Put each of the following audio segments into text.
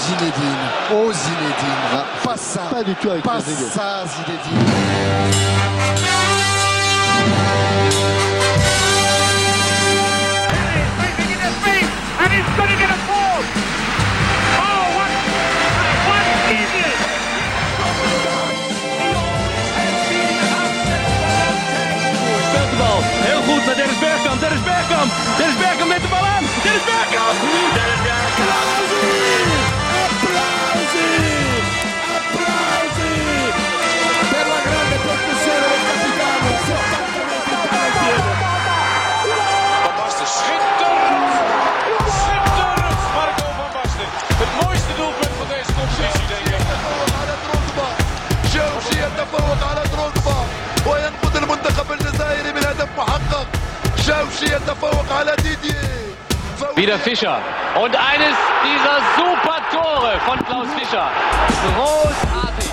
Zinedine, oh Zinedine, Ah, pas ça, Pas du tout avec pas ça Zinedine. And he's going to get a ball. Oh, what, what idiot! Speelt de bal. Heel goed naar Dennis Bergkamp. Dennis Bergkamp. Dennis Bergkamp met Wieder Fischer. Und eines dieser super Tore von Klaus Fischer. Großartig.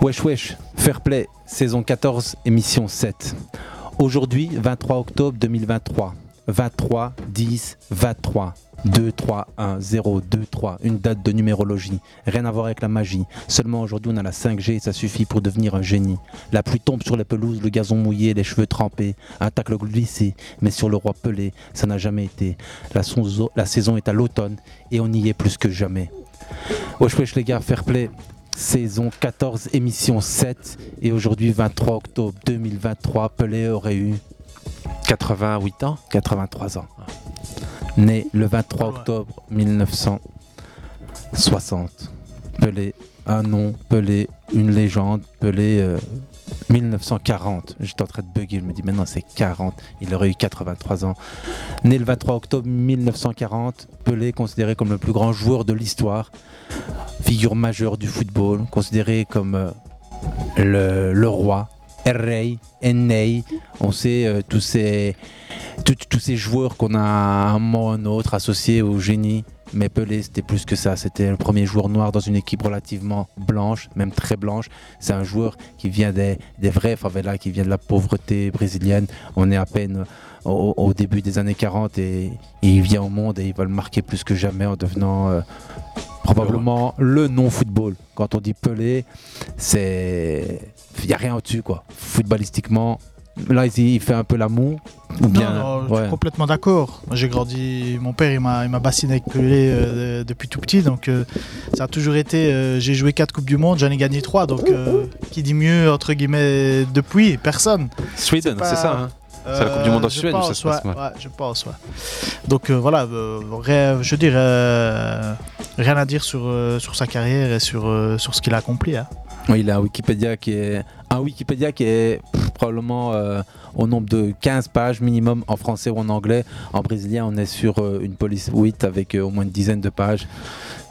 Wesh Wesh, Fair Play, saison 14, émission 7. Aujourd'hui, 23 octobre 2023. 23, 10, 23. 2, 3, 1, 0, 2, 3. Une date de numérologie. Rien à voir avec la magie. Seulement aujourd'hui, on a la 5G et ça suffit pour devenir un génie. La pluie tombe sur les pelouses, le gazon mouillé, les cheveux trempés. Un tacle glissé. Mais sur le roi Pelé, ça n'a jamais été. La, sonzo- la saison est à l'automne et on y est plus que jamais. Wesh Wesh les gars, Fair Play, saison 14, émission 7. Et aujourd'hui, 23 octobre 2023, Pelé aurait eu 88 ans 83 ans. Né le 23 octobre 1960. Pelé, un nom, Pelé, une légende, Pelé. euh, 1940, j'étais en train de bugger, je me dis maintenant c'est 40, il aurait eu 83 ans. Né le 23 octobre 1940, Pelé considéré comme le plus grand joueur de l'histoire, figure majeure du football, considéré comme euh, le roi, El Rey, Ennei. On sait euh, tous ces joueurs qu'on a à un moment ou un autre associés au génie. Mais Pelé, c'était plus que ça. C'était le premier joueur noir dans une équipe relativement blanche, même très blanche. C'est un joueur qui vient des, des vraies favelas, qui vient de la pauvreté brésilienne. On est à peine au, début des années 40 et, et il vient au monde et il va le marquer plus que jamais en devenant euh, probablement le non-football. Quand on dit Pelé, c'est. Il n'y a rien au-dessus, quoi. Footballistiquement, là, il, fait un peu la moue. Ou bien. Non, non, je suis complètement d'accord. J'ai grandi, mon père il m'a, il m'a bassiné avec Pelé euh, depuis tout petit, donc euh, ça a toujours été. euh, j'ai joué 4 Coupes du Monde, j'en ai gagné 3, donc euh, qui dit mieux entre guillemets depuis? Personne. Sweden, pas- c'est ça. hein C'est la Coupe du Monde en Euh, je Suède où ça pense, se passe, ouais, ouais. ouais, je pense, ouais. Donc euh, voilà, euh, je dirais euh, rien à dire sur, euh, sur sa carrière et sur, euh, sur ce qu'il a accompli. hein. Oui, il a un Wikipédia qui est un Wikipédia qui est pff, probablement euh, au nombre de 15 pages minimum en français ou en anglais. En brésilien, on est sur euh, une police 8 avec euh, au moins une dizaine de pages.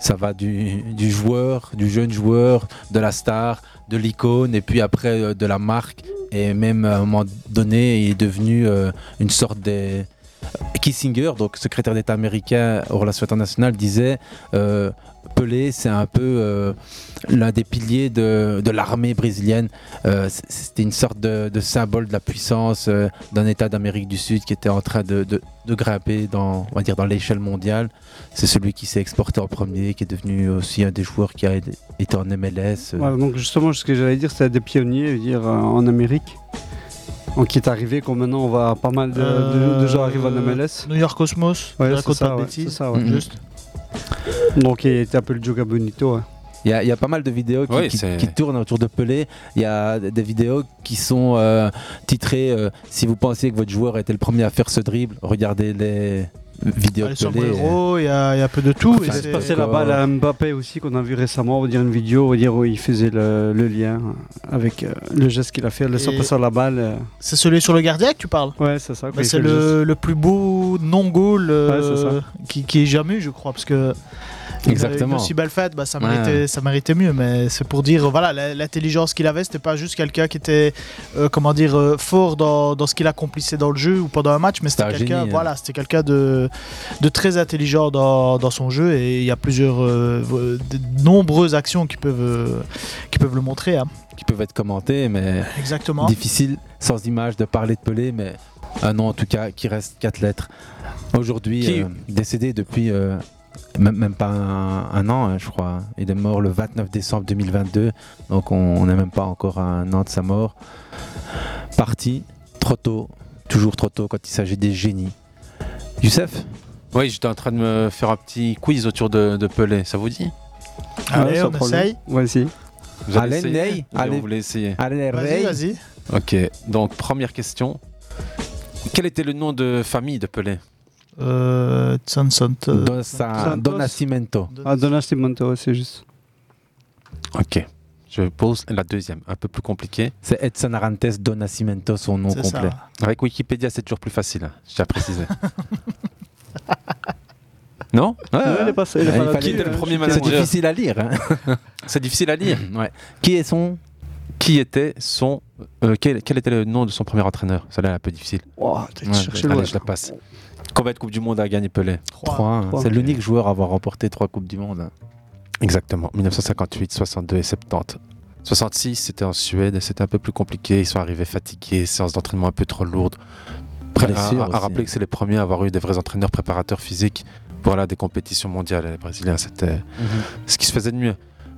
Ça va du, du joueur, du jeune joueur, de la star, de l'icône et puis après euh, de la marque. Et même à un moment donné, il est devenu euh, une sorte de Kissinger, donc secrétaire d'État américain aux relations internationales, disait euh, Pelé, c'est un peu euh, l'un des piliers de, de l'armée brésilienne. Euh, C'était une sorte de, de symbole de la puissance euh, d'un État d'Amérique du Sud qui était en train de, de- de grimper dans, on va dire, dans l'échelle mondiale. C'est celui qui s'est exporté en premier, qui est devenu aussi un des joueurs qui a été en MLS. euh. Voilà, donc justement, ce que j'allais dire, c'est des pionniers je veux dire, euh, en Amérique. Donc, qui est arrivé, comme maintenant, on voit pas mal de, de- de gens arrivent en MLS. New York Cosmos, Ouais, c'est ça, ouais, ça, ouais. Juste. Donc, il était un peu le Joga Bonito. ouais. Il y, a, il y a pas mal de vidéos qui, Oui, qui- c'est- qui tournent autour de Pelé. Il y a des vidéos qui sont euh, titrées euh, Si vous pensiez que votre joueur était le premier à faire ce dribble, regardez les vidéos Ah, il y, a il y a un peu de tout. Il c'est- se passait la balle à Mbappé aussi, qu'on a vu récemment. On va dire une vidéo, on où il faisait le, le lien avec euh, le geste qu'il a fait, laissant Et- passer la balle. euh. C'est celui sur le gardien que tu parles? Ouais, c'est ça. Bah, c'est le le, le plus beau non-goal euh, Ouais, qui, qui ait jamais eu, je crois, parce que Exactement. Une aussi belle fête, bah, ça, Ouais. méritait, ça méritait mieux, mais c'est pour dire, voilà, l'intelligence qu'il avait, c'était pas juste quelqu'un qui était, euh, comment dire, euh, fort dans, dans ce qu'il accomplissait dans le jeu ou pendant un match, mais c'était C'était un quelqu'un, hein. voilà, c'était quelqu'un de, de très intelligent dans, dans son jeu et il y a plusieurs, euh, de nombreuses actions qui peuvent, euh, qui peuvent le montrer. hein. qui peuvent être commentés, mais Exactement. difficile sans image de parler de Pelé, mais un nom en tout cas qui reste quatre lettres. Aujourd'hui, Qui- euh, décédé depuis euh, même, même pas un, un an, hein, je crois. Il est mort le 29 décembre 2022, donc on n'est même pas encore à un an de sa mort. Parti trop tôt, toujours trop tôt quand il s'agit des génies. Youssef Oui, j'étais en train de me faire un petit quiz autour de, de Pelé. Ça vous dit? Allez, Ouais, sans on problème. essaye. On va essayer. Vous allez Allez, essayer allez. Vous voulez essayer Allez, Vas-y, vas-y. Ok, donc première question. Quel était le nom de famille de Pelé? Euh, Johnson. euh, Dosa- Santos. Donacimento. Ah, Donna Stimonto, c'est juste. Ok, je pose la deuxième, un peu plus compliquée. C'est Edson Arantes Donacimento, son nom complet. ça. Avec Wikipédia, c'est toujours plus facile, hein, je tiens à préciser. non? Ouais, Ouais, ouais. il est pas, il est Il pas fallait- là-dessus, Qui était le premier je suis C'est difficile à lire. hein. C'est difficile à lire. Ouais. Qui est son Qui était son. euh, quel, quel était le nom de son premier entraîneur? Celle-là, elle est un peu difficile. Oh, Ouais, allez, je la passe. Combien de Coupes du Monde a gagné Pelé Trois. Trois, hein. Trois. C'est l'unique joueur à avoir remporté trois Coupes du Monde. hein. Exactement, 1958, 62 et 70. 66, c'était en Suède c'était un peu plus compliqué. Ils sont arrivés fatigués, séance d'entraînement un peu trop lourde. Après, à, à- rappeler que c'est les premiers à avoir eu des vrais entraîneurs préparateurs physiques pour aller à des compétitions mondiales. Les Brésiliens, c'était ce qui se faisait de mieux.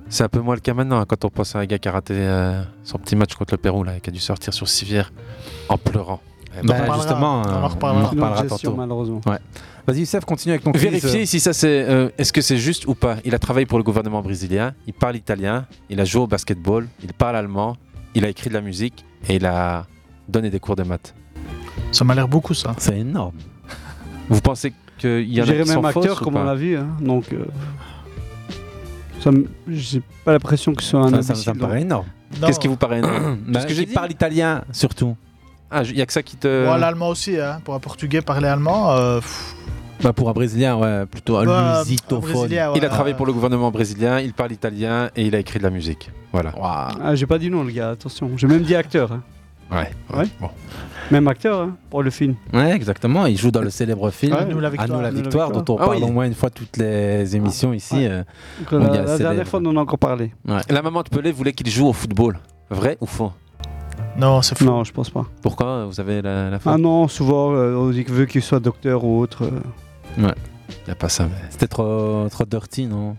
C'est un peu moins le cas maintenant hein, quand on pense à un gars qui a raté euh, son petit match contre le Pérou, là, et qui a dû sortir sur civière en pleurant. Eh Bah, ben, reparlera. justement, On en euh, on en reparlera. reparlera gestion, tantôt. malheureusement. Vas-y, Youssef, continue avec ton quiz. Vérifiez si ça c'est. euh, Est-ce que c'est juste ou pas Il a travaillé pour le gouvernement brésilien, il parle italien, il a joué au basketball, il parle allemand, il a écrit de la musique et il a donné des cours de maths. Ça m'a l'air beaucoup, ça. C'est énorme. Vous pensez qu'il y en Je a qui sont même acteur, fausses comme on l'a vu. hein, Donc, euh, j'ai pas l'impression que ce soit un Ça, ça- me paraît énorme. Qu'est-ce qui vous paraît énorme Bah, Parce que j'ai il dit. parle italien, surtout. Ah, il y a que ça qui te. Bon, l'allemand aussi, hein. Pour un portugais parler allemand. euh, Bah, pour un Brésilien, ouais, plutôt un bah, ouais, Il a travaillé pour le gouvernement brésilien, il parle italien et il a écrit de la musique. Voilà. Ah, j'ai pas dit non, le gars, attention. J'ai même dit acteur. hein. Ouais. Ouais. Bon. Même acteur hein, pour le film. Ouais, exactement. Il joue dans le célèbre film À nous la À victoire. nous la À nous la victoire, dont on Ah parle oui. au moins une fois toutes les émissions ici. Ouais. euh. Donc, On la la célèbre. dernière fois, on en a encore parlé. La maman de Pelé voulait qu'il joue au football. Vrai ou faux? Non, c'est fou. Non, je pense pas. Pourquoi Vous avez la, la Ah non, souvent, euh, on dit qu'il veut qu'il soit docteur ou autre. euh. Il n'y a pas ça, mais. C'était trop, trop dirty, non?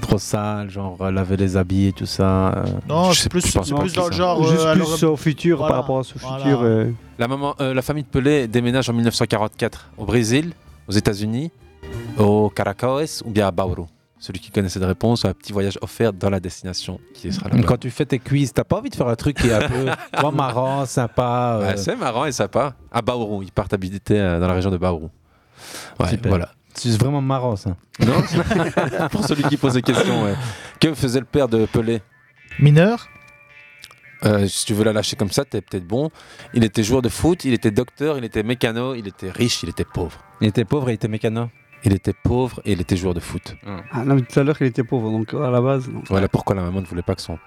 Trop sale, genre euh, laver les habits et tout ça. euh. Non, Je c'est sais- plus, pense c'est pas plus que dans le ça. genre. Juste euh, plus au futur voilà. par rapport à Voilà. futur. euh. La, maman, euh, la famille de Pelé déménage en 1944 au Brésil, aux États-Unis, au Caracas ou bien à Bauru? Celui qui connaît cette réponse a un petit voyage offert dans la destination qui sera là-bas. Quand tu fais tes quiz, t'as pas envie de faire un truc qui est un peu toi, marrant, sympa. euh, Ouais, c'est marrant et sympa. À Bauru, ils partent habiter euh, dans la région de Bauru. Ouais, voilà. c'est vraiment marrant ça. Non Pour celui qui pose des questions, ouais. Que faisait le père de Pelé? Mineur? Euh, Si tu veux la lâcher comme ça, t'es peut-être bon. Il était joueur de foot, il était docteur, il était mécano, il était riche, il était pauvre. Il était pauvre et il était mécano. Il était pauvre et il était joueur de foot. Ah non, mais tout à l'heure, il était pauvre, donc à la base. non. Voilà pourquoi la maman ne voulait pas que son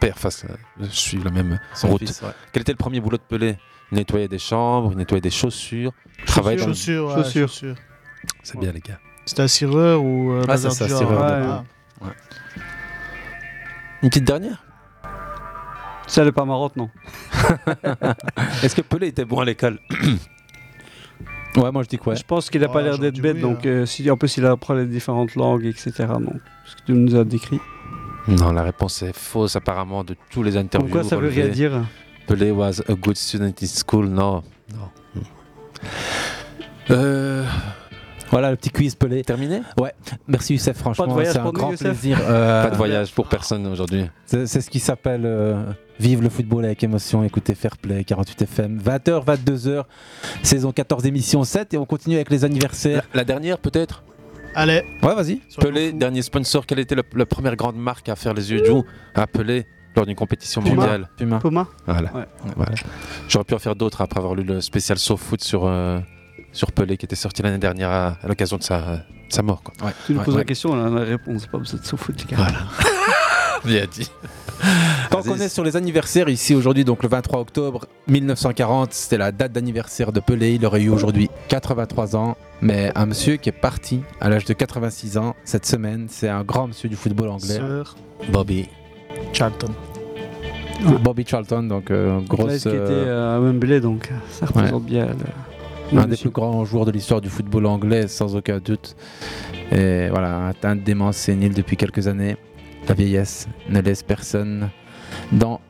père fasse euh, suive la même Son route. fils, ouais. Quel était le premier boulot de Pelé? Il nettoyait des chambres, il nettoyait des chaussures. Travailler dans le- Chaussures, ouais, Chaussures. chaussures. C'est bien les gars. C'était un cireur ou. euh, Ah, c'est ça, cireur de- ah. Une petite dernière? Ça, elle est pas marrante, non. Est-ce que Pelé était bon à l'école? Ouais, moi je dis que ouais. Je pense qu'il a pas Ouais, l'air d'être bête, oui, donc euh, si, en plus il apprend les différentes langues, etc. Donc, ce que tu nous as décrit. Non, la réponse est fausse apparemment de tous les interviews. Pourquoi ça veut rien dire? Pelé was a good student in school. Non. non. Euh, Voilà le petit quiz pelé. terminé? Merci Youssef, franchement, c'est un grand Youssef plaisir. euh, Pas de voyage pour personne aujourd'hui. C'est c'est ce qui s'appelle euh, Vive le football avec émotion, écoutez Fair Play, 48 FM, 20h, 22h, saison 14, émission 7, et on continue avec les anniversaires. La, la dernière peut-être? Allez. Ouais, vas-y. Pelé, dernier sponsor. Quelle était le- la première grande marque à faire les yeux doux? À Pelé lors d'une compétition Puma. mondiale Puma. Thomas Voilà. Ouais. Voilà. J'aurais pu en faire d'autres après avoir lu le spécial Sauf Foot sur, euh, sur Pelé qui était sorti l'année dernière à, à l'occasion de sa, sa mort. Quoi. Tu nous Ouais, poses ouais. la question, on a la réponse. Pas besoin de les gars. Voilà. Bien dit. Tant qu'on est sur les anniversaires ici aujourd'hui, donc le 23 octobre 1940, c'était la date d'anniversaire de Pelé. Il aurait eu aujourd'hui 83 ans, mais un monsieur qui est parti à l'âge de 86 ans cette semaine, c'est un grand monsieur du football anglais, Sir Bobby. Charlton. Bobby Charlton, donc euh, grosse. ce qui était euh, à Wembley, donc ça représente bien le- Un des plus grands joueurs de l'histoire du football anglais, sans aucun doute. Et voilà, atteint de démence sénile depuis quelques années. La vieillesse ne laisse personne dans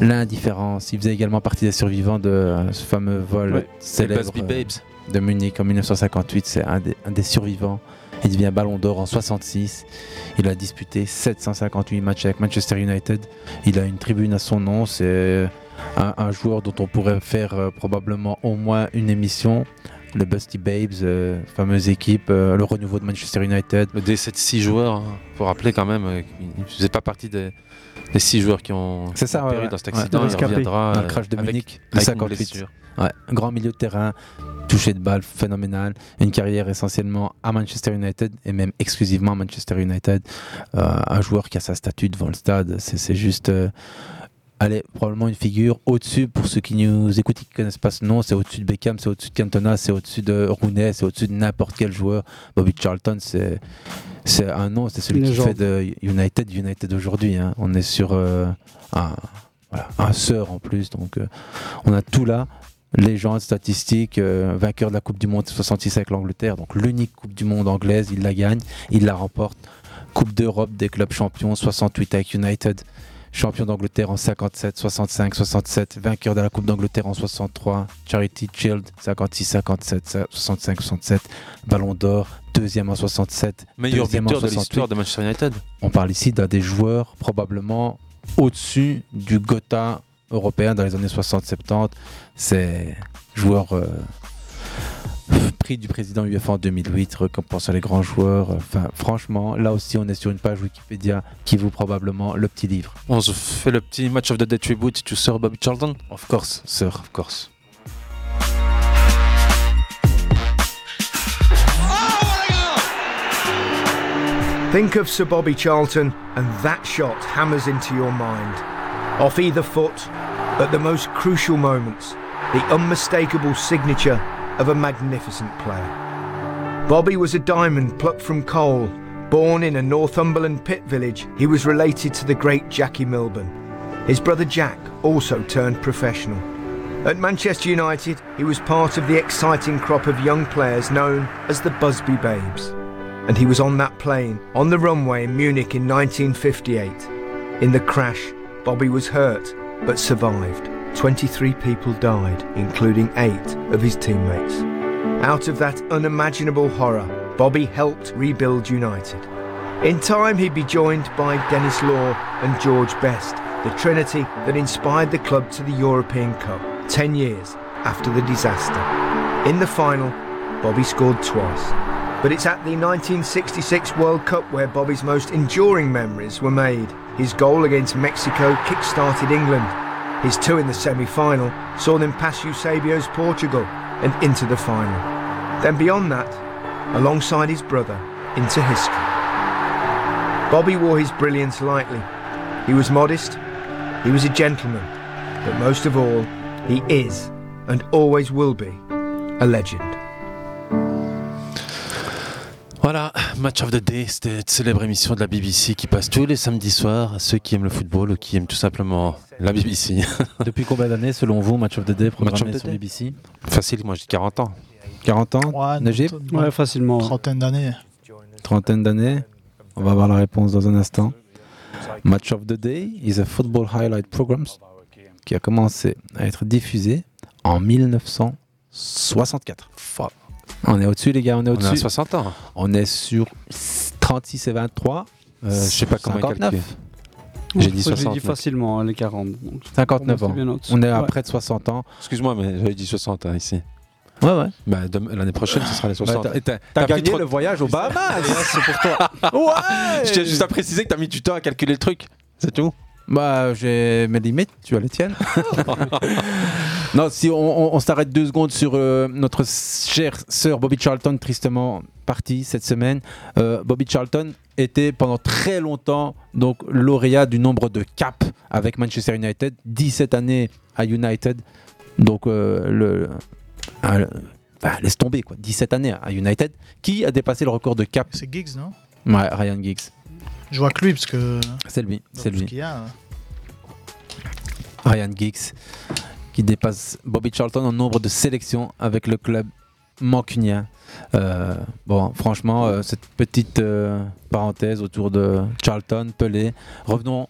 l'indifférence. Il faisait également partie des survivants de ce fameux vol Ouais, célèbre euh, de Munich en 1958. C'est un des, un des survivants. Il devient Ballon d'Or en 66. Il a disputé 758 matchs avec Manchester United. Il a une tribune à son nom. C'est un, un joueur dont on pourrait faire euh, probablement au moins une émission. Le Busty Babes, euh, fameuse équipe, euh, le renouveau de Manchester United. Le décès de 6 joueurs, hein. faut rappeler quand même, euh, qu'il ne faisait pas partie des, des 6 joueurs qui ont ça, qui ont ouais, péri ouais. dans cet Ouais. accident. il reviendra Dans le euh, crash de avec- Munich, avec une 58. blessure. Ouais, grand milieu de terrain, touché de balle phénoménal, une carrière essentiellement à Manchester United et même exclusivement à Manchester United. Euh, un joueur qui a sa statue devant le stade, c'est juste. Allez, probablement une figure au-dessus, pour ceux qui nous écoutent et qui ne connaissent pas ce nom, c'est au-dessus de Beckham, c'est au-dessus de Cantona, c'est au-dessus de Rooney, c'est au-dessus de n'importe quel joueur. Bobby Charlton, c'est. C'est un nom, c'est celui qui fait de United United aujourd'hui. hein. On est sur euh, un, voilà, un sœur en plus, donc euh, on a tout là légende statistique, euh, vainqueur de la Coupe du Monde 66 avec l'Angleterre, donc l'unique Coupe du Monde anglaise, il la gagne, il la remporte. Coupe d'Europe des clubs champions 68 avec United, champion d'Angleterre en 57, 65, 67, vainqueur de la Coupe d'Angleterre en 63, Charity Shield 56, 57, 65, 67, Ballon d'Or, deuxième en 67, Meilleur deuxième en buteur de 68. l'histoire de Manchester United. On parle ici d'un des joueurs probablement au-dessus du Gotha européen dans les années 60-70. C'est joueur euh, prix du président UEFA en 2008, récompense à les grands joueurs. Enfin, franchement, là aussi, on est sur une page Wikipédia qui vaut probablement le petit livre. On se fait le petit match of the day tribute to Sir Bobby Charlton? Of course, sir, of course. Think of Sir Bobby Charlton, and that shot hammers into your mind. Off either foot, at the most crucial moments, the unmistakable signature of a magnificent player. Bobby was a diamond plucked from coal. Born in a Northumberland pit village, he was related to the great Jackie Milburn. His brother Jack also turned professional. At Manchester United, he was part of the exciting crop of young players known as the Busby Babes. And he was on that plane, on the runway in Munich in 1958. In the crash, Bobby was hurt, but survived. 23 people died, including eight of his teammates. Out of that unimaginable horror, Bobby helped rebuild United. In time, he'd be joined by Dennis Law and George Best, the trinity that inspired the club to the European Cup 10 years after the disaster. In the final, Bobby scored twice. But it's at the 1966 World Cup where Bobby's most enduring memories were made. His goal against Mexico kick-started England. His two in the semi-final saw them pass Eusebio's Portugal and into the final. Then beyond that, alongside his brother, into history. Bobby wore his brilliance lightly. He was modest, he was a gentleman, but most of all, he is, and always will be, a legend. Voilà, Match of the Day, c'était une célèbre émission de la BBC qui passe tous les samedis soirs à ceux qui aiment le football ou qui aiment tout simplement la BBC. Depuis combien d'années, selon vous, Match of the Day Match of programmé the sur Day. BBC Facile, moi dis 40 ans. 40 ans Ouais, Najib? une Ouais, facilement. trentaine d'années. Trentaine d'années? On va voir la réponse dans un instant. Match of the Day is a football highlight program qui a commencé à être diffusé en 1964. Fuck. On est au-dessus, les gars, on est On est à au-dessus. 60 ans. On est sur 36 et 23. Euh, je sais pas comment 59. calculer. J'ai dit Je l'ai 60. dit facilement, hein, les 40. donc. 59 Pour ans. au-dessus. On est à Ouais. près de 60 ans. Excuse-moi, mais j'avais dit 60 hein, ici. Ouais, ouais. Bah, L'année prochaine, ce sera les 60. Bah, t'as- gagné trop- le voyage au Bahamas c'est pour toi. Ouais Je tiens juste à préciser que t'as mis du temps à calculer le truc. C'est tout. Bah, j'ai mes limites, tu as les tiennes. non, si on, on- on s'arrête deux secondes sur euh, notre cher sœur Bobby Charlton, tristement parti cette semaine. Euh, Bobby Charlton était pendant très longtemps donc lauréat du nombre de caps avec Manchester United, 17 années à United. Donc euh, le, le- bah, laisse tomber quoi, 17 années à United. Qui a dépassé le record de caps C'est Giggs, non? Ouais, Ryan Giggs. Je vois que lui, parce que. C'est lui, c'est ce lui. qu'il y a, Ryan Giggs, qui dépasse Bobby Charlton en nombre de sélections avec le club mancunien. Euh, bon, franchement, euh, cette petite euh, parenthèse autour de Charlton, Pelé. Revenons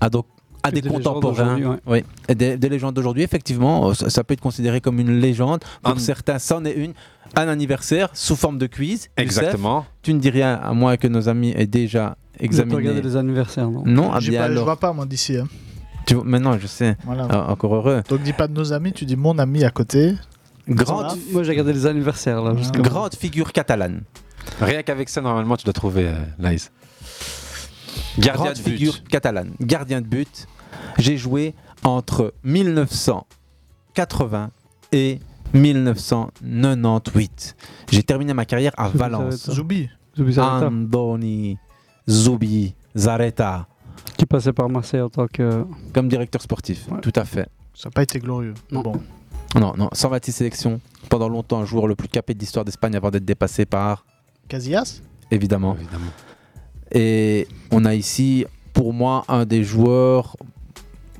à, donc, à des contemporains. ouais. Oui, et des, des légendes d'aujourd'hui, effectivement, euh, ça, ça peut être considéré comme une légende. Pour Un- certains, c'en est une. Un anniversaire sous forme de quiz. Youssef, Exactement. tu ne dis rien à moins que nos amis aient déjà Pas regardé les anniversaires, non Non, ah bien pas- je vois pas moi d'ici. hein. Tu vois, maintenant, je sais. Voilà. Ah, encore heureux. Donc dis pas de nos amis, tu dis mon ami à côté. Grande, Moi j'ai regardé les anniversaires là. grande figure catalane. Rien qu'avec ça, normalement, tu dois trouver euh, Lies. Gardien grande de but. figure catalane. Gardien de but. J'ai joué entre 1980 et 1998. J'ai terminé ma carrière à Valence. Zoubi. Zoubi Andoni Zubi Zareta qui passait par Marseille en tant que. comme directeur sportif. Ouais. Tout à fait. Ça n'a pas été glorieux. Non. Bon. Non, non, 126 sélections. Pendant longtemps, un joueur le plus capé de l'histoire d'Espagne avant d'être dépassé par, Casillas évidemment. Évidemment. Et on a ici, pour moi, un des joueurs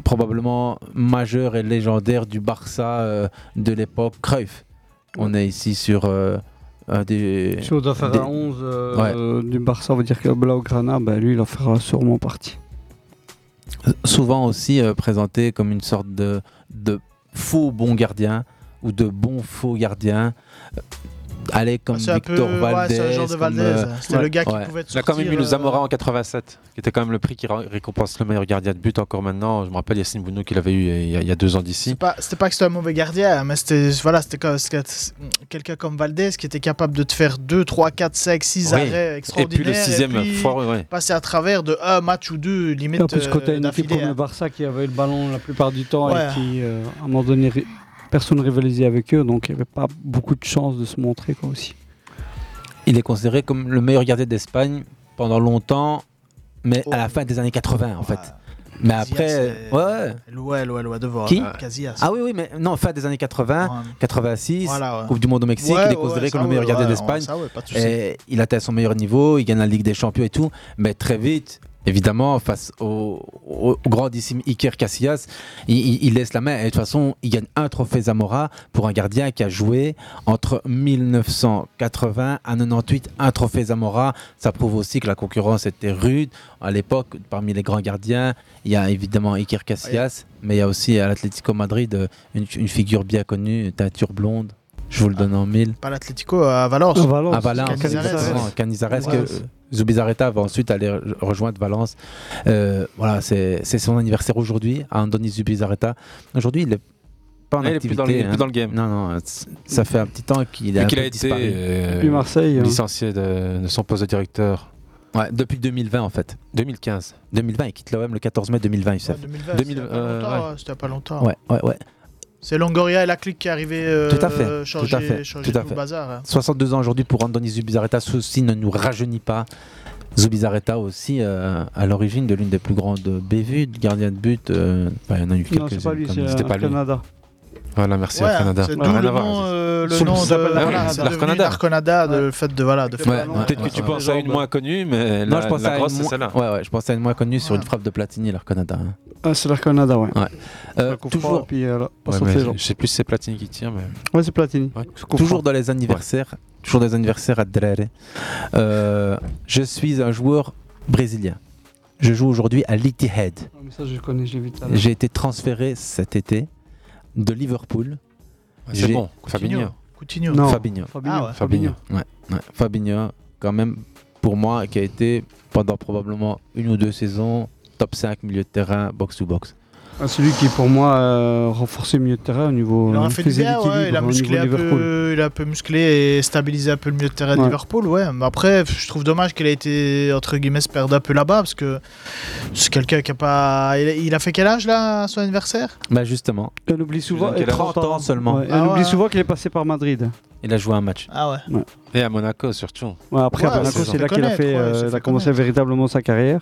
probablement majeurs et légendaires du Barça euh, de l'époque, Cruyff. On est ici sur euh, un des... Si on doit faire des- un 11 euh, du Barça, on va dire que Blaugrana, bah, lui il en fera sûrement partie. souvent aussi euh, présenté comme une sorte de, de faux bon gardien ou de bon faux gardien. Allez, comme C'est un Victor peu. ouais, Valdez. c'est un genre de Valdez. euh, C'était ouais. le gars qui Ouais. pouvait te Il a quand même eu le sortir, Zamora en 87, qui était quand même le prix qui récompense le meilleur gardien de but encore maintenant. Je me rappelle Yassine Bounou qu'il avait eu il y a, il y a deux ans C'est d'ici. pas, c'était pas que c'était un mauvais gardien, mais c'était voilà, c'était comme- c'était quelqu'un comme Valdez qui était capable de te faire 2, 3, 4, 5, 6 Oui. arrêts Et extraordinaires. puis le sixième, puis foireux, ouais. passer à travers de un match ou deux, limite. en plus, quand euh, une équipe comme le hein. Barça qui avait le ballon la plupart du temps Ouais. et qui, euh, à un moment donné, personne ne rivalisait avec eux, donc il n'y avait pas beaucoup de chances de se montrer quoi, aussi. Il est considéré comme le meilleur gardien d'Espagne pendant longtemps, mais à la fin des années 80 en fait. Mais Casillas, après, ouais, ouais. Loin, loin, loin devant. Qui hein, Casillas. Ah oui, oui, mais non, fin des années 80, Ouais. 86, Voilà, ouais. Coupe du Monde au Mexique, Ouais, il est considéré comme le meilleur ouais, gardien ouais, d'Espagne. ça, ouais, pas de souci. Et il atteint son meilleur niveau, il gagne la Ligue des Champions et tout, mais très vite, évidemment, face au, au grandissime Iker Casillas, il, il- il laisse la main. Et de toute façon, il gagne un trophée Zamora pour un gardien qui a joué entre 1980 à 98, un trophée Zamora. Ça prouve aussi que la concurrence était rude. À l'époque, parmi les grands gardiens, il y a évidemment Iker Casillas, mais il y a aussi à l'Atlético Madrid euh, une, une figure bien connue, teinture blonde. Je vous le donne en mille. Pas l'Atlético, à Valence. À Valence. À Valence, Canizares. Canizares, Ouais. Zubizarreta va ensuite aller re- rejoindre Valence. Euh, voilà, c'est son anniversaire aujourd'hui, à Andoni Zubizarreta. Aujourd'hui, il est pas en il est plus activité. dans le- il est plus hein. dans le game. Non, non, ça fait un petit temps qu'il a, Et un qu'il peu a été disparu. euh, Puis Marseille. hein. licencié de, de son poste de directeur Ouais, depuis 2020 en fait. 2015. 2020, il quitte l'OM le 14 mai 2020, Ouais, Youssef. 2020, 2000, c'était pas euh, ouais. pas longtemps. Ouais, ouais, ouais. C'est Longoria et la clique qui est arrivé euh, Tout à fait, changer, tout à fait, changer tout à fait. le bazar. hein. 62 ans aujourd'hui pour Andoni Zubizarreta, ceci ne nous rajeunit pas. Zubizarreta aussi euh, à l'origine de l'une des plus grandes bévues, de gardien de but. euh, il y en a eu c'est quelques-unes. pas lui, comme- c'était euh, pas lui. Voilà, merci Ouais, à Canada. C'est Ouais, euh, le Sous- nom de l'Arconada de le fait de voilà de Ouais, faire- ouais, Peut-être que tu penses à une moins connue, mais Non, la, je la à grosse, une c'est moins- celle-là. Ouais, ouais, je pensais à une moins connue sur une frappe de Platini, l'Arconada. hein. Ah, c'est l'Arconada, ouais. Euh, toujours, puis, euh, je sais plus si c'est Platini qui tire, mais. Ouais, c'est Platini. Toujours dans les anniversaires, toujours des anniversaires à Drere. Euh, je suis un joueur brésilien. Je joue aujourd'hui à l'Etihad. Ah. J'ai été transféré cet été de Liverpool. C'est bon, Fabinho. Coutinho. Non. Fabinho. Fabinho. Ah ouais. Fabinho. Ouais, ouais. Fabinho, quand même, pour moi, qui a été pendant probablement une ou deux saisons top 5 milieu de terrain, box-to-box. Ah, celui qui, pour moi, a renforcé le milieu de terrain au niveau. Il euh, fait bien, ouais, il a musclé un peu, il a un peu musclé et stabilisé un peu le milieu de terrain de Ouais. Liverpool, ouais. Mais après, je trouve dommage qu'il ait été entre guillemets se perdre un peu là-bas parce que c'est quelqu'un qui a pas. Il a, il a fait quel âge là à son anniversaire? Bah justement, on oublie souvent. Quel et âge 30 ans seulement. Ouais, Ah on oublie souvent qu'il est passé par Madrid. Il a joué un match. Ah ouais. Et à Monaco, surtout. Ouais, après, Ouais, à Monaco, c'est c'est là qu'il a fait, ouais, euh, a commencé connaître. véritablement sa carrière.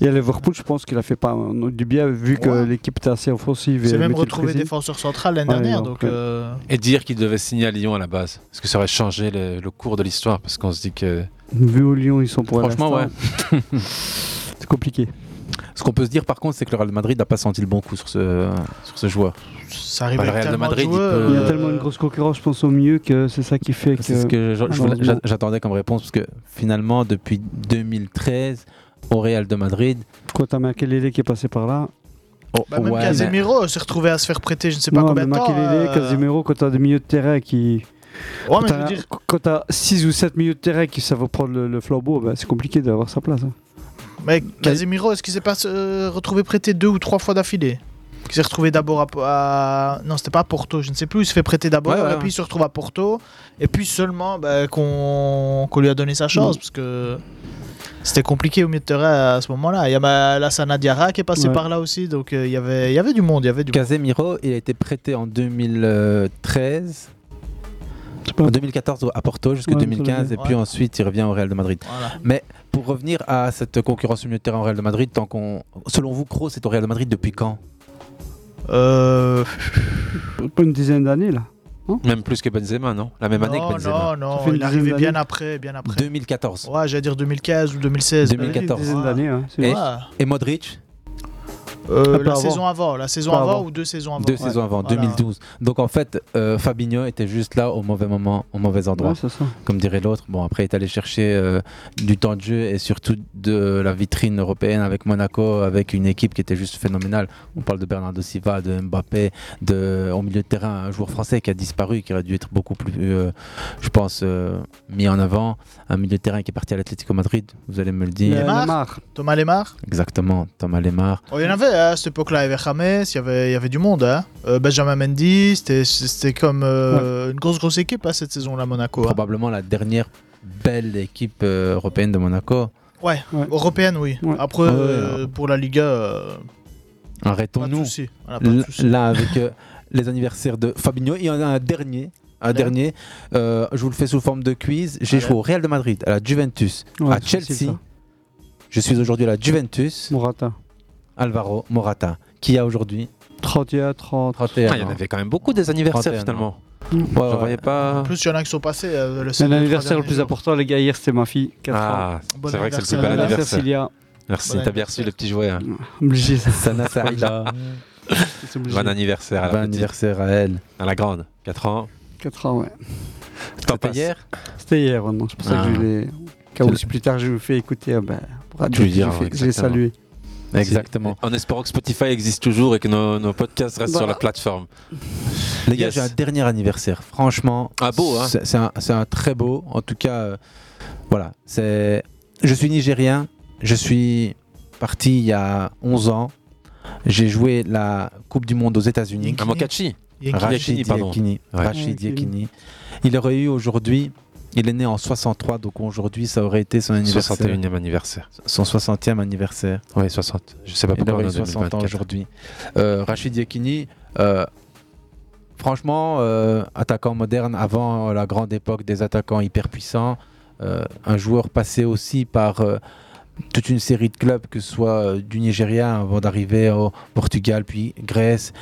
Et à Liverpool, je pense qu'il a fait pas du bien vu que Ouais. l'équipe était assez offensive. Il s'est et même retrouvé défenseur central l'année Ouais, dernière, donc, donc. euh, Et dire qu'il devait signer à Lyon à la base. Parce que ça aurait changé le, le cours de l'histoire. Parce qu'on se dit que. Vu au Lyon, ils sont pour Franchement, l'instant, C'est compliqué. Ce qu'on peut se dire par contre, c'est que le Real Madrid n'a pas senti le bon coup sur ce, sur ce joueur. Ça arrive Bah, le Real de Madrid, de il joueurs, peut- Il y a tellement une grosse concurrence, je pense, au mieux que c'est ça qui fait que. C'est ce que j'a- j'attendais comme réponse parce que finalement, depuis 2013, au Real de Madrid. Quand t'as Makelele qui est passé par là. oh, Bah, même ouais, mais- Casemiro s'est retrouvé à se faire prêter je ne sais pas non, combien de temps. Makelele, euh, Casemiro, quand t'as des milieux de terrain qui. Ouais, quand mais je t'as- veux dire- quand t'as 6 ou 7 milieux de terrain qui savent prendre le, le flambeau, bah, c'est compliqué d'avoir sa place. hein. Mais Casemiro, est-ce qu'il s'est pas euh, retrouvé prêté deux ou trois fois d'affilée? Il s'est retrouvé d'abord à, à- Non, c'était pas à Porto, je ne sais plus. Il se fait prêter d'abord, Ouais, ouais, et puis il se retrouve à Porto. Et puis seulement bah, qu'on lui a donné sa chance, Mm. parce que c'était compliqué au milieu de terrain à ce moment-là. Il y a ma- Lassana Diarra qui est passé Ouais. par là aussi, donc euh, il y avait- il y avait du monde. Il y avait du monde. Casemiro, il a été prêté en 2013. En 2014 à Porto jusqu'en Ouais, 2015 et ouais. puis ensuite il revient au Real de Madrid. Voilà. Mais pour revenir à cette concurrence au milieu de terrain au Real de Madrid, tant qu'on, selon vous, Kroos est au Real de Madrid depuis quand? Euh... Pas une dizaine d'années là. Même plus que Benzema, non? La même année que Non, Benzema. non, non, il est arrivé dizaine bien après, bien après. 2014. Ouais, j'allais dire 2015 ou 2016. 2014. Une dizaine d'années, hein, c'est Et, et Modric? Euh, la avant. saison avant, la saison avant, avant. ou deux saisons avant. Deux Ouais. saisons avant, Voilà. 2012. Donc en fait, euh, Fabinho était juste là au mauvais moment, au mauvais endroit. Ouais, c'est ça. Comme dirait l'autre. Bon, après, il est allé chercher euh, du temps de jeu et surtout de la vitrine européenne avec Monaco, avec une équipe qui était juste phénoménale. On parle de Bernardo Silva, de Mbappé, de, au milieu de terrain, un joueur français qui a disparu, qui aurait dû être beaucoup plus, euh, je pense, euh, mis en avant. Un milieu de terrain qui est parti à l'Atlético Madrid, vous allez me le dire. Thomas Lemar. Exactement, Thomas Lemar. Oh, il y en avait à cette époque-là, il y avait James, il y avait, il y avait du monde. Hein. Euh, Benjamin Mendy, c'était- comme euh, une grosse grosse équipe hein, cette saison-là, Monaco. hein. Probablement la dernière belle équipe euh, européenne de Monaco. Ouais, européenne, oui. Ouais. Après, Ah euh, pour la Liga, euh, Arrêtons-nous. Là, avec euh, les anniversaires de Fabinho, il y en a un dernier. Un Allez. dernier. Euh, je vous le fais sous forme de quiz. J'ai joué au Real de Madrid, à la Juventus, Ouais, à Chelsea. Je suis aujourd'hui à la Juventus. Morata. Alvaro Morata. Qui a aujourd'hui 31, 30. 31 Ah, il y en avait quand même beaucoup des anniversaires 31 finalement. Ouais, J'en ouais. voyais pas. En plus, il y en a qui sont passés. euh, le l'anniversaire le plus derniers important, les gars, hier, c'était ma fille. 4 ans. Ah, Bon c'est vrai que c'est le plus anniversaire. bel Bon anniversaire. Cilia. Merci, Bon t'as bien reçu le petit jouet. hein. Obligé, ça. Sana. Bon anniversaire à Bon la petite, anniversaire à elle. à la grande. 4 ans. 4 ans, ouais. T'en C'était hier C'était hier, ouais, non. C'est pour ça Ah. que je l'ai. Si plus tard je vous fais écouter, ah ben, pour Tu Radio, je ouais, l'ai salué. Exactement. En espérant que Spotify existe toujours et que nos, nos podcasts restent Bah. sur la plateforme. Les gars, Yes. j'ai un dernier anniversaire. Franchement, Ah, beau, hein c'est c'est un, c'est un très beau. En tout cas, euh, voilà. C'est. Je suis nigérien. Je suis parti il y a 11 ans. J'ai joué la Coupe du Monde aux États-Unis. À Mokachi. Rachid Yekini. Rachid Yekini. Il aurait eu aujourd'hui. Il est né en 63, donc aujourd'hui ça aurait été son anniversaire. 61e anniversaire. Son 60e anniversaire. Oui, 60. Je sais pas Il pourquoi on aurait est eu en 60 ans 2024. aujourd'hui. Euh, Rachid Yekini, euh, franchement, euh, attaquant moderne avant la grande époque des attaquants hyper puissants, un joueur passé aussi par toute une série de clubs, que ce soit du Nigeria avant d'arriver au Portugal, puis Grèce,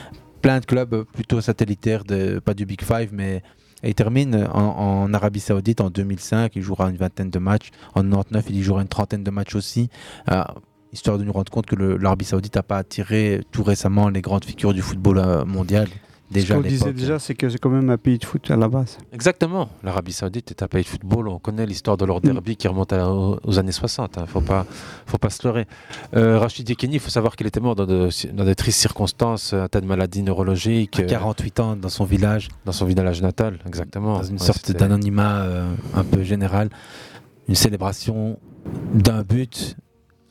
plein de clubs plutôt satellitaires, de, pas du Big Five, mais et il termine en, Arabie Saoudite en 2005. Il jouera une vingtaine de matchs. En 99, il y jouera une trentaine de matchs aussi. Euh, histoire de nous rendre compte que l'Arabie Saoudite n'a pas attiré tout récemment les grandes figures du football euh, mondial. Ce Déjà à qu'on disait déjà, c'est que c'est quand même un pays de foot à la base. Exactement. L'Arabie Saoudite est un pays de football. On connaît l'histoire de leur derby qui remonte à- aux, années 60. Il ne faut pas, faut pas se leurrer. Euh, Rachid Yekini, il faut savoir qu'il était mort dans de, dans de tristes circonstances, atteint de maladies neurologiques. À euh, 48 ans dans son village, Dans son village natal, exactement. dans une Ouais, sorte d'anonymat euh, un peu général. Une célébration d'un but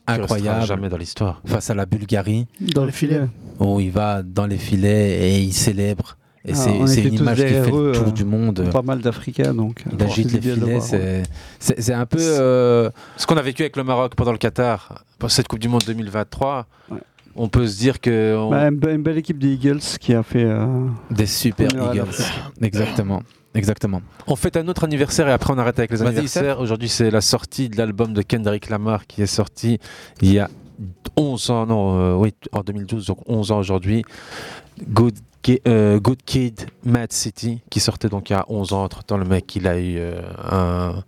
incroyable jamais dans l'histoire. face à la Bulgarie, Dans le filet. où il va dans les filets et il célèbre. Et Ah, c'est une tous image qui fait le tour euh, du monde. Pas mal d'Africains, donc. Il agite c'est les filets, c'est- un peu... euh, Ce qu'on a vécu avec le Maroc pendant le Qatar, pour cette Coupe du Monde 2023, Ouais. on peut se dire que. on- Bah, une, be- une belle équipe des Eagles qui a fait. euh, Des super Eagles. Exactement. Exactement. On fait un autre anniversaire et après on arrête avec les anniversaires. Aujourd'hui, c'est la sortie de l'album de Kendrick Lamar qui est sorti il y a 11 ans, non, euh, oui, en 2012, donc 11 ans aujourd'hui. Good, euh, Good Kid, Mad City, qui sortait donc il y a 11 ans. Entre temps, le mec, il a eu euh, un.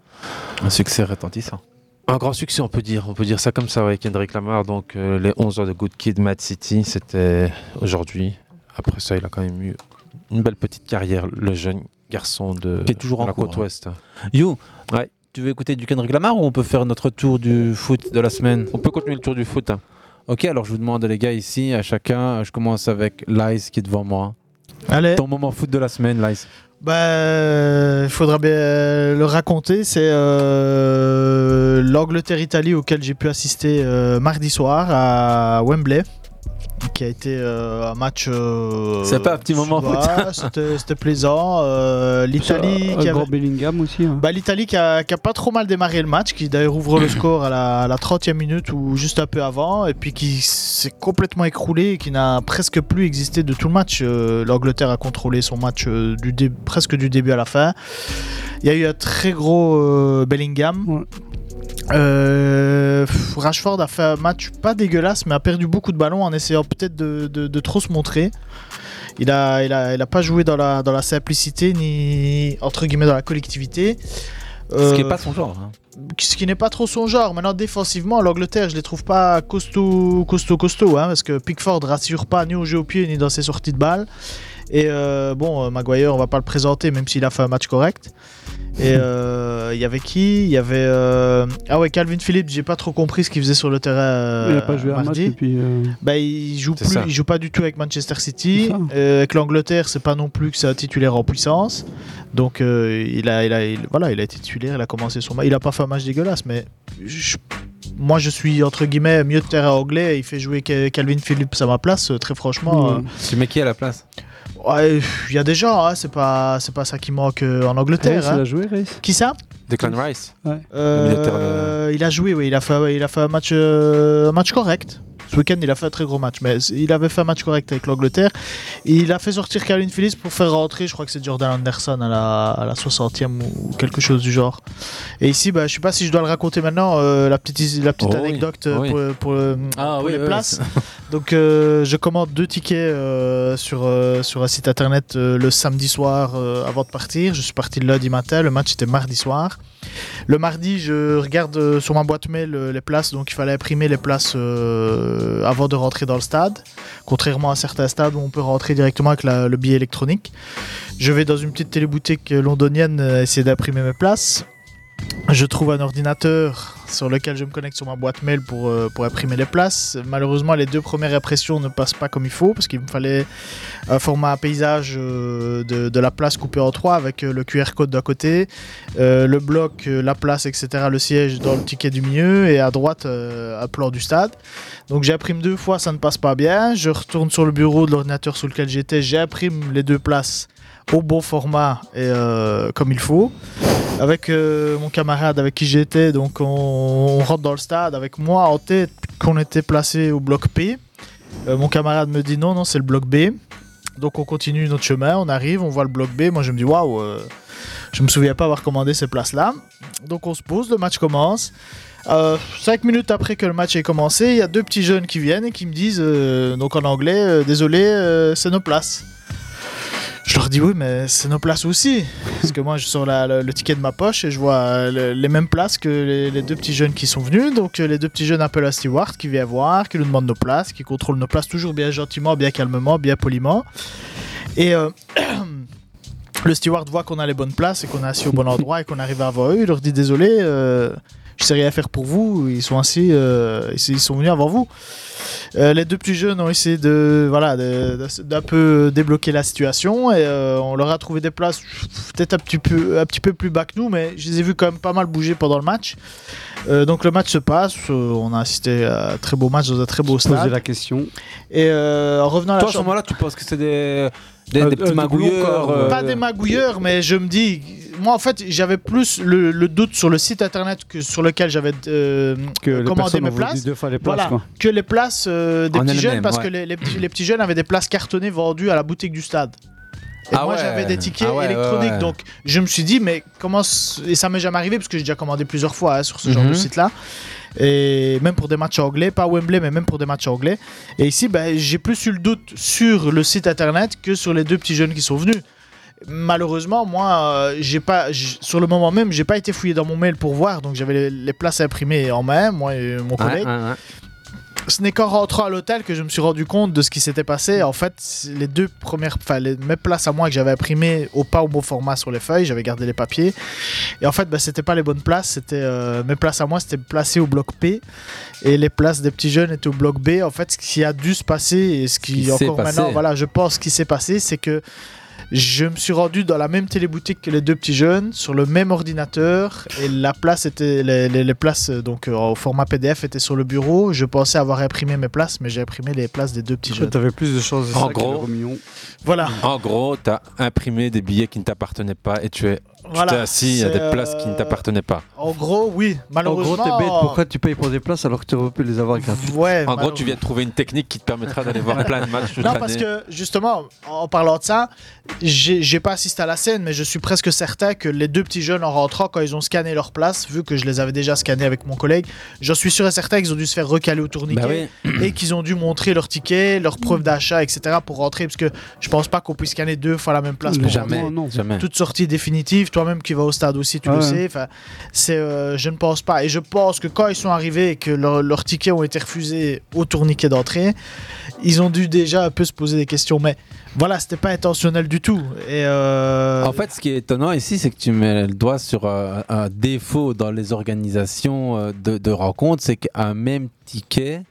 Un succès retentissant. Un grand succès, on peut dire. On peut dire ça comme ça avec Kendrick Lamar. Donc, les 11 ans de Good Kid, Mad City, c'était aujourd'hui. Après ça, il a quand même eu une belle petite carrière, le jeune garçon de, Qui est toujours de en la cours, côte hein. ouest. You, Ouais. tu veux écouter du Kendrick Lamar ou on peut faire notre tour du foot de la semaine? On peut continuer le tour du foot. hein. Ok, alors je vous demande les gars ici, à chacun, je commence avec Lice qui est devant moi. Allez. Ton moment foot de la semaine, Lice. Bah, il faudra bien le raconter. C'est euh, l'Angleterre-Italie auquel j'ai pu assister euh, mardi soir à Wembley. Qui a été euh, un match. euh, C'est pas un petit moment. C'était c'était plaisant. Euh, L'Italie Un qui gros avait- Bellingham aussi. hein. bah, l'Italie qui a, qui a pas trop mal démarré le match, qui d'ailleurs ouvre le score à la, à la 30e minute ou juste un peu avant, et puis qui s'est complètement écroulé et qui n'a presque plus existé de tout le match. Euh, L'Angleterre a contrôlé son match euh, du dé- presque du début à la fin. Il y a eu un très gros euh, Bellingham. Ouais. Euh, Rashford a fait un match pas dégueulasse, mais a perdu beaucoup de ballons en essayant peut-être de, de- de trop se montrer. Il a, il a, il a pas joué dans la, dans la simplicité ni entre guillemets dans la collectivité. Ce qui Euh, est pas son genre. hein. ce qui n'est pas trop son genre. Maintenant, défensivement, l'Angleterre, je les trouve pas costaud, costaud, costaud, hein, parce que Pickford rassure pas ni au jeu au pied ni dans ses sorties de balles. Et euh, bon, euh, Maguire, on va pas le présenter, même s'il a fait un match correct. Et euh, il y avait qui? Il y avait euh, ah ouais Calvin Phillips. J'ai pas trop compris ce qu'il faisait sur le terrain. euh, il a pas joué un match mardi. depuis. euh, Bah, il joue C'est plus, ça. il joue pas du tout avec Manchester City. Euh, avec l'Angleterre, c'est pas non plus que c'est un titulaire en puissance. Donc euh, il a, il a, il- voilà, il a été titulaire, il a commencé son match. Il a pas fait un match dégueulasse, mais je- moi je suis entre guillemets mieux de terrain anglais. Il fait jouer Calvin Phillips à ma place. euh, Très franchement, euh, Tu mets qui à la place? Ouais, il y a des gens. hein, c'est pas, c'est pas ça qui manque euh, en Angleterre. Hein. il a joué, Reis Qui ça? Declan Rice. Euh, Il a joué, oui. Il a fait, il a fait un match, euh, un match correct. Ce week-end, il a fait un très gros match, mais il avait fait un match correct avec l'Angleterre. Il a fait sortir Calvin Phillips pour faire rentrer, je crois que c'est Jordan Anderson à la, à la 60e ou quelque chose du genre. Et ici, bah, je sais pas si je dois le raconter maintenant, euh, la petite, la petite Oh oui, anecdote oui. pour, pour, Ah pour oui, les oui, places. Donc, euh, je commande deux tickets euh, sur, euh, sur un site internet le samedi soir avant de partir. Je suis parti le lundi matin, le match était mardi soir. Le mardi, je regarde euh, sur ma boîte mail euh, les places, donc il fallait imprimer les places euh, avant de rentrer dans le stade, contrairement à certains stades où on peut rentrer directement avec le billet électronique. Je vais dans une petite téléboutique londonienne essayer d'imprimer mes places. Je trouve un ordinateur sur lequel je me connecte sur ma boîte mail pour, euh, pour imprimer les places. Malheureusement, les deux premières impressions ne passent pas comme il faut parce qu'il me fallait un format paysage euh, de, la place coupé en trois avec euh, le QR code d'un côté, le bloc, la place, etc., le siège dans le ticket du milieu et à droite un plan du stade. Donc j'imprime deux fois, ça ne passe pas bien. Je retourne sur le bureau de l'ordinateur sur lequel j'étais, j'imprime les deux places au bon format et euh, comme il faut. Avec euh, mon camarade avec qui j'étais, donc on, rentre dans le stade avec moi en tête qu'on était placé au bloc P. Euh, mon camarade me dit non, non, c'est le bloc B. Donc on continue notre chemin, on arrive, on voit le bloc B. Moi je me dis waouh, je me souviens pas avoir commandé ces places-là. Donc on se pose, le match commence. Cinq minutes après que le match ait commencé, il y a deux petits jeunes qui viennent et qui me disent, donc en anglais, désolé, c'est nos places. Je leur dis oui, mais c'est nos places aussi. Parce que moi, je sors la- le, le ticket de ma poche et je vois euh, le- les mêmes places que les, les deux petits jeunes qui sont venus. Donc euh, les deux petits jeunes appellent un steward qui vient voir, qui nous demande nos places, qui contrôle nos places toujours bien gentiment, bien calmement, bien poliment. Et euh, le steward voit qu'on a les bonnes places et qu'on est assis au bon endroit et qu'on arrive avant eux. Il leur dit désolé, je sais rien faire pour vous. Ils sont assis, euh, ils sont venus avant vous. Euh, les deux plus jeunes ont essayé de voilà d'un peu débloquer la situation et euh, on leur a trouvé des places peut-être un petit peu un petit peu plus bas que nous mais je les ai vus quand même pas mal bouger pendant le match donc le match se passe on a assisté à un très beau match dans un très beau Poser stade la question. et en revenant à la Toi, à ce moment-là, tu penses que c'est des, des, Euh, des euh, petits de magouilleurs quoi, euh, pas des magouilleurs, mais je me dis, moi en fait, j'avais plus le, le doute sur le site internet que sur lequel j'avais euh, commandé mes places. deux fois les places. Voilà, quoi. que les places euh, des En petits jeunes, parce ouais. que les, les petits, les petits jeunes avaient des places cartonnées vendues à la boutique du stade. Et Ah moi ouais. j'avais des tickets Ah ouais, électroniques, ouais. donc je me suis dit, mais comment. Et ça m'est jamais arrivé parce que j'ai déjà commandé plusieurs fois hein, sur ce genre Mhm. de site-là. Et même pour des matchs anglais, pas Wembley, mais même pour des matchs anglais. Et ici, ben, j'ai plus eu le doute sur le site internet que sur les deux petits jeunes qui sont venus. malheureusement, moi, euh, j'ai pas, sur le moment même, j'ai pas été fouillé dans mon mail pour voir, donc j'avais les, les places imprimées en main, moi et mon collègue. Ouais, ouais, ouais. Ce n'est qu'en rentrant à l'hôtel que je me suis rendu compte de ce qui s'était passé. En fait, les deux premières, enfin, les, mes places à moi que j'avais imprimées au pas au bon format sur les feuilles, j'avais gardé les papiers. Et en fait, bah, c'était pas les bonnes places. C'était euh, mes places à moi, c'était placé au bloc P, et les places des petits jeunes étaient au bloc B. En fait, ce qui a dû se passer et ce qui, encore maintenant, voilà, je pense, ce qui s'est passé, c'est que je me suis rendu dans la même téléboutique que les deux petits jeunes, sur le même ordinateur, et la place était, les, les- les places euh, donc euh, au format PDF étaient sur le bureau. Je pensais avoir imprimé mes places, mais j'ai imprimé les places des deux petits jeunes. T'avais plus de chances de En que gros. le. Voilà. En gros, tu as imprimé des billets qui ne t'appartenaient pas et tu es tu t'es assis à des places qui ne euh, t'appartenaient pas. En gros, oui. En Malheureusement. gros, t'es bête. Pourquoi tu payes pour des places alors que tu aurais pu les avoir gratuitement Ouais. En gros, tu viens de trouver une technique qui te permettra d'aller voir plein de matchs Non, parce que justement, en parlant de ça, j'ai pas assisté à la scène, mais je suis presque certain que les deux petits jeunes en rentrant, quand ils ont scanné leur place, vu que je les avais déjà scannés avec mon collègue, j'en suis sûr et certain qu'ils ont dû se faire recaler au tourniquet Bah et qu'ils ont dû montrer leur ticket, leur preuve d'achat, etc. pour rentrer, parce que je pense pas qu'on puisse scanner deux fois la même place pour Jamais, rentrer. non. jamais. Toute sortie définitive, toi-même qui vas au stade aussi, tu Ah le ouais. sais. Enfin, c'est, euh, je ne pense pas. Et je pense que quand ils sont arrivés et que leur- leurs tickets ont été refusés au tourniquet d'entrée, ils ont dû déjà un peu se poser des questions. Mais voilà, c'était pas intentionnel du tout. Et euh, En fait, ce qui est étonnant ici, c'est que tu mets le doigt sur un défaut dans les organisations euh, de, de rencontres, c'est qu'un même ticket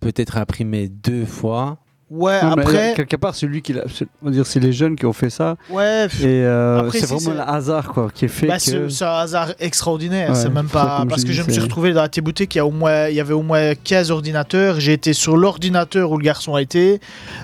peut être imprimé deux fois. Ouais, Non, mais après, quelque part, celui qui l'a. c'est- On va dire, c'est les jeunes qui ont fait ça. ouais, Et euh, c'est si vraiment le hasard quoi, qui est fait Bah, que. c'est un hasard extraordinaire, Ouais, c'est même pas parce je que dis, je me suis retrouvé dans la boutique, il y a au moins il y avait au moins 15 ordinateurs, j'ai été sur l'ordinateur où le garçon a été,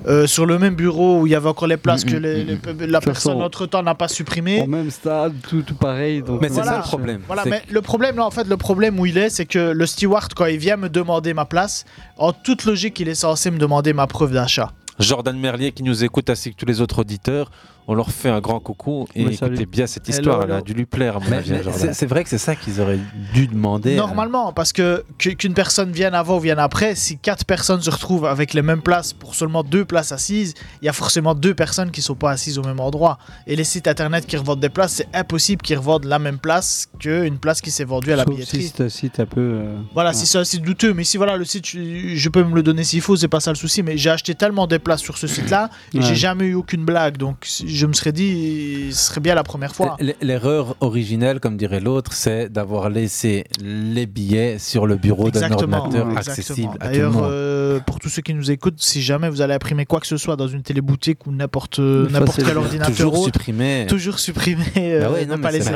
euh, sur le même bureau où il y avait encore les places Mm, que mm, les- mm, les- la personne façon, entre-temps n'a pas supprimé. Au même stade, tout, tout pareil. Donc, Mais c'est Voilà. ça le problème. Voilà, mais le problème, là, en fait, le problème où il est, c'est que le steward, quand il vient me demander ma place, en toute logique, il est censé me demander ma preuve d'achat. Jordan Merlier qui nous écoute ainsi que tous les autres auditeurs, on leur fait un grand coucou et salut. écoutez bien cette Hello, histoire, elle a dû lui plaire c'est vrai que c'est ça qu'ils auraient dû demander. euh, Normalement, parce que qu'une personne vienne avant ou vienne après, si quatre personnes se retrouvent avec les mêmes places pour seulement deux places assises, il y a forcément deux personnes qui sont pas assises au même endroit. Et les sites internet qui revendent des places, c'est impossible qu'ils revendent la même place qu'une place qui s'est vendue à la Sauf billetterie. si c'est un site un peu. euh, Voilà, ouais. si c'est un site douteux, mais si voilà le site, je, je peux me le donner s'il faut, c'est pas ça le souci. Mais j'ai acheté tellement des places sur ce site-là et Ouais. j'ai jamais eu aucune blague, donc si- je me serais dit, ce serait bien la première fois. L'erreur originelle, comme dirait l'autre, c'est d'avoir laissé les billets sur le bureau d'un ordinateur accessible à tout le D'ailleurs, monde. euh, pour tous ceux qui nous écoutent, si jamais vous allez imprimer quoi que ce soit dans une téléboutique ou n'importe euh, quel ordinateur Toujours autre, supprimé. toujours supprimer, euh, Bah ouais, ne non, pas laisser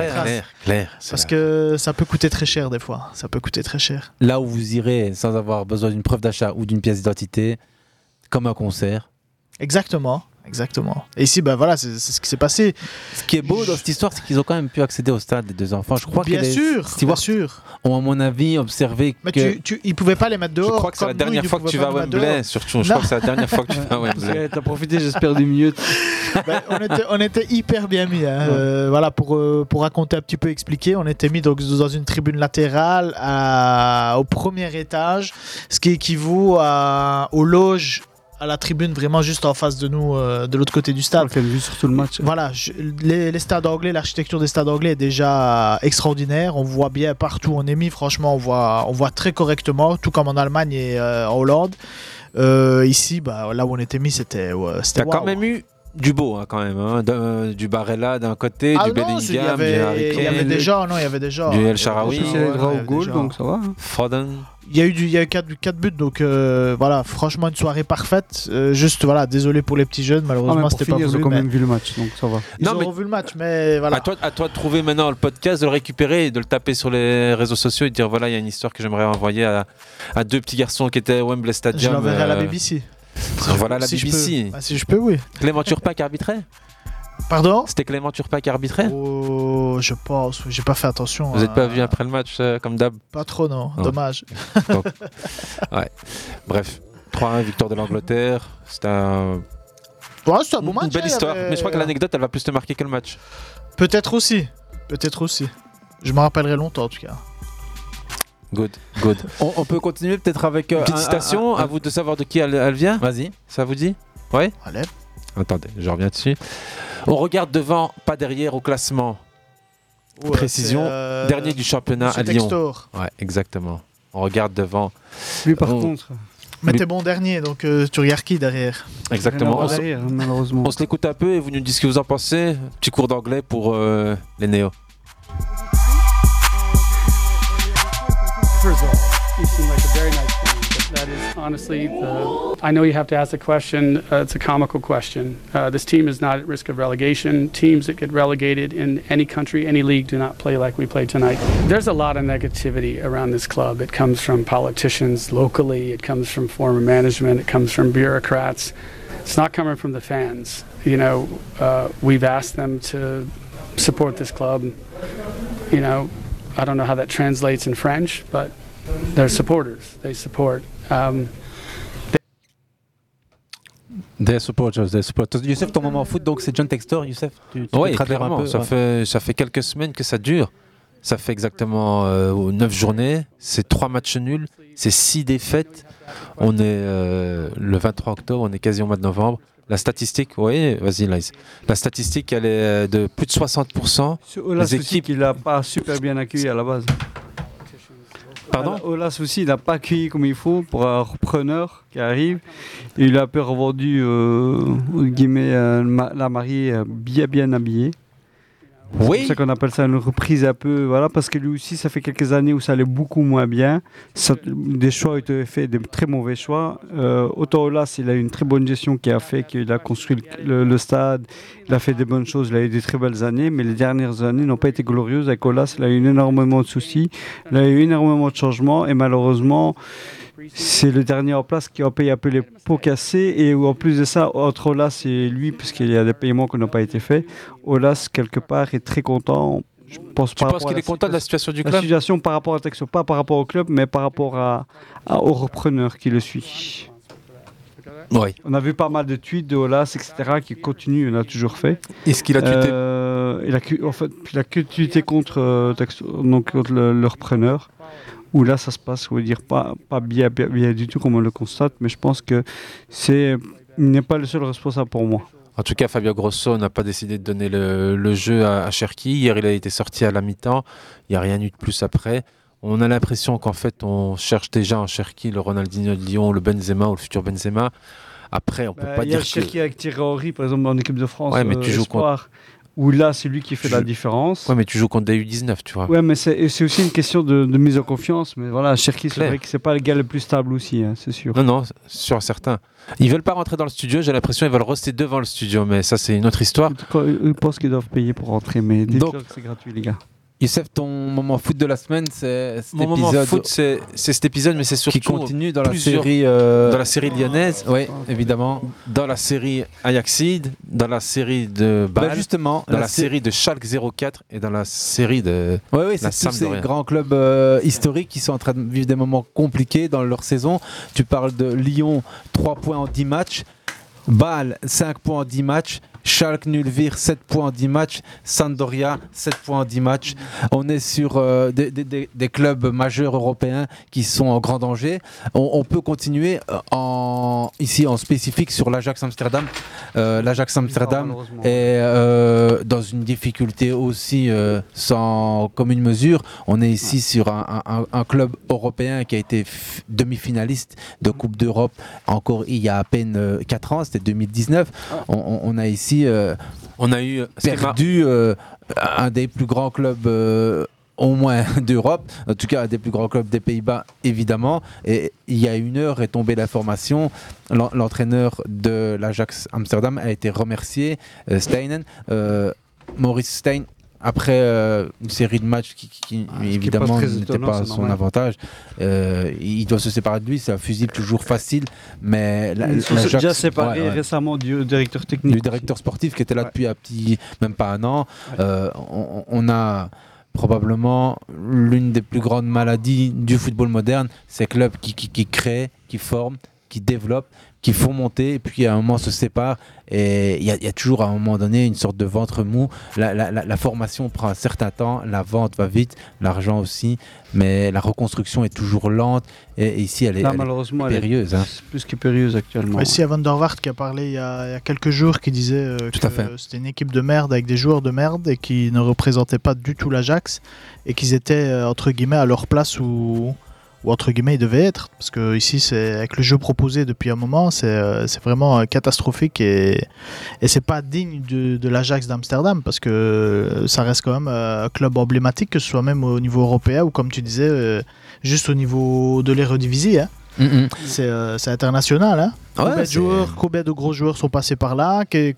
c'est Parce que ça peut coûter très cher des fois. Ça peut coûter très cher. Là où vous irez sans avoir besoin d'une preuve d'achat ou d'une pièce d'identité, comme un concert. Exactement. Exactement. Et ici, ben voilà, c'est ce qui s'est passé. Ce qui est beau dans cette histoire, c'est qu'ils ont quand même pu accéder au stade des deux enfants. Je crois bien que les sûr, bien stewards sûr. ont, à mon avis, observé Mais que. tu, tu, ils pouvaient pas les mettre Je dehors. crois que c'est la dernière fois que tu vas à Wembley, surtout. Je crois que c'est la dernière fois que tu vas à Wembley. T'as profité, j'espère, du mieux. Ben, on, était, on était hyper bien mis. hein. Euh, voilà, pour, euh, pour raconter un petit peu, expliquer, on était mis donc, dans une tribune latérale à- au premier étage, ce qui équivaut à, aux loges à la tribune vraiment juste en face de nous, euh, de l'autre côté du On stade. fait vue sur tout le match. Voilà, je- les, les stades anglais, l'architecture des stades anglais est déjà extraordinaire. On voit bien partout où on est mis, franchement, on voit, on voit très correctement, tout comme en Allemagne et euh, en Hollande. Euh, ici, bah, là où on était mis, c'était ouais, c'était T'as quand même eu du beau, hein, quand même. hein. D'un- du Barella d'un côté, Ah du non, c'est- il y Bellingham, du avait, Harry il y avait Kane, déjà, non, il y avait déjà. du El les ouais, déjà. donc ça va. hein. Foden. Il y a eu du, il y a eu 4, buts, donc euh, voilà, franchement une soirée parfaite. Euh, juste voilà, désolé pour les petits jeunes, Ah, malheureusement c'était pas finir, ils voulu. ont quand mais même vu le match, donc ça va. Ils Non, ont mais- revu le match, mais voilà. À, toi, à toi de trouver maintenant le podcast, de le récupérer et de le taper sur les réseaux sociaux et de dire voilà, il y a une histoire que j'aimerais envoyer à, à deux petits garçons qui étaient à Wembley Je Stadium. l'enverrai à la euh, BBC. Voilà la Si je BBC. peux. Ah, si je peux, oui. Clément qui arbitrait Pardon C'était Clément Turpin qui arbitrait Oh, je pense. J'ai pas fait attention. Vous n'êtes à- pas vu après le match euh, comme d'hab? Pas trop, non. Non. Dommage. Bref, 3-1, victoire de l'Angleterre. C'était un... Ouais, c'est un bon une match. belle hein, histoire. avait- Mais je crois que l'anecdote, elle va plus te marquer que le match. Peut-être aussi. Peut-être aussi. Je me rappellerai longtemps en tout cas. Good, good. On, on peut continuer peut-être avec. euh, Petite un- citation, un- un- à vous de savoir de qui elle, elle vient? Vas-y. Ça vous dit? Ouais? Allez. Attendez, je reviens dessus. On regarde devant, pas derrière au classement. Ouais, Précision, euh, dernier du championnat Monsieur à Lyon. Textor. Ouais, exactement. On regarde devant. Lui, par On- contre, Mais t'es bon dernier, donc euh, tu regardes qui derrière? Exactement. On, derrière, hein, malheureusement. on se l'écoute un peu et vous nous dites ce que vous en pensez. Petit cours d'anglais pour euh, les néos. First that is honestly the. I know you have to ask the question. Uh, it's a comical question. Uh, this team is not at risk of relegation. Teams that get relegated in any country, any league, do not play like we played tonight. There's a lot of negativity around this club. It comes from politicians locally. It comes from former management. It comes from bureaucrats. It's not coming from the fans. You know, uh, we've asked them to support this club. You know, I don't know how that translates in French, but they're supporters. They support. Um, Des supporters, des supporters. Youssef, ton moment foot, donc c'est John Textor, Youssef tu, tu Oui, peux traduire un clairement. peu ça, ouais. fait, ça fait quelques semaines que ça dure. Ça fait exactement euh, 9 journées. C'est 3 matchs nuls. C'est 6 défaites. On est euh, le 23 octobre, on est quasi au mois de novembre. La statistique, oui, vas-y, Lies. La statistique, elle est de plus de 60%. Ce Olas les équipes. qu'il n'a pas super bien accueilli à la base. Pardon Olas aussi, il n'a pas accueilli comme il faut pour un repreneur qui arrive. Il a un peu revendu, euh, guillemets, euh, la mariée euh, bien bien habillée. C'est Oui. pour ça qu'on appelle ça une reprise un peu, voilà, parce que lui aussi, ça fait quelques années où ça allait beaucoup moins bien. Ça- des choix ont été faits, des très mauvais choix. Euh, autant Olas, il a eu une très bonne gestion qui a fait qu'il a construit le, le- le stade, il a fait des bonnes choses, il a eu des très belles années, mais les dernières années n'ont pas été glorieuses. Avec Olas, il a eu énormément de soucis, il a eu énormément de changements, et malheureusement, c'est le dernier en place qui a payé un peu les pots cassés. Et où, en plus de ça, entre Olas et lui, puisqu'il y a des paiements qui n'ont pas été faits, Olas, quelque part, est très content. Je pense Tu penses qu'il la est content de la situation du la club situation par rapport à Texo, pas par rapport au club, mais par rapport à, à- au repreneur qui le suit. Oui. On a vu pas mal de tweets de Olas, etc., qui continuent, il a toujours fait. Est-ce qu'il a tweeté Euh, il, a, en fait, il a que tweeté contre, euh, donc contre le, le repreneur. Où là, ça se passe, on va dire, pas, pas bien, bien, bien du tout comme on le constate, mais je pense que c'est, n'est pas le seul responsable pour moi. En tout cas, Fabio Grosso n'a pas décidé de donner le, le jeu à, à Cherki. Hier, il a été sorti à la mi-temps. Il n'y a rien eu de plus après. On a l'impression qu'en fait, on cherche déjà en Cherki le Ronaldinho de Lyon, le Benzema ou le futur Benzema. Après, on peut Bah, pas il y a dire que... Cherki avec Thierry Henry, par exemple, en équipe de France, Ouais, mais euh, tu joues espoir, où là, c'est lui qui fait Tu la différence. Ouais, mais tu joues contre des U19, tu vois. Ouais, mais c'est aussi une question de, de mise en confiance. Mais voilà, Cherki, c'est vrai que c'est pas le gars le plus stable aussi, hein, c'est sûr. Non, non, sur certains. Ils veulent pas rentrer dans le studio. J'ai l'impression qu'ils veulent rester devant le studio, mais ça, c'est une autre histoire. Ils pensent qu'ils doivent payer pour rentrer, mais dites-leur Donc- que c'est gratuit, les gars. Youssef, ton moment foot de la semaine, c'est cet Mon moment épisode foot, c'est cet épisode, mais c'est surtout qui continue dans la série. euh, dans la série lyonnaise, Oui, évidemment. dans la série Ajaxide, dans la série de Bâle, Bah, justement, dans la, la sé- série de Schalke 04 et dans la série de Oui, oui, c'est tous ces grands clubs euh, historiques qui sont en train de vivre des moments compliqués dans leur saison. Tu parles de Lyon, 3 points en 10 matchs. Bâle, 5 points en 10 matchs. Schalke Nulvir, 7 points en 10 matchs. Sampdoria, 7 points en 10 matchs. On est sur euh, des, des- des- des clubs majeurs européens qui sont en grand danger. On, on peut continuer euh, en, ici en spécifique sur l'Ajax Amsterdam. Euh, L'Ajax Amsterdam est euh, dans une difficulté aussi sans commune mesure. On est ici sur un, un- un club européen qui a été demi-finaliste de Coupe d'Europe encore il y a à peine 4 ans, c'était 2019. On, on- on a ici euh, On a eu perdu euh, un des plus grands clubs euh, au moins d'Europe, en tout cas un des plus grands clubs des Pays-Bas évidemment. Et il y a une heure est tombée l'information, l'en- l'entraîneur de l'Ajax Amsterdam a été remercié, Steinen, euh, Maurice Stein. Après euh, une série de matchs qui, qui- qui, Ah, évidemment pas étonnant, pas à son normal. avantage, euh, il doit se séparer de lui. C'est un fusible toujours facile, mais la- Ils sont déjà séparés ouais, ouais récemment du directeur technique. du directeur sportif qui était là depuis un petit, même pas un an. Euh, on, on a probablement l'une des plus grandes maladies du football moderne, ces clubs qui, qui, qui créent, qui forment, qui développent, qui font monter, et puis à un moment se séparent. Et il y, a- il y a toujours à un moment donné une sorte de ventre mou. La, la- la- la formation prend un certain temps, la vente va vite, l'argent aussi, mais la reconstruction est toujours lente. Et, et ici, elle est, Là, elle est malheureusement, elle est périlleuse. hein. plus que périlleuse actuellement. Ici, à Van der Waart qui a parlé il y a, il y a quelques jours, qui disait euh, que c'était une équipe de merde avec des joueurs de merde et qui ne représentaient pas du tout l'Ajax et qu'ils étaient euh, entre guillemets à leur place où, où entre guillemets ils devaient être. Parce que ici, c'est avec le jeu proposé depuis un moment, c'est euh, c'est vraiment euh, catastrophique et, et c'est pas digne de, de l'Ajax d'Amsterdam parce que euh, ça reste quand même un club emblématique, que ce soit même au niveau européen ou comme tu disais, juste au niveau de l'Eredivisie. Hein. C'est euh, c'est international. Hein Ouais, combien, de joueurs, combien de gros joueurs sont passés par là? Que-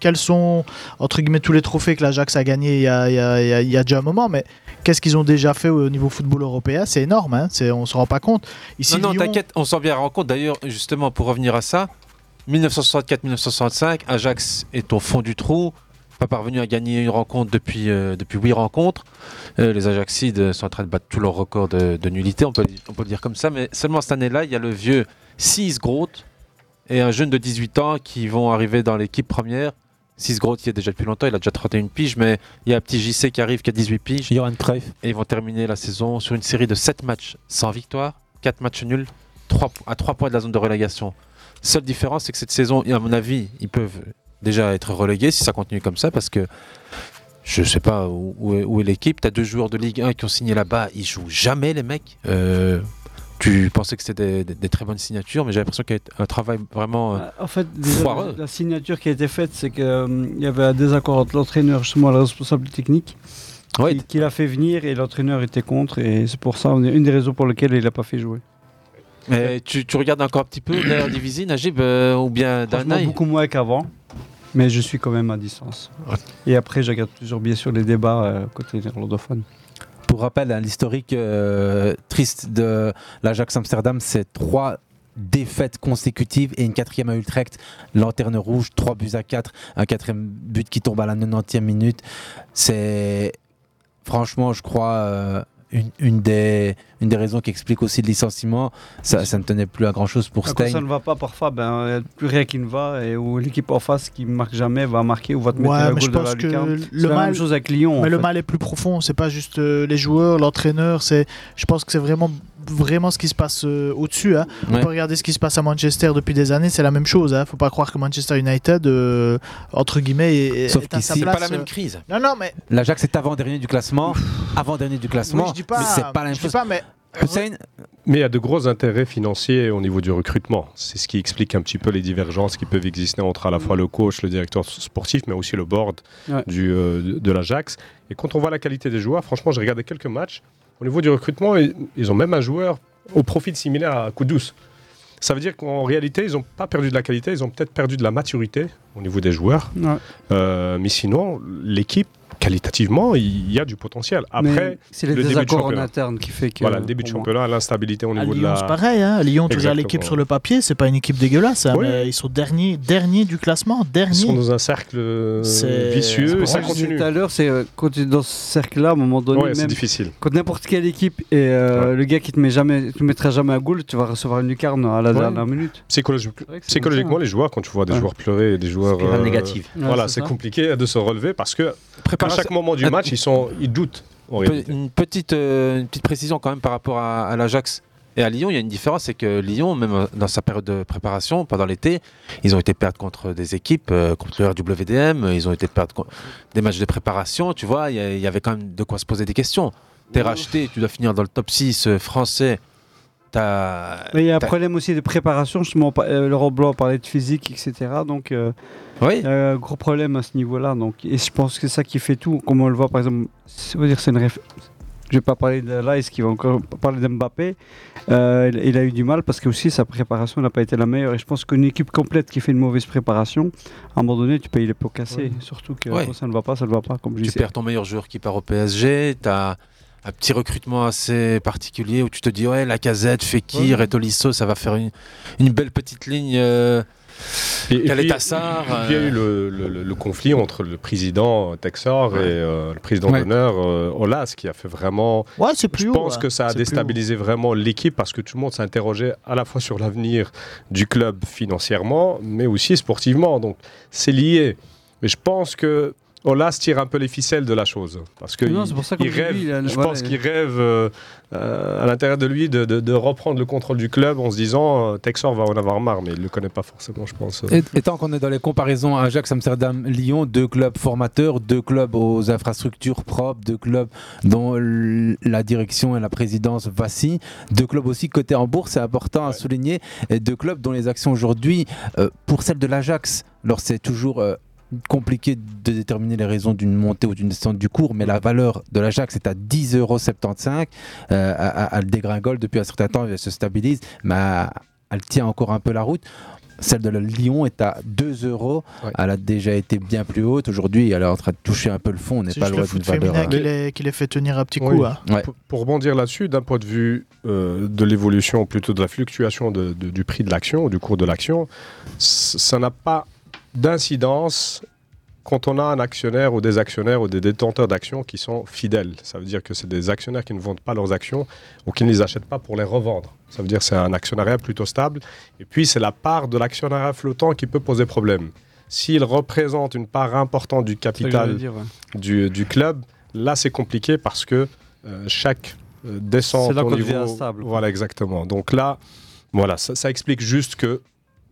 Quels sont, entre guillemets, tous les trophées que l'Ajax a gagnés il y a, il y a- il y a- il y a déjà un moment Mais qu'est-ce qu'ils ont déjà fait au niveau football européen? C'est énorme, hein c'est, on se rend pas compte. Ici, non, non, Lyon- t'inquiète, on s'en bien rend compte. D'ailleurs, justement, pour revenir à ça, 1964-1965, Ajax est au fond du trou, pas parvenu à gagner une rencontre depuis, euh, depuis 8 rencontres. Euh, les Ajaxides sont en train de battre tous leurs records de, de nullité, on peut, on peut le dire comme ça. Mais seulement cette année-là, il y a le vieux 6 Groth et un jeune de 18 ans qui vont arriver dans l'équipe première. 6 Groth, il a déjà depuis longtemps, il a déjà 31 piges, mais il y a un petit JC qui arrive qui a 18 piges. Johan Cruyff. Et ils vont terminer la saison sur une série de 7 matchs sans victoire, 4 matchs nuls, 3, à 3 points de la zone de relégation. Seule différence, c'est que cette saison, à mon avis, ils peuvent déjà être relégués si ça continue comme ça, parce que je sais pas est, où est l'équipe. Tu as deux joueurs de Ligue 1 qui ont signé là-bas, ils jouent jamais, les mecs. Euh, tu pensais que c'était des, des- des très bonnes signatures, mais j'ai l'impression qu'il y a un travail vraiment euh, En fait, déjà, la signature qui a été faite, c'est qu'il y avait un désaccord entre l'entraîneur, justement, le responsable technique, Ouais. qui, qui l'a fait venir et l'entraîneur était contre. Et c'est pour ça, une des raisons pour lesquelles il n'a pas fait jouer. Mais tu, tu regardes encore un petit peu la division, Najib, euh, ou bien œil beaucoup moins qu'avant, mais je suis quand même à distance. Et après, je regarde toujours bien sûr les débats euh, côté néerlandophone. Pour rappel, hein, l'historique euh, triste de l'Ajax Amsterdam, c'est trois défaites consécutives et une quatrième à Utrecht. Lanterne rouge, 3 buts à 4, un quatrième but qui tombe à la 90e minute. C'est franchement, je crois, euh, une, une des, une des raisons qui explique aussi le licenciement. Ça, ça ne tenait plus à grand chose pour Quand ça Stein. ne va pas parfois, ben, il n'y a plus rien qui ne va et où l'équipe en face qui ne marque jamais va marquer ou va te mettre Ouais, un mais je goal de pense la que le la mal- même chose avec Lyon. Mais le fait. mal est plus profond. C'est pas juste euh, les joueurs, l'entraîneur. C'est, je pense que c'est vraiment, vraiment ce qui se passe euh, au-dessus. hein. On peut regarder ce qui se passe à Manchester depuis des années. C'est la même chose. Hein. Faut pas croire que Manchester United, euh, entre guillemets, est, Sauf est à sa place. C'est pas la même euh. crise. Non, non, mais L'Ajax est avant-dernier du classement. Avant-dernier du classement. oui, je dis pas. mais c'est pas la même je dis chose. pas, mais Hussein, Mais il y a de gros intérêts financiers au niveau du recrutement. C'est ce qui explique un petit peu les divergences qui peuvent exister entre à la fois le coach, le directeur sportif, mais aussi le board Ouais. du, euh, de l'Ajax. Et quand on voit la qualité des joueurs, franchement, j'ai regardé quelques matchs. Au niveau du recrutement, ils, ont même un joueur au profil similaire à Kudus. Ça veut dire qu'en réalité, ils n'ont pas perdu de la qualité, ils ont peut-être perdu de la maturité au niveau des joueurs. Ouais. Euh, mais sinon, l'équipe, qualitativement, il y a du potentiel. Après, c'est les le début de désaccords en championnat. interne qui fait que. Voilà, le début de championnat, l'instabilité au à niveau de Lyon, la. c'est pareil. Hein. À Lyon, tu regardes l'équipe sur le papier, c'est pas une équipe dégueulasse. hein, Oui. mais ils sont derniers, derniers du classement. Ils Derniers. sont dans un cercle euh, vicieux et C'est ça continue. tout à l'heure, c'est euh, quand tu es dans ce cercle-là, à un moment donné, Ouais, c'est difficile. quand n'importe quelle équipe et euh, le gars qui te met jamais, te mettra jamais à goal, tu vas recevoir une lucarne à la Ouais. dernière minute. Psychologi- Psychologiquement, les joueurs, quand tu vois des Ouais. joueurs pleurer et des joueurs. Euh, négative. Voilà, c'est compliqué de se relever parce que à Préparation- chaque moment du match, ils, sont, ils doutent. En une, petite, euh, une petite précision quand même par rapport à, à l'Ajax et à Lyon. Il y a une différence, c'est que Lyon, même euh, dans sa période de préparation, pendant l'été, ils ont été perdre contre des équipes, euh, contre le RWDM, ils ont été perdre des matchs de préparation. Tu vois, il y, avait quand même de quoi se poser des questions. T'es racheté, tu dois finir dans le top 6 euh, français. Mais il y a un problème aussi de préparation, justement, euh, Laurent Blanc parlait de physique, etc. Donc euh, Oui. il y a un gros problème à ce niveau-là. Donc, et je pense que c'est ça qui fait tout. Comme on le voit, par exemple, dire c'est une réf- Je vais pas parler de Lice qui va encore parler d'Mbappé. Euh, il, il a eu du mal parce que aussi sa préparation n'a pas été la meilleure. Et je pense qu'une équipe complète qui fait une mauvaise préparation, à un moment donné, tu payes les pots cassés. Surtout que Ouais. quand ça ne va pas, ça ne va pas. Comme je Tu disais. perds ton meilleur joueur qui part au PSG, as un petit recrutement assez particulier où tu te dis ouais la casette, Fekir et Tolisso ça va faire une, une belle petite ligne euh, Et- et Quel puis- Tassar Il y a eu le, le- le- le conflit entre le président Texor et euh, le président Ouais. d'honneur euh, Olas qui a fait vraiment. Ouais, c'est plus Je haut, pense ouais. que ça a déstabilisé vraiment l'équipe parce que tout le monde s'interrogeait à la fois sur l'avenir du club financièrement, mais aussi sportivement. Donc c'est lié. Mais je pense que Olas tire un peu les ficelles de la chose parce que Non, il- c'est pour ça il rêve. il a- je voilà, pense il- qu'il rêve euh, euh, à l'intérieur de lui de, de- de reprendre le contrôle du club en se disant euh, Texor va en avoir marre, mais il le connaît pas forcément, je pense. Et, et tant qu'on est dans les comparaisons Ajax, Amsterdam, Lyon, deux clubs formateurs, deux clubs aux infrastructures propres, deux clubs dont la direction et la présidence vacillent, deux clubs aussi cotés en bourse, c'est important à souligner, et deux clubs dont les actions aujourd'hui, euh, pour celle de l'Ajax, alors c'est toujours euh, compliqué de déterminer les raisons d'une montée ou d'une descente du cours, mais la valeur de l'Ajax est à 10,75€. Euh, elle- elle dégringole depuis un certain temps, elle se stabilise, mais elle- tient encore un peu la route. Celle de la Lyon est à 2 euros. Elle a déjà été bien plus haute. Aujourd'hui, elle est en train de toucher un peu le fond. On n'est pas loin d'une valeur. euh, qui les, qui les fait tenir un petit Oui. coup. hein. Pour, pour rebondir là-dessus, d'un point de vue euh, de l'évolution, plutôt de la fluctuation de- de- du prix de l'action, ou du cours de l'action, ça n'a pas d'incidence quand on a un actionnaire ou des actionnaires ou des détenteurs d'actions qui sont fidèles. Ça veut dire que c'est des actionnaires qui ne vendent pas leurs actions ou qui ne les achètent pas pour les revendre. Ça veut dire que c'est un actionnariat plutôt stable. Et puis, c'est la part de l'actionnariat flottant qui peut poser problème. S'il représente une part importante du capital dire, ouais. du, du club, là, c'est compliqué parce que euh, chaque euh, descente au niveau... devient instable. Voilà, exactement. Donc là, voilà, ça, ça explique juste que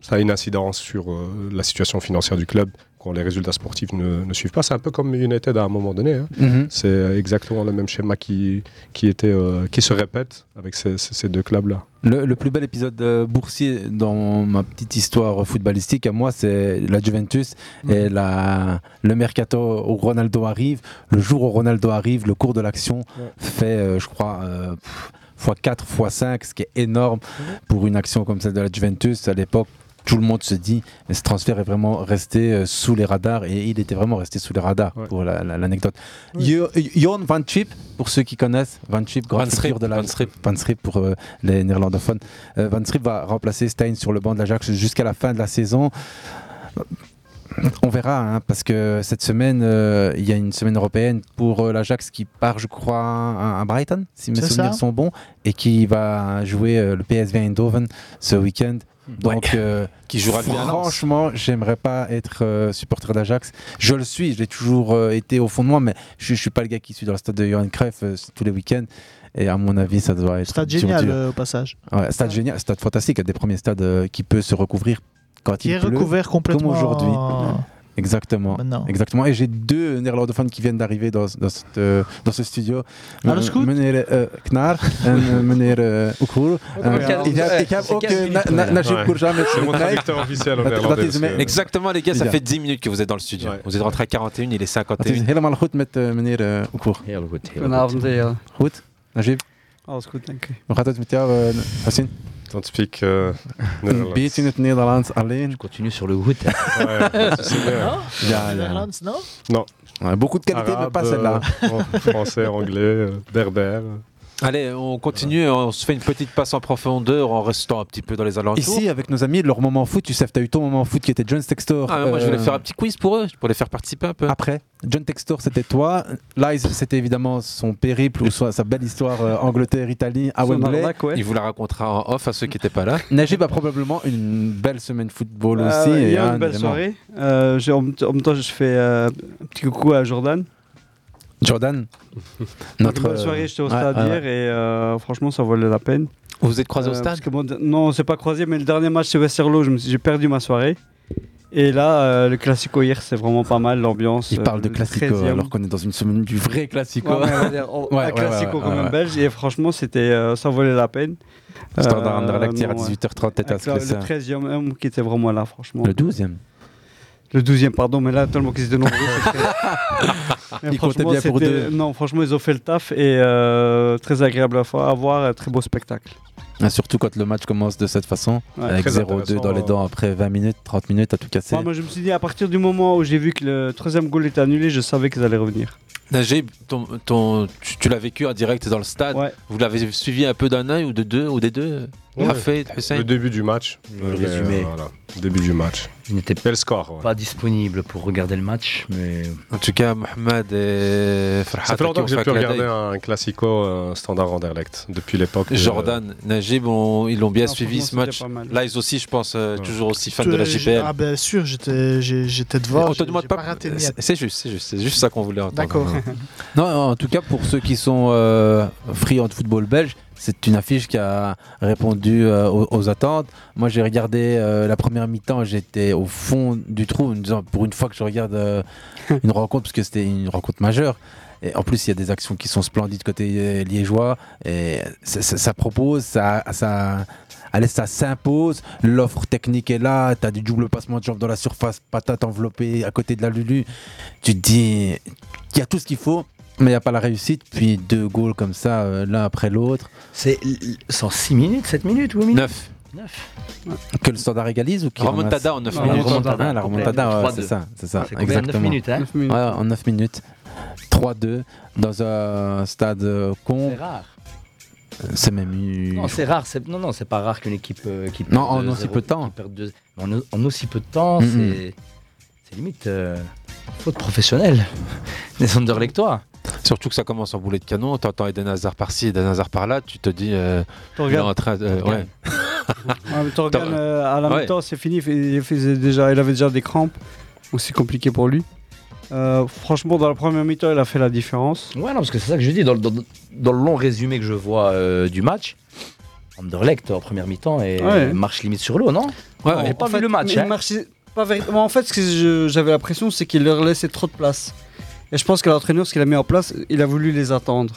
ça a une incidence sur euh, la situation financière du club quand les résultats sportifs ne, ne suivent pas. C'est un peu comme United à un moment donné. hein. Mhm. C'est exactement le même schéma qui, qui, était, euh, qui se répète avec ces, deux clubs-là. Le, le plus bel épisode euh, boursier dans ma petite histoire footballistique à moi, c'est la Juventus et la, le mercato où Ronaldo arrive. Le jour où Ronaldo arrive, le cours de l'action fait, euh, je crois, euh, pff, x4, x5, ce qui est énorme pour une action comme celle de la Juventus à l'époque. Tout le monde se dit, mais ce transfert est vraiment resté euh, sous les radars et il était vraiment resté sous les radars pour la- la- l'anecdote. Jo- Johan Van Schip, pour ceux qui connaissent, Van Schip, grande Van figure de la Van Schip. Van Schip pour euh, les néerlandophones. Euh, Van Schip va remplacer Stein sur le banc de l'Ajax jusqu'à la fin de la saison. On verra, hein, parce que cette semaine, euh, il y a une semaine européenne pour euh, l'Ajax qui part, je crois, à, à Brighton, si mes souvenirs ça. sont bons, et qui va jouer euh, le PSV Eindhoven ce week-end. Donc, Qui jouera franchement, j'aimerais pas être supporter d'Ajax. Je le suis, je l'ai toujours été au fond de moi, mais je, je suis pas le gars qui suit dans le stade de Johan Cruyff tous les week-ends. Et à mon avis, ça doit être Stade dur, génial dur. au passage. Ouais, stade génial, stade fantastique, un des premiers stades qui peut se recouvrir quand Qui il est pleut, recouvert complètement comme aujourd'hui. en- Exactement. Maintenant. Exactement. Et j'ai deux néerlandophones qui viennent d'arriver dans, dans, euh, dans ce studio. Alles goed? Meneer eh, Knar en eh, meneer Ja, ik heb, c'est ook. Najib. Kourja met C'est mon traducteur officiel en néerlandais, Exactement, les gars, ça fait 10 minutes que vous êtes dans le studio. Vous êtes rentré à 41, il est Het is 51. helemaal goed met eh, meneer Oekoer. Heel goed. Goedenavond. Goed? Najib? Alles goed, dank u. Hoe gaat het met jou, eh, Hassin? Don't speak uh, Een beetje in het Nederlands alleen. Continue sur le goed. Ouais, c'est bien. Non Ja, ja. Netherlands, non? Non. Ouais, beaucoup de qualité, mais pas celle-là. euh, français, anglais, euh, berbère. Allez, on continue, on se fait une petite passe en profondeur en restant un petit peu dans les alentours. Ici, avec nos amis, leur moment foot, tu sais, tu as eu ton moment foot qui était John Textor. Ah, moi, je voulais euh, faire un petit quiz pour eux, pour les faire participer un peu. Après, John Textor, c'était toi. Lies, c'était évidemment son périple ou soit sa belle histoire euh, Angleterre-Italie à Wembley. ouais. Il vous la racontera en off à ceux qui n'étaient pas là. Najib a probablement une belle semaine football Euh, aussi. et hier, un une belle soirée. Euh, j'ai- en, même temps- en même temps, je fais euh, un petit coucou à Jordan. Jordan, Notre belle soirée, j'étais au ouais, stade ouais, hier et euh, franchement, ça valait la peine. Vous vous êtes croisés au Euh, stade parce que mon- Non, on s'est pas croisé, mais le dernier match, c'est Westerlo, j'ai perdu ma soirée. Et là, euh, le Classico hier, c'est vraiment pas mal, l'ambiance. Il euh, parle de le classico 13e. alors qu'on est dans une semaine du vrai classico. Ouais, on Ouais, un ouais, classico ouais, quand ouais, même ouais. belge et franchement c'était euh, ça valait la peine. Standard Euh, Anderlecht hier à non, ouais. 18h30, t'étais à Sclessin. Le 13e homme qui était vraiment là franchement. Le 12e. Le 12e pardon mais là tellement qu'ils étaient nombreux. Ils comptaient bien pour deux. Non franchement ils ont fait le taf et euh, très agréable à voir, un très beau spectacle. Ah, surtout quand le match commence de cette façon, Ouais. avec Très 0-2 dans les dents après 20 minutes, 30 minutes à tout casser. Ouais, moi je me suis dit à partir du moment où j'ai vu que le troisième goal était annulé je savais qu'ils allaient revenir. Najib, ton, ton- tu, tu l'as vécu en direct dans le stade. Ouais. Vous l'avez suivi un peu d'un œil ou de deux ou des deux? Ouais. Hafid, Hussein. Le début du match. Le Euh, résumé. euh, voilà. Début du match. Il n'était Bel score. ouais. pas disponible pour regarder le match, mais En tout cas, Mohamed et Farhat Ça fait longtemps que j'ai pu regarder un classico euh, standard Anderlecht depuis l'époque. Jordan, Najib, ont- ils l'ont bien Non, suivi ce match. pas. Là, ils aussi, je pense, euh, Ouais. toujours aussi fans de la JPL. Ah, bien sûr, j'étais devant. On te demande pas. juste, c'est juste, c'est juste ça qu'on voulait entendre. D'accord. Non, en tout cas, pour ceux qui sont euh, friands de football belge, c'est une affiche qui a répondu euh, aux, aux attentes. Moi, j'ai regardé euh, la première mi-temps, j'étais au fond du trou, en me disant pour une fois que je regarde euh, une rencontre, parce que c'était une rencontre majeure. Et en plus, il y a des actions qui sont splendides côté liégeois. Et ça, ça- ça propose, ça, ça, allez, ça s'impose. L'offre technique est là. Tu as du double passement de jambes dans la surface, patate enveloppée à côté de la Lulu. Tu te dis, il y a tout ce qu'il faut, mais il n'y a pas la réussite. Puis deux goals comme ça, euh, l'un après l'autre. c'est c'est en 6 minutes, 7 minutes, 8 minutes 9. 9. Que le standard égalise ou qui Remontada en 9 Ah, minutes. la remontada, Remontada, la remontada, ouais, 3-2. c'est ça, c'est ça, exactement. 9 minutes, hein Neuf minutes. Ouais, en 9 minutes. 3-2 dans un stade euh, con. C'est rare. C'est même eu. Non, c'est rare. c'est- Non, non, c'est pas rare qu'une équipe euh, qui Non, en aussi peu de temps. deux- En, en aussi peu de temps, Mhm. c'est c'est limite euh, faute professionnelle des Anderlechtois. Surtout que ça commence en boulet de canon. T'entends Eden Hazard par-ci, Eden Hazard par-là. Tu te dis. euh, Tu il est regardes. en train de. euh, ouais. Euh, à la ouais. c'est fini. Il, faisait déjà, il avait déjà des crampes. Aussi compliqué pour lui. Euh, franchement, dans la première mi-temps, il a fait la différence. Ouais, non, parce que c'est ça que je dis dans, le- dans, dans le long résumé que je vois euh, du match. Anderlecht en première mi-temps et Ouais. marche limite sur l'eau, non? Ouais, J'ai ouais. pas En vu fait, le match. hein. pas. En fait, ce que j'avais l'impression, c'est qu'il leur laissait trop de place. Et je pense que l'entraîneur, ce qu'il a mis en place, il a voulu les attendre.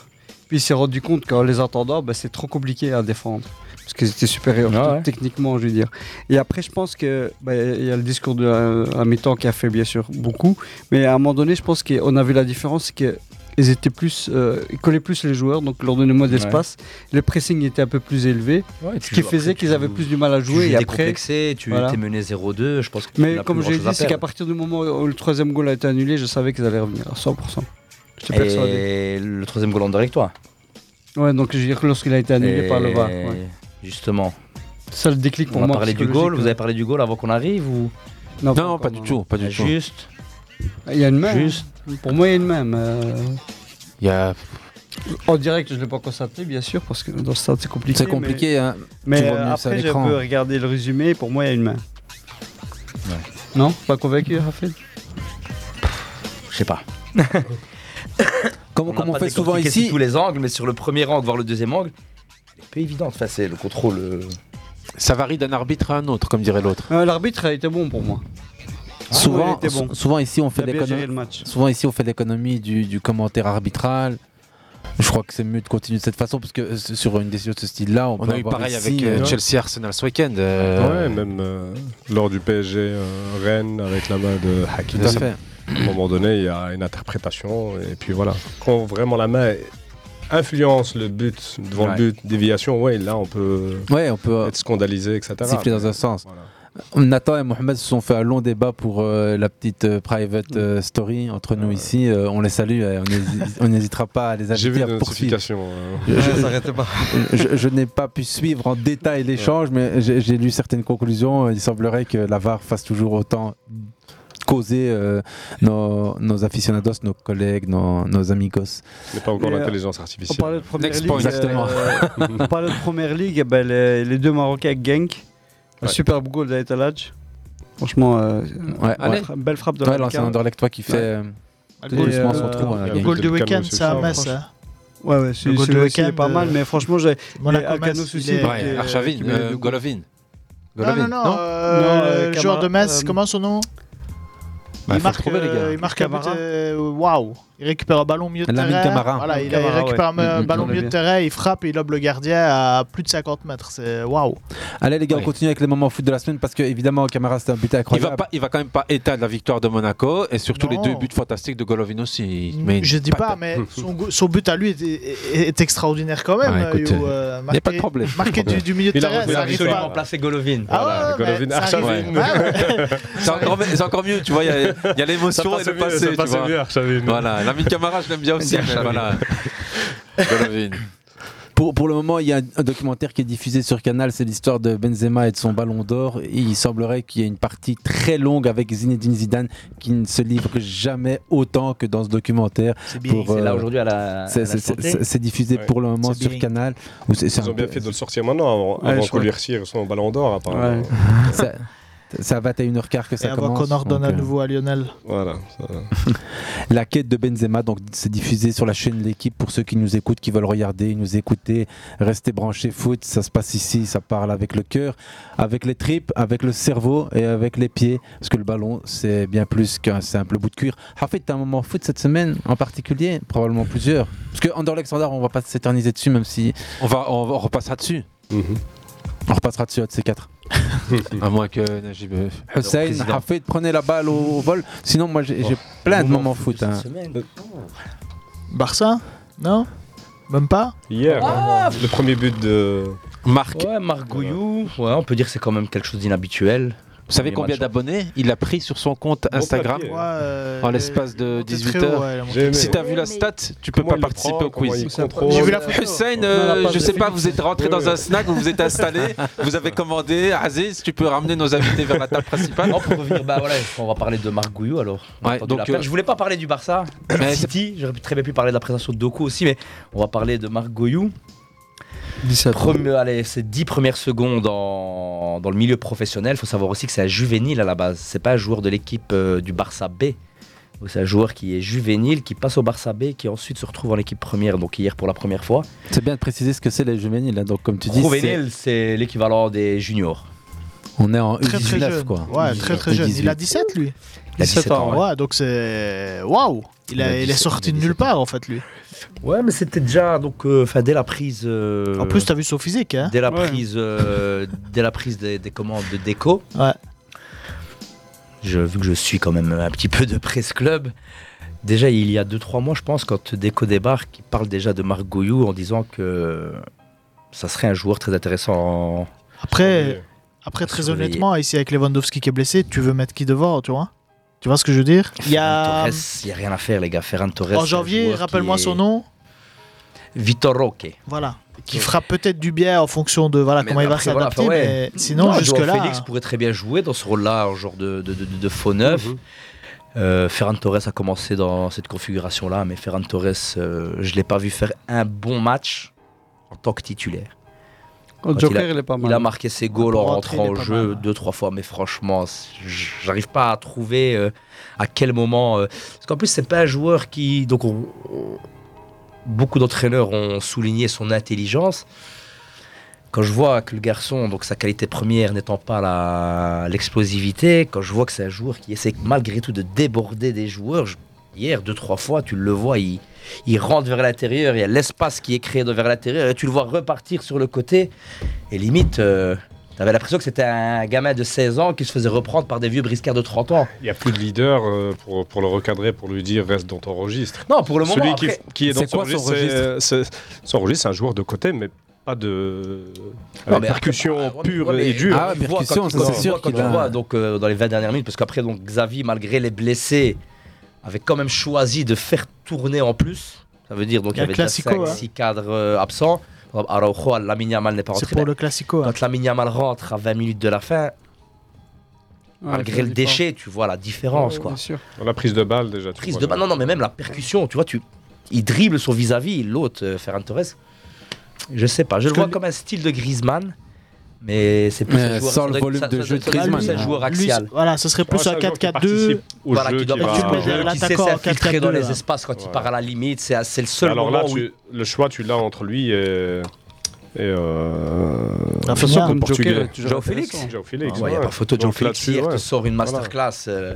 Puis il s'est rendu compte qu'en les attendant, bah, c'est trop compliqué à défendre. Parce qu'ils étaient supérieurs Ah ouais. techniquement, je veux dire. Et après, je pense que bah, il y a le discours de la, la mi-temps qui a fait bien sûr beaucoup. Mais à un moment donné, je pense qu'on a vu la différence, c'est qu'ils étaient plus, euh, ils collaient plus les joueurs, donc leur donnait moins d'espace. Le pressing était un peu plus élevé, Ouais, ce tu qui faisait qu'ils tu avaient plus du mal à Tu jouer. joues Et après, tu voilà. étais mené 0-2, je pense que tu mais comme à dit, c'est qu'à partir du moment où le troisième goal a été annulé, je savais qu'ils allaient revenir à 100%. J'étais persuadé. Et le troisième goal Anderlechtois. Ouais, donc je veux dire que lorsqu'il a été annulé Et par le VAR. ouais. Justement. C'est ça le déclic pour on a moi. parlé du goal, vous avez parlé du goal avant qu'on arrive ou Non, Non, encore, pas du tout. Pas du tout. Juste. Il y a une main. Juste. hein. Pour moi, il y a une main. mais, euh, Il y a. En direct, je ne l'ai pas constaté, bien sûr, parce que dans ce stade, c'est compliqué. C'est compliqué, hein. Mais, Tu euh, après, j'ai l'écran. un peu regardé le résumé. Pour moi, il y a une main. Non? Pas convaincu, Raphaël? Je sais pas. Comme, On comme n'a on pas fait souvent ici. sur tous les angles, mais sur le premier angle, voir le deuxième angle, c'est peu évident. Enfin, c'est le contrôle. euh, Ça varie d'un arbitre à un autre, comme dirait l'autre. Euh, L'arbitre a été bon pour moi. Ah, souvent, ouais, bon. souvent ici on fait l'économie. Souvent ici on fait l'économie du, du commentaire arbitral. Je crois que c'est mieux de continuer de cette façon parce que euh, sur une décision de ce style-là, on, On peut a eu avoir pareil ici, avec euh, euh, Chelsea Arsenal ce week-end. euh, Ouais, même euh, lors du PSG euh, Rennes avec la main de Hakim. Tout à fait. À un moment donné, il y a une interprétation et puis voilà. Quand vraiment la main influence le but devant Ouais. le but, déviation, ouais, là on peut Ouais, on peut être scandalisé, etc. siffler dans un sens. Nathan et Mohamed se sont fait un long débat pour euh, la petite euh, private euh, story entre nous ici. Euh, on les salue, et on n'hési- on n'hésitera pas à les J'ai vu inviter à poursuivre. notifications. euh. Je, je- pas. je- je n'ai pas pu suivre en détail l'échange, mais j'ai lu certaines conclusions. Il semblerait que la VAR fasse toujours autant causer euh, nos, nos aficionados, nos collègues, nos, nos amigos. Mais pas encore euh, l'intelligence On artificielle. parlait de première ligue. euh, on parlait de première ligue. eh ben, les, les deux Marocains Genk. Un Ouais. super goal d'Aetalaj. Franchement, euh, Ouais, belle frappe de Ouais, Ranka. l'ancien Anderlecht qui fait Ouais. euh, Le tout doucement euh, son trou. a Genk. goal du Le week-end, c'est c'est à ça, Metz. Ouais, ouais, c'est Le goal c'est du week-end, pas mal, euh, mais franchement, j'ai. Metz, aussi, met euh, Golovin. Non, Golovin, non, non. euh, Non, euh, le joueur de Metz, euh, comment son nom? Bah, il, marque, le les gars. euh, il marque un but. Euh, Waouh Il récupère un ballon au milieu de terrain. Camara. Voilà, il, Camara, il récupère ouais. un Mm, ballon mm, milieu de terrain, il frappe et il lobe le gardien à plus de 50 mètres. C'est waouh Allez les gars, Ouais. on continue avec les moments foot de la semaine parce que évidemment Camara c'était un but Il incroyable. va, pas, il va quand même pas éteindre la victoire de Monaco et surtout les deux buts fantastiques de Golovin aussi. Mais Je dis pas, mais son, but à lui est, est- est extraordinaire quand même. Ouais, écoute, Yo, euh, y a pas de problème. Marquer du, du milieu de Il a terrain, ça arrive absolument remplacer Golovin. Ah Voilà, ouais, Golovin, ouais. C'est encore, mieux, tu vois, il y a, il a l'émotion et le passé. Voilà, l'ami Camara, je l'aime bien aussi. mais voilà. Golovin. Pour, pour le moment, il y a un, documentaire qui est diffusé sur Canal, c'est l'histoire de Benzema et de son ballon d'or. Il semblerait qu'il y ait une partie très longue avec Zinedine Zidane qui ne se livre jamais autant que dans ce documentaire. C'est c'est là aujourd'hui à la- c'est- diffusé pour le moment sur bien. Canal. où Ils ont bien peu- fait de le sortir maintenant avant, Ouais, avant qu'on lui retire son ballon d'or. apparemment. Ça- C'est à 21h15 que Et ça avant commence. qu'on ordonne donc, à euh, nouveau à Lionel. Voilà. ça- La quête de Benzema, donc c'est diffusé sur la chaîne de l'équipe pour ceux qui nous écoutent, qui veulent regarder, nous écouter, rester branchés foot. Ça se passe ici, ça parle avec le cœur, avec les tripes, avec le cerveau et avec les pieds. Parce que le ballon, c'est bien plus qu'un simple bout de cuir. Hafid, t'as un moment foot cette semaine en particulier? Probablement plusieurs. Parce que Anderlecht Standard, on va pas s'éterniser dessus, même si. On, va, on, on repassera dessus. On repassera dessus à de ces quatre. à moins que Najib. euh, Hussein. Hafid, prenez la balle au vol. Sinon, moi, j'ai j'ai plein de moments foot. hein. Barça Non? Même pas? Hier, Ah le premier but de. Marc. Ouais, Marc Gouillou, ouais, on peut dire que c'est quand même quelque chose d'inhabituel. Vous savez combien d'abonnés il a pris sur son compte Instagram papier. Euh, en l'espace de monté 18 très haut, heures ouais. Si t'as vu la stat, tu peux pas participer prend, au quiz. J'ai vu la photo. Hussein, euh, je sais pas, vous êtes rentré dans un snack, vous vous êtes installé, vous avez commandé. Aziz, tu peux ramener nos invités vers la table principale. Non, pour revenir, bah voilà, on va parler de Marc Gouillou alors. Ouais, donc, euh, Je voulais pas parler du Barça, Mais City, j'aurais très bien pu parler de la présentation de Doku aussi, mais on va parler de Marc Gouillou. 17 ans. Premier, allez, ses 10 premières secondes en- dans le milieu professionnel. Il faut savoir aussi que c'est un juvénile à la base. C'est pas un joueur de l'équipe euh, du Barça B. C'est un joueur qui est juvénile, qui passe au Barça B, qui ensuite se retrouve en équipe première, donc hier pour la première fois. C'est bien de préciser ce que c'est les juvéniles. hein. Donc, comme tu dis, Juvénile, c'est l'équivalent des juniors. on est en Très très U19, jeune. quoi. Ouais, très très jeune. Il a 17 lui 17 ans, ouais. Ouais, donc c'est. Waouh il, a- est 17, sorti de nulle part en fait lui. Ouais, mais c'était déjà donc, euh, enfin, dès la prise. euh, En plus, t'as vu son physique, hein dès la Ouais. prise, euh, dès la prise des, des commandes de déco. Ouais. Je, vu que je suis quand même un petit peu de presse club. Déjà, il y a 2-3 mois, je pense, quand Déco débarque, il parle déjà de Marc Gouillou en disant que ça serait un joueur très intéressant. en- Après, après très honnêtement, ici avec Lewandowski qui est blessé, tu veux mettre qui devant, tu vois? Tu vois ce que je veux dire? Il y a. Torres, il n'y a rien à faire, les gars. Ferran Torres. En un janvier, rappelle-moi son nom. Vitor Roque. Voilà. Qui fera peut-être du bien en fonction de voilà, Mais comment il va voilà, s'adapter. enfin, ouais. Mais sinon, jusque-là. Félix pourrait très bien jouer dans ce rôle-là, en genre de, de, de, de faux neuf. Mhm. Euh, Ferran Torres a commencé dans cette configuration-là, mais Ferran Torres, euh, je ne l'ai pas vu faire un bon match en tant que titulaire. Joker, il, a, il est pas mal. il a marqué ses goals en rentrant au jeu mal. deux, trois fois, mais franchement, j'arrive pas à trouver euh, à quel moment. euh, parce qu'en plus, c'est pas un joueur qui. Donc, on- on- beaucoup d'entraîneurs ont souligné son intelligence. Quand je vois que le garçon, donc sa qualité première n'étant pas l'explosivité, quand je vois que c'est un joueur qui essaie malgré tout de déborder des joueurs, je- hier, deux, trois fois, tu le vois, il, il rentre vers l'intérieur, il y a l'espace qui est créé vers l'intérieur, et tu le vois repartir sur le côté, et limite, euh, t'avais l'impression que c'était un gamin de 16 ans qui se faisait reprendre par des vieux briscards de 30 ans. Il n'y a plus de leader euh, pour, pour le recadrer, pour lui dire reste dans ton registre. Non, pour le moment, Celui qui, après- qui est dans C'est son quoi son registre, son registre, c'est un joueur de côté, mais pas de Non, mais percussion après, pure ouais, mais et dure. Ah, percussion, c'est sûr Quand a- vois donc, euh, dans les 20 dernières minutes, parce qu'après, donc, Xavi, malgré les blessés, avait quand même choisi de faire tourner en plus. Ça veut dire donc Il y avait le déjà Classico, 5-6 cadres euh, absents. Araujo, Lamine Yamal n'est pas C'est rentré. pour mais le Classico. hein. Quand Lamine Yamal rentre à 20 minutes de la fin, Ouais, malgré le déchet, tu vois la différence. Ouais, quoi. bien sûr. Dans la prise de balle déjà. tu Prise vois, de balle, non, non, mais même la percussion, tu vois, tu, il dribble son vis-à-vis, l'autre, euh, Ferran Torres. Je sais pas, je le vois comme un style de Griezmann, mais c'est plus Mais un joueur, sans ça le volume ça- de ça- jeu de ça Griezmann, joueur Lui, axial. voilà, ce serait plus qui 4-4-2. participe au Voilà, qui doit s'infiltrer dans 4-4-2, les espaces quand il part à la limite. C'est c'est le seul Alors là, moment où tu- le choix, tu l'as entre lui et. et euh, Rafinha. De toute façon, comme Portugais. Joker, est toujours Joao Félix. Joao Félix. il n'y a ouais. pas photo de Jean-Félix là-dessus, hier ouais. te sort une Voilà. masterclass. euh,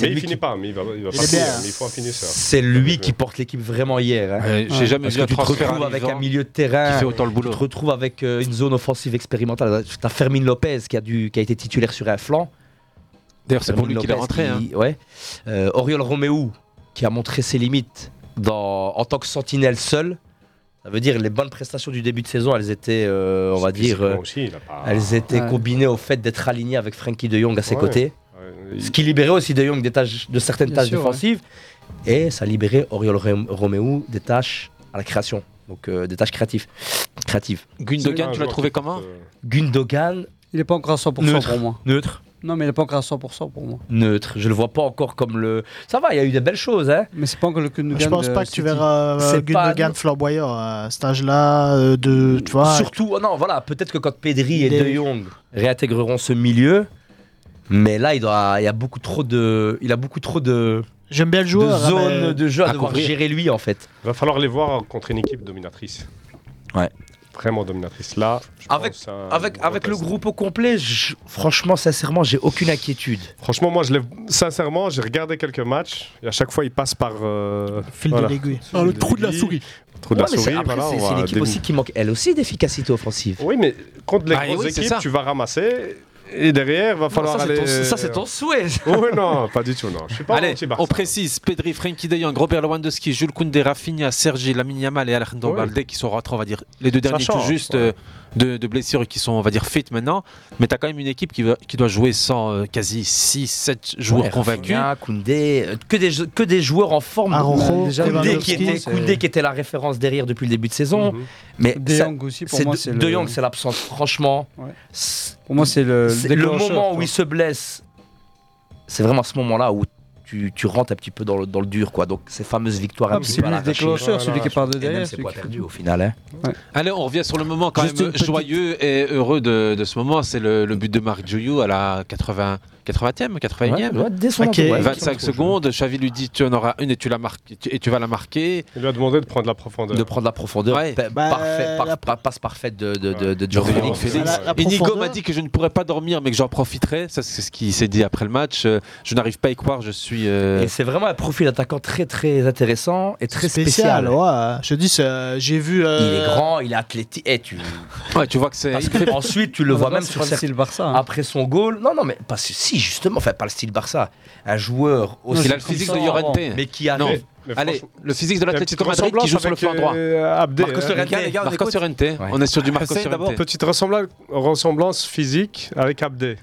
Mais il finit qui- pas, mais il va, il va pas finir, mais il faut un finisseur. C'est lui qui porte l'équipe vraiment hier. hein. Ouais, J'ai jamais Parce vu que un tu te retrouves avec un milieu de qui terrain. fait autant le Tu boulot. te retrouves avec euh, une zone offensive expérimentale. Tu as Fermin Lopez qui a, dû, qui a été titulaire sur un flanc. D'ailleurs, c'est pour lui qu'il est Lopez rentré. hein. qui- ouais. Euh, Oriol Roméo qui a montré ses limites dans, en tant que sentinelle seul. Ça veut dire les bonnes prestations du début de saison, elles étaient, euh, on va dire, euh, aussi, elles étaient Ouais. combinées au fait d'être aligné avec Frankie de Jong à ses Ouais. côtés. Ouais, Ce qui libérait aussi de Jong des tâches, de certaines Bien tâches sûr, défensives. Et ça libérait Oriol Rom- Roméo des tâches à la création. Donc euh, des tâches créatives. créatives. Gundogan, tu l'as trouvé comment Gundogan. Il n'est pas encore à 100% Neutre. pour moi. Neutre. Non, mais il n'est pas encore à 100% pour moi. Neutre. Je le vois pas encore comme le. Ça va, il y a eu des belles choses, hein. Mais c'est pas encore le Gundogan. Je pense de pas que tu verras euh, C'est pas- Gundogan flamboyant à cet âge-là, euh, de, tu vois. Surtout, oh non, voilà, peut-être que quand Pedri et De Jong réintégreront ce milieu, mais là, il, doit, il y a beaucoup trop de. Il a beaucoup trop de. J'aime bien le joueur. de hein, zones mais- de jeu à, à devoir couvrir. gérer lui, en fait. Il va falloir les voir contre une équipe dominatrice. Ouais. Vraiment dominatrice. Là, je Avec, avec, avec le groupe au complet, je- franchement, sincèrement, j'ai aucune inquiétude. Franchement, moi, je l'ai- sincèrement, j'ai regardé quelques matchs et à chaque fois, il passe par. euh, Fil de l'aiguille. De l'aiguille. Trou de Ouais, la souris. après, voilà, c'est on c'est va une équipe dé- aussi qui manque, elle aussi, d'efficacité offensive. Oui, mais contre les Bah, grosses oui, équipes, tu vas ramasser et derrière, va falloir ça, c'est aller. ton- ça, c'est ton souhait. Oui, non, pas du tout, non. Je suis pas Allez, on précise Pedri, Frenkie de Jong, Robert Lewandowski, Jules Koundé, Rafinha, Sergi, Lamine Yamal et Alejandro Oui. Balde qui sont rentrés, on va dire, les deux derniers tout juste ouais. euh, de, de blessures qui sont, on va dire, fit maintenant. Mais tu as quand même une équipe qui, va- qui doit jouer sans euh, quasi 6-7 joueurs Ouais, convaincus. Rafinha, Koundé, euh, que des, que des joueurs en forme. Déjà, Koundé, qui était, c'est- Koundé qui était la référence derrière depuis le début de saison. Mhm. Mais De Jong aussi, pour c'est moi, de, c'est De le- Jong, c'est l'absence. Franchement, Ouais. Pour moi, c'est le, moment quoi. où il se blesse. C'est vraiment ce moment-là où tu, tu rentres un petit peu dans le, dans le dur. quoi. Donc, ces fameuses victoires Ah, un petit c'est lui le déclencheur, celui qui part de derrière. points qui- perdus au final. hein. Allez, on revient sur le moment quand Juste même petite- joyeux et heureux de, de ce moment. C'est le, le but de Marc Jouyou à la 80, 80e, 81e. Ouais, ouais, dès son Ok. entrée, ouais, 25 dès son secondes, Xavi lui dit tu en auras une et tu, la marques, et tu- et tu vas la marquer. Il lui a demandé de prendre la profondeur. de prendre la profondeur. Ouais. Pa- Bah, parfait, par- la- pa- passe parfaite de, de, de, de Félix. Félix. La- la Inigo m'a dit que je ne pourrais pas dormir, mais que j'en profiterai. Ça, c'est ce qui s'est dit après le match. Euh, Je n'arrive pas à y croire. Je suis. euh, Et c'est vraiment un profil d'attaquant très très intéressant et très spécial. spécial. Ouais. Je te dis, c'est- j'ai vu. euh, Il est grand, il est athlétique. Et tu... Ouais, tu vois que c'est. Parce que ensuite, tu le vois bah, même sur le Barça. hein. Après son goal. Non, non, mais parce que si, justement, enfin, pas le style Barça. Un joueur aussi. Il a le physique de Llorente. Mais qui arrive. Non. Mais- mais Allez, le physique de l'Atlético petite Madrid qui joue sur le flanc droit. euh, Abdé, Marcos. Llorente. Llorente. Ouais. On est sur du Marcos Essaye d'abord Llorente. petite ressemblance, ressemblance physique avec Abdé.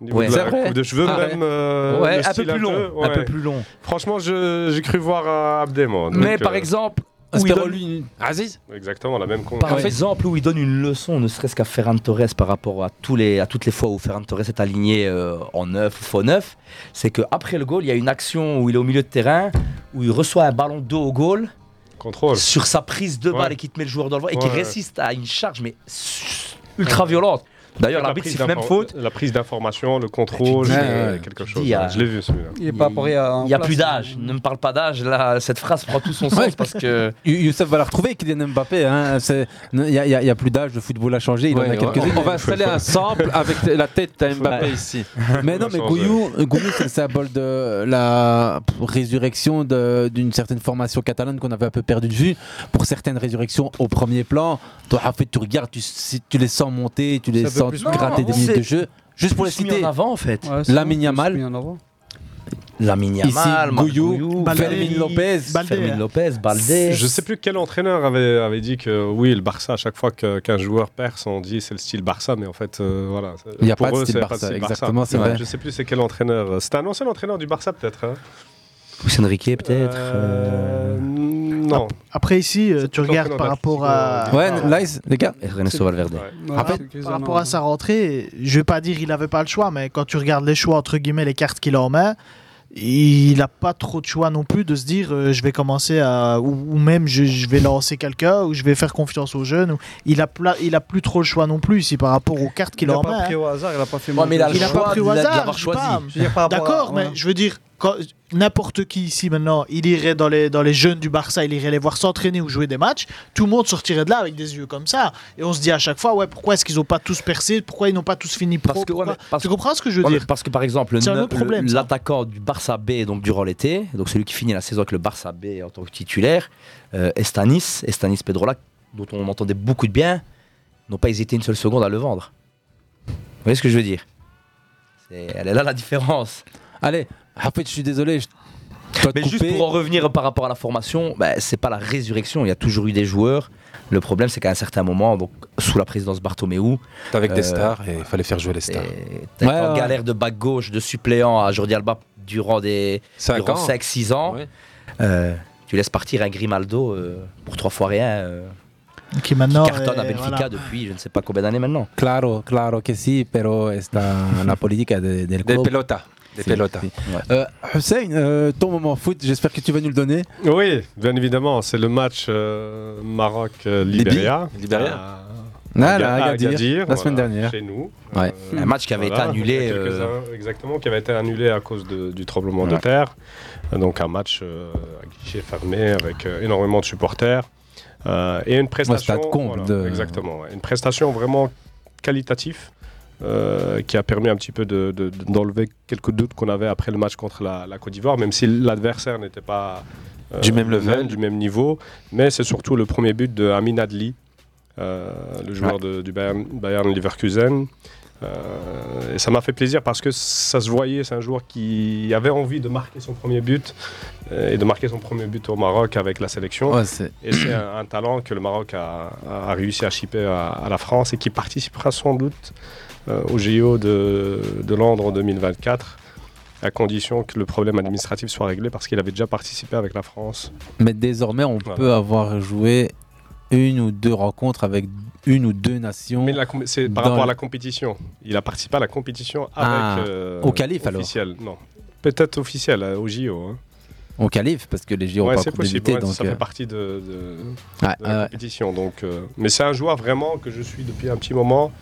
Ouais. la vrai. coupe de cheveux, Ah ouais. même. euh, Ouais, un peu plus long. ouais. Un peu plus long. Franchement, je- j'ai cru voir euh, Abdé, moi. Mais par euh, exemple. Où il donne- Aspéroli. Aziz Exactement, la même con. Par exemple, où il donne une leçon, ne serait-ce qu'à Ferran Torres par rapport à, tous les, à toutes les fois où Ferran Torres est aligné euh, en neuf ou faux neuf, c'est qu'après le goal, il y a une action où il est au milieu de terrain, où il reçoit un ballon dos au goal, Contrôle. sur sa prise de balle Ouais. et qui te met le joueur dans le vent et qui résiste à une charge mais ultra violente. D'ailleurs, La l'arbitre prise siffle même faute. La prise d'information, le contrôle, euh, quelque chose. dis, il y a- Je l'ai vu celui-là. Il est pas pour rien. Il n'y a plus d'âge. Ne me parle pas d'âge. Là, cette phrase prend tout son sens parce que. You- Youssef va la retrouver, Kylian Mbappé. hein. Il n'y a, a- a plus d'âge, le football a changé, il en a on, on va installer un sample avec la tête à Mbappé ici. Mais non, mais Gouillou, Gouillou, c'est le symbole de la résurrection d'une certaine formation catalane qu'on avait un peu perdu de vue. Pour certaines résurrections au premier plan, toi, Hafid, tu regardes, tu, tu les sens monter, tu les Ça sens plus- gratter des minutes de jeu. Juste pour les citer, en avant en fait. Lamine Yamal. Lamine Yamal, Balde. Fermin Lopez. Balde. Fermin Lopez, Baldé. Je sais plus quel entraîneur avait, avait dit que oui, le Barça, à chaque fois qu'un joueur perce, on dit c'est le style Barça, mais en fait, euh, voilà. Il y a pour pas de eux, Barça, style exactement, c'est Ouais, vrai. Je sais plus c'est quel entraîneur. C'était un ancien entraîneur du Barça, peut-être. hein Luis Enrique peut-être. Euh, Non. Après, ici, euh, tu regardes par rapport à. Ouais, Lice, les gars. euh, Ernesto Valverde. Ouais. Ouais, Après, par rapport à sa rentrée, je vais pas dire il avait pas le choix, mais quand tu regardes les choix, entre guillemets, les cartes qu'il a en main, il n'a pas trop de choix non plus de se dire euh, je vais commencer à. ou, ou même je, je vais lancer quelqu'un, ou je vais faire confiance aux jeunes. ou- il, a pla- il a plus trop le choix non plus ici par rapport aux cartes qu'il Il a a en pas main. pris hein. au hasard, il a pas fait Ouais, mais il a le Il n'a choix pas pris au hasard, pas. D'accord, mais ouais. je veux dire, n'importe qui ici maintenant, il irait dans les, dans les jeunes du Barça, il irait les voir s'entraîner ou jouer des matchs, tout le monde sortirait de là avec des yeux comme ça. Et on se dit à chaque fois, ouais, pourquoi est-ce qu'ils n'ont pas tous percé? Pourquoi ils n'ont pas tous fini pro? Parce que, ouais, parce- Tu comprends ce que je veux Ouais, dire? Parce que par exemple, l'attaquant du Barça B, donc durant l'été, donc celui qui finit la saison avec le Barça B en tant que titulaire, euh, Estanis, Estanis Pedrola, dont on entendait beaucoup de bien, n'ont pas hésité une seule seconde à le vendre. Vous voyez ce que je veux dire? C'est- Elle est là la différence. Allez, Je suis désolé. je dois te Mais juste pour en revenir par rapport à la formation, bah, c'est pas la résurrection. Il y a toujours eu des joueurs. Le problème, c'est qu'à un certain moment, donc sous la présidence Bartomeu, Avec des Euh, stars et il fallait faire jouer les stars. et t'as Ouais, en ouais. galère de back gauche, de suppléant à Jordi Alba durant des Cinq durant ans. 5-6 ans. Ouais. Euh, tu laisses partir un Grimaldo euh, pour trois fois rien. euh, Qui maintenant cartonne à Benfica voilà. depuis je ne sais pas combien d'années maintenant. Claro, claro que si, pero esta la politica de, del Des club. pelotas. Des Si, pelotas. si. Euh, Hussein, euh, ton moment foot, j'espère que tu vas nous le donner. Oui, bien évidemment, c'est le match euh, Maroc-Libéria. Libéria. Ah, À là, à Agadir, Agadir, la semaine voilà, dernière. Chez nous. Ouais. Un match qui avait été annulé, il y a quelques euh, exactement, qui avait été annulé à cause de- du tremblement de Ouais. terre. Donc un match euh, à guichet fermé avec euh, énormément de supporters. Euh, et une prestation. stade comble de- Exactement. ouais. Une prestation vraiment qualitative. Euh, qui a permis un petit peu de- de- de- d'enlever quelques doutes qu'on avait après le match contre la, la Côte d'Ivoire, même si l'adversaire n'était pas euh, Du même level. du même niveau. Mais c'est surtout le premier but de Amin Adli, euh, le joueur de- du Bayern, Bayern Leverkusen. Et ça m'a fait plaisir parce que ça se voyait, c'est un joueur qui avait envie de marquer son premier but et de marquer son premier but au Maroc avec la sélection. Ouais, et c'est un, un talent que le Maroc a, a réussi à chipper à, à la France et qui participera sans doute au JO de, de Londres en 2024 à condition que le problème administratif soit réglé parce qu'il avait déjà participé avec la France. Mais désormais, on Voilà. peut avoir joué une ou deux rencontres avec une ou deux nations. Mais c'est par rapport à la compétition. Il a participé à la compétition avec. Ah, euh, au alors officiel. Non. Peut-être officiel, euh, au JO. hein. Au qualif, parce que les JO Ouais, ont pas possible. ouais, donc, ça euh, fait partie de, de- Ouais, de la compétition. Donc, euh, mais c'est un joueur vraiment que je suis depuis un petit moment.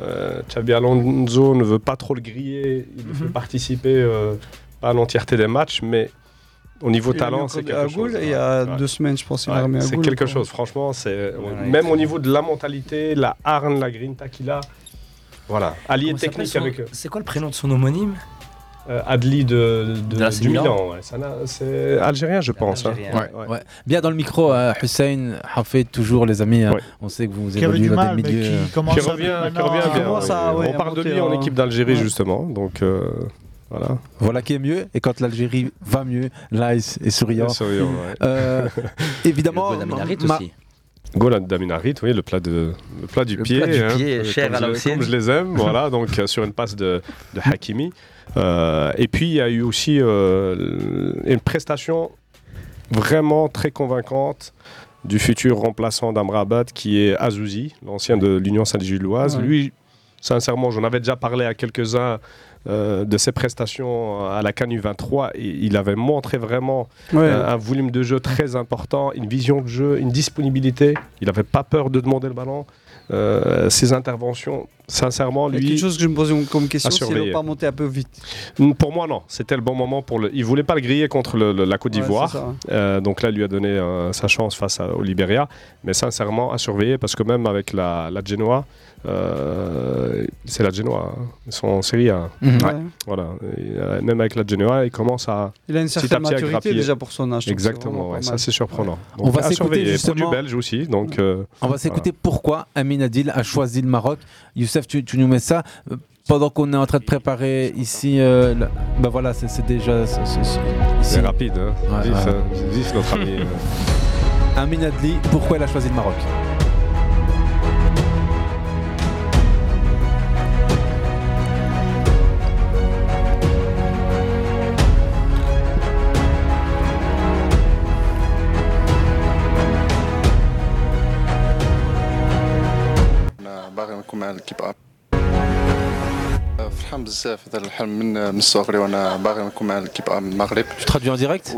Euh, Xabi Alonso ne veut pas trop le griller. Il Mhm. veut participer euh, pas à l'entièreté des matchs, mais au niveau talent, c'est quelque chose. Et il y a deux semaines, je pense, il a Ouais, C'est Goul, quelque quoi. chose, franchement. C'est Ouais, même au niveau de la mentalité, la harne, la grinta qu'il a. Voilà, allié technique son- avec. euh, C'est quoi le prénom de son homonyme? Euh, Adli de, de, De la du Milan. Milan. ouais. C'est algérien, je pense. hein. Algérien. Ouais, Ouais. ouais. Bien dans le micro, euh, Hussein, Hafid, toujours les amis. hein. Ouais. On sait que vous évoluez du dans mal, des milieux. qui commence Qui à- revient, qui revient bien. commence à, On parle de lui en en- équipe d'Algérie, Ouais. justement. Donc, euh, voilà. Voilà qui est mieux. Et quand l'Algérie va mieux, Lice est souriant. Et souriant, ouais. Euh, évidemment, Goal d'Aminarit ma- aussi. Goal d'Aminarit, oui, le plat, de, le plat du Le pied. plat du hein, pied, euh, cher comme à je- l'ancienne. Comme je les aime, voilà, donc euh, sur une passe de, de Hakimi. Euh, et puis, il y a eu aussi euh, une prestation vraiment très convaincante du futur remplaçant d'Amrabat, qui est Azouzi, l'ancien de l'Union Saint-Gilloise. Ouais. Lui, sincèrement, j'en avais déjà parlé à quelques-uns euh, de ses prestations à la Canu 23 et il avait montré vraiment Ouais. euh, un volume de jeu très important, une vision de jeu, une disponibilité. Il n'avait pas peur de demander le ballon. Euh, ses interventions, sincèrement, Il y a lui. quelque chose que je me posais comme question, s'il surveiller. pas monter un peu vite. Pour moi, non. C'était le bon moment pour le. Il voulait pas le griller contre le- le- la Côte d'Ivoire. Euh, donc là, il lui a donné euh, sa chance face à- au Libéria. Mais sincèrement, à surveiller parce que même avec la, la Genoa, euh, c'est la Genoa. hein. Ils sont en série A. Mhm. Ouais. Voilà. Et, même avec la Genoa, il commence à. Il a une certaine maturité déjà pour son âge. Exactement, ça c'est surprenant. On va s'écouter justement- Produit belge aussi, donc. euh, On va s'écouter pourquoi Amin Adil a choisi le Maroc. Youssef, tu, tu nous mets ça euh, pendant qu'on est en train de préparer ici. euh, bah voilà, c'est déjà. c'est- rapide, hein. Ouais, vif, ouais. Vif, notre ami. euh. Amin Adli, pourquoi il a choisi le Maroc? mal qui pop. Tu traduis en direct?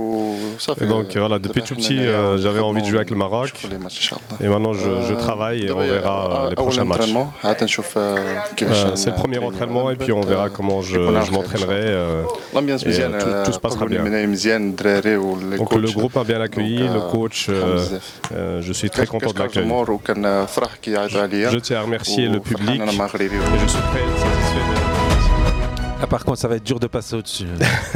Donc voilà, depuis tout petit, euh, j'avais envie de jouer avec le Maroc. Et maintenant, je, travaille et on verra les prochains matchs. C'est le premier entraînement et puis on verra comment je, m'entraînerai. Euh, euh tout, se passera bien. Donc le groupe a bien accueilli, le coach, euh, je suis très content de l'accueil. Je, je tiens à remercier le public. Ah, par contre, ça va être dur de passer au-dessus.